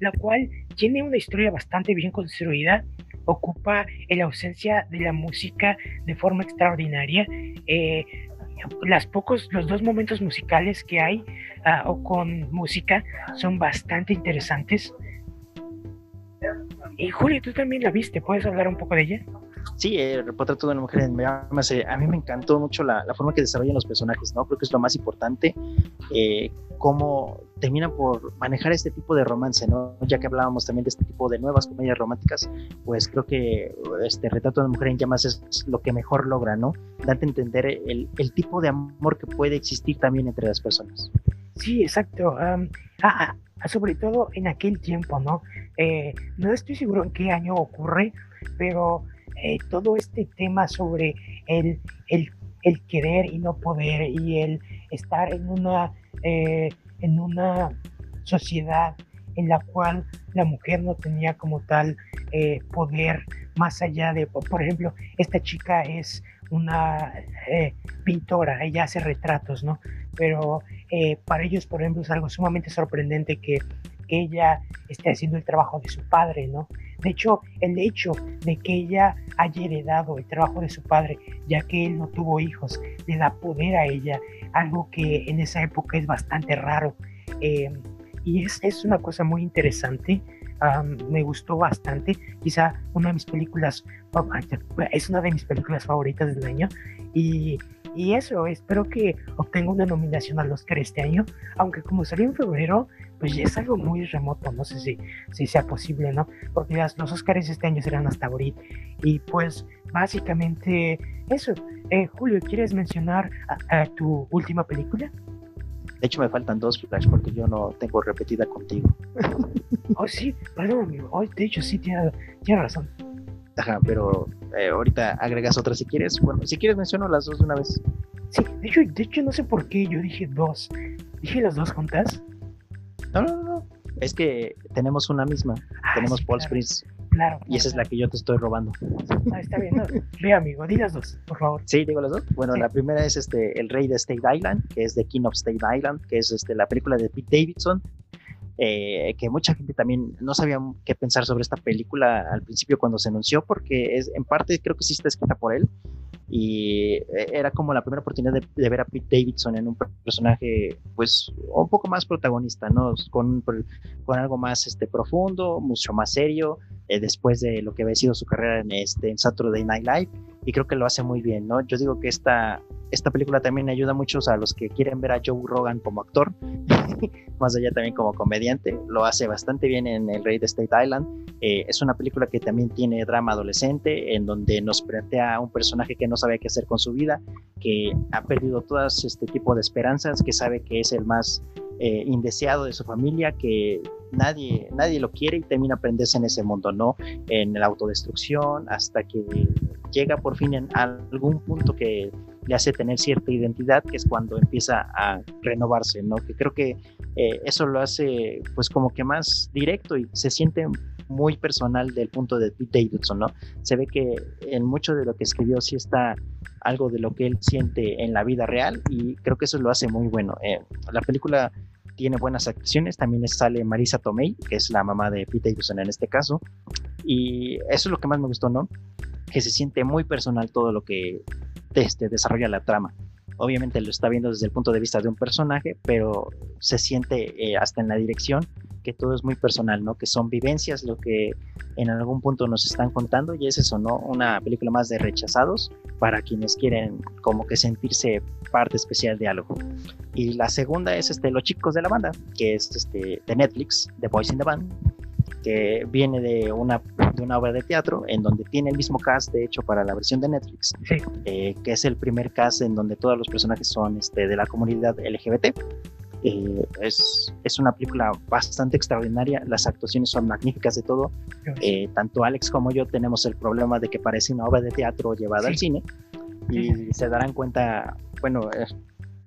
la cual tiene una historia bastante bien construida, ocupa la ausencia de la música de forma extraordinaria. Eh, las pocos, los dos momentos musicales que hay o con música son bastante interesantes. Y Julio, tú también la viste, ¿puedes hablar un poco de ella? Sí, el retrato de una mujer en llamas, a mí me encantó mucho la, forma que desarrollan los personajes, ¿no? Creo que es lo más importante, eh, cómo termina por manejar este tipo de romance, ¿no? Ya que hablábamos también de este tipo de nuevas comedias románticas, pues creo que este retrato de una mujer en llamas es lo que mejor logra, ¿no? Darte a entender el, tipo de amor que puede existir también entre las personas. Sí, exacto. ah, ah sobre todo en aquel tiempo, ¿no? Eh, no estoy seguro en qué año ocurre, pero eh, todo este tema sobre el, el, el, querer y no poder y el estar en una, eh, en una sociedad en la cual la mujer no tenía como tal poder más allá de, por ejemplo, esta chica es una pintora, ella hace retratos, ¿no? Pero eh, para ellos, por ejemplo, es algo sumamente sorprendente que ella esté haciendo el trabajo de su padre, ¿no? De hecho, el hecho de que ella haya heredado el trabajo de su padre, ya que él no tuvo hijos, le da poder a ella, algo que en esa época es bastante raro. Eh, y es, es, una cosa muy interesante. me gustó bastante. Quizá una de mis películas, es una de mis películas favoritas del año. Y y eso, espero que obtenga una nominación al Oscar este año, aunque como salió en febrero, pues ya es algo muy remoto, no sé si, si sea posible, ¿no? Porque los Oscars este año serán hasta abril. Y pues básicamente eso. Eh, Julio, ¿quieres mencionar tu última película? De hecho, me faltan dos Flash porque yo no tengo repetida contigo. oh, sí, perdón, amigo. Oh, de hecho, sí, tiene, tiene razón. Ajá, pero eh, ahorita agregas otra si quieres. Bueno, si quieres menciono las dos de una vez. Sí, de hecho, de hecho no sé por qué yo dije dos. ¿Dije las dos juntas? No, no, no. Es que tenemos una misma. Ah, tenemos Paul claro. Claro, Y esa es la que yo te estoy robando. Ah, está bien. Ve, amigo, di las dos, por favor. Sí, digo las dos. Bueno, la primera es este El Rey de State Island, que es de King of State Island, que es este, la película de Pete Davidson, eh, que mucha gente también no sabía qué pensar sobre esta película al principio cuando se anunció, porque es, en parte creo que sí está escrita por él y eh, era como la primera oportunidad de, ver a Pete Davidson en un personaje pues un poco más protagonista, ¿no? Con, con algo más este, profundo, mucho más serio, eh, después de lo que había sido su carrera en, este, en Saturday Night Live y creo que lo hace muy bien, ¿no? Yo digo que esta, esta película también ayuda mucho a los que quieren ver a Joe Rogan como actor, más allá también como comediante, lo hace bastante bien en El Rey de State Island. Eh, es una película que también tiene drama adolescente, en donde nos plantea un personaje que no sabe qué hacer con su vida, que ha perdido todas este tipo de esperanzas, que sabe que es el más eh, indeseado de su familia, que nadie, nadie lo quiere y termina aprenderse en ese mundo, ¿no? En la autodestrucción, hasta que llega por fin en algún punto que le hace tener cierta identidad, que es cuando empieza a renovarse, ¿no? Que creo que eh, eso lo hace pues como que más directo y se siente muy personal del punto de Davidson, ¿no? Se ve que en mucho de lo que escribió sí está algo de lo que él siente en la vida real y creo que eso lo hace muy bueno. Eh, la película tiene buenas actuaciones, también sale Marisa Tomei, que es la mamá de Pete Davidson en este caso, y eso es lo que más me gustó, ¿no? Que se siente muy personal todo lo que este, desarrolla la trama. Obviamente lo está viendo desde el punto de vista de un personaje, pero se siente eh, hasta en la dirección que todo es muy personal, ¿no? Que son vivencias lo que en algún punto nos están contando y es eso, ¿no? Una película más de rechazados para quienes quieren como que sentirse parte especial de algo. Y la segunda es este Los chicos de la banda, que es este de Netflix, The Boys in the Band, que viene de una de una obra de teatro en donde tiene el mismo cast, de hecho, para la versión de Netflix, eh, que es el primer cast en donde todos los personajes son este, de la comunidad LGBT. Eh, es, es, una película bastante extraordinaria, las actuaciones son magníficas de todo. Eh, tanto Alex como yo tenemos el problema de que parece una obra de teatro llevada al cine y se darán cuenta, bueno, eh,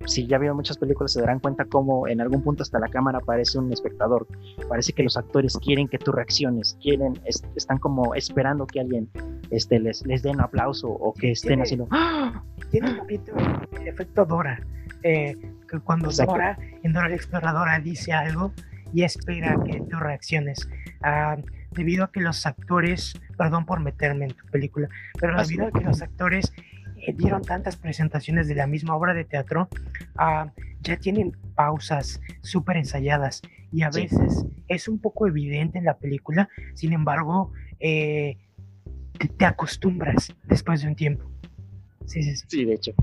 si ya vieron muchas películas se darán cuenta cómo en algún punto hasta la cámara parece un espectador. Parece que los actores quieren que tú reacciones, quieren, están como esperando que alguien este, les, les dé un aplauso o que estén haciendo... ¡Ah! Tiene un poquito el efecto Dora eh, que cuando Dora, en Dora la Exploradora dice algo y espera que tú reacciones. Ah, debido a que los actores, perdón por meterme en tu película, pero debido a que los actores dieron tantas presentaciones de la misma obra de teatro, ah, ya tienen pausas súper ensayadas y a veces es un poco evidente en la película, sin embargo, eh, te, acostumbras después de un tiempo. Sí, sí, sí. sí de hecho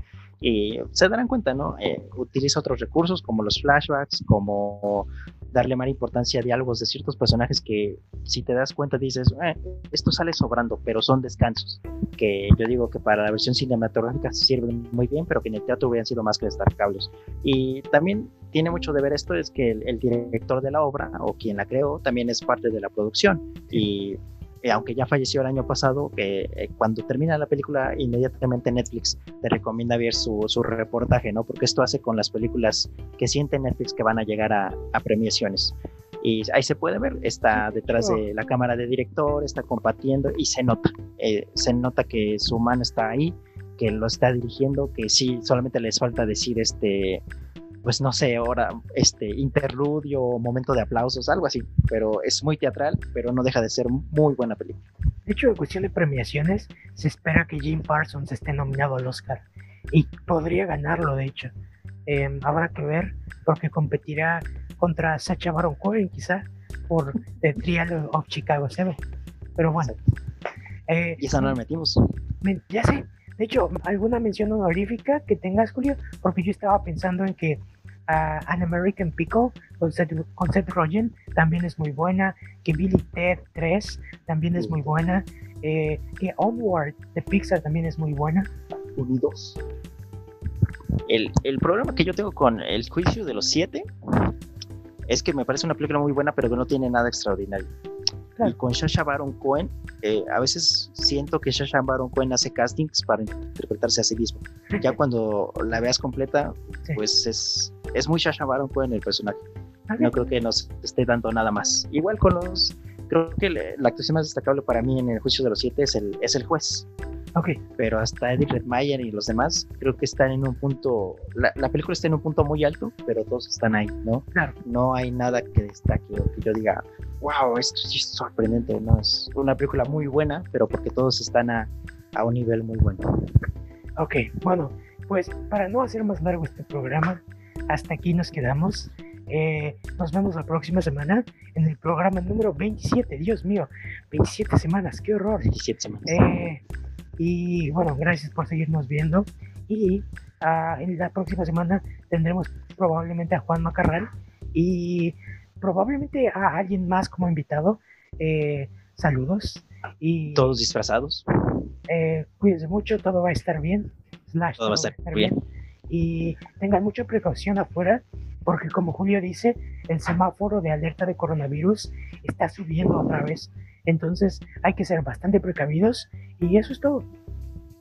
y se darán cuenta, ¿no? Eh, utiliza otros recursos como los flashbacks, como darle más importancia a diálogos de ciertos personajes que si te das cuenta dices, eh, esto sale sobrando, pero son descansos, que yo digo que para la versión cinematográfica sirven muy bien, pero que en el teatro hubieran sido más que destacables. Y también tiene mucho de ver esto, es que el, el director de la obra o quien la creó también es parte de la producción y eh, aunque ya falleció el año pasado, que eh, cuando termina la película, inmediatamente Netflix te recomienda ver su, su, reportaje, ¿no? Porque esto hace con las películas que siente Netflix que van a llegar a, a premiaciones. Y ahí se puede ver, está detrás de la cámara de director, está compartiendo y se nota, eh, se nota que su mano está ahí, que lo está dirigiendo, que sí, solamente les falta decir este pues no sé, ahora, este, interludio, momento de aplausos, algo así, pero es muy teatral, pero no deja de ser muy buena película. De hecho, en cuestión de premiaciones, se espera que Jim Parsons esté nominado al Oscar y podría ganarlo, de hecho. Em, habrá que ver, porque competirá contra Sacha Baron Cohen, quizá, por The Trial of Chicago 7. Pero bueno. Eh, y esa no la metimos. ya sé. De hecho, alguna mención honorífica que tengas, Julio, porque yo estaba pensando en que An American Pickle con Seth, con Seth, Rogen también es muy buena, que Billy Ted 3 también es muy buena, eh, que Onward de Pixar también es muy buena. Unidos. El, el, problema que yo tengo con el juicio de los siete es que me parece una película muy buena, pero que no tiene nada extraordinario. Y con Shasha Baron Cohen, eh, a veces siento que Shasha Baron Cohen hace castings para interpretarse a sí mismo. Ya cuando la veas completa, pues es, es muy Shasha Baron Cohen el personaje. No creo que nos esté dando nada más. Igual con los. Creo que la actuación más destacable para mí en el juicio de los siete es el, es el juez. Ok. Pero hasta Eddie Redmayne y los demás, creo que están en un punto. La, la, película está en un punto muy alto, pero todos están ahí, ¿no? Claro. No hay nada que destaque o que yo diga, wow, esto sí es sorprendente, ¿no? Es una película muy buena, pero porque todos están a, a un nivel muy bueno. Ok, bueno, pues para no hacer más largo este programa, hasta aquí nos quedamos. Eh, nos vemos la próxima semana en el programa número 27. Dios mío, 27 semanas, qué horror. 27 semanas. Eh, y bueno, gracias por seguirnos viendo. Y uh, en la próxima semana tendremos probablemente a Juan Macarral y probablemente a alguien más como invitado. Eh, saludos. Y, Todos disfrazados. Eh, cuídense mucho, todo va a estar bien. todo, va a estar, bien. Y tengan mucha precaución afuera, porque como Julio dice, el semáforo de alerta de coronavirus está subiendo otra vez. Entonces hay que ser bastante precavidos y eso es todo.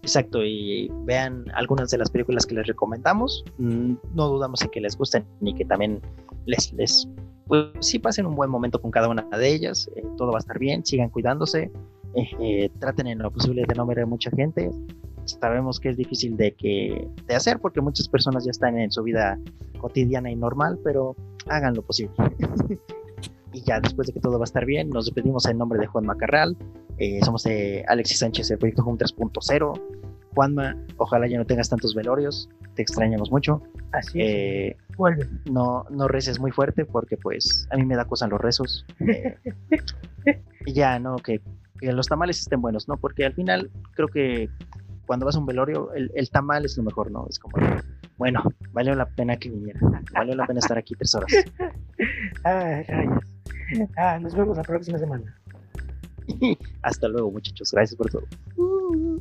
Exacto, y vean algunas de las películas que les recomendamos. Mm, no dudamos en que les gusten y que también les, les pues sí pasen un buen momento con cada una de ellas. Eh, todo va a estar bien, sigan cuidándose. Eh, eh, traten en lo posible de no ver a mucha gente. Sabemos que es difícil de, que, de hacer porque muchas personas ya están en su vida cotidiana y normal, pero hagan lo posible. y ya después de que todo va a estar bien, nos despedimos en nombre de Juan Macarral. somos de Alexis Sánchez, el proyecto Home 3.0. Juanma, ojalá ya no tengas tantos velorios, te extrañamos mucho. Así es. Eh, Vuelve. No, no reces muy fuerte porque pues a mí me da cosa los rezos. y ya, ¿no? Que, los tamales estén buenos, ¿no? Porque al final creo que cuando vas a un velorio, el, el tamal es lo mejor, ¿no? Es como, bueno, valió la pena que viniera, valió la pena estar aquí tres horas. Ah, rayos. Ah, nos vemos la próxima semana. Hasta luego, muchachos. Gracias por todo. Uh, uh.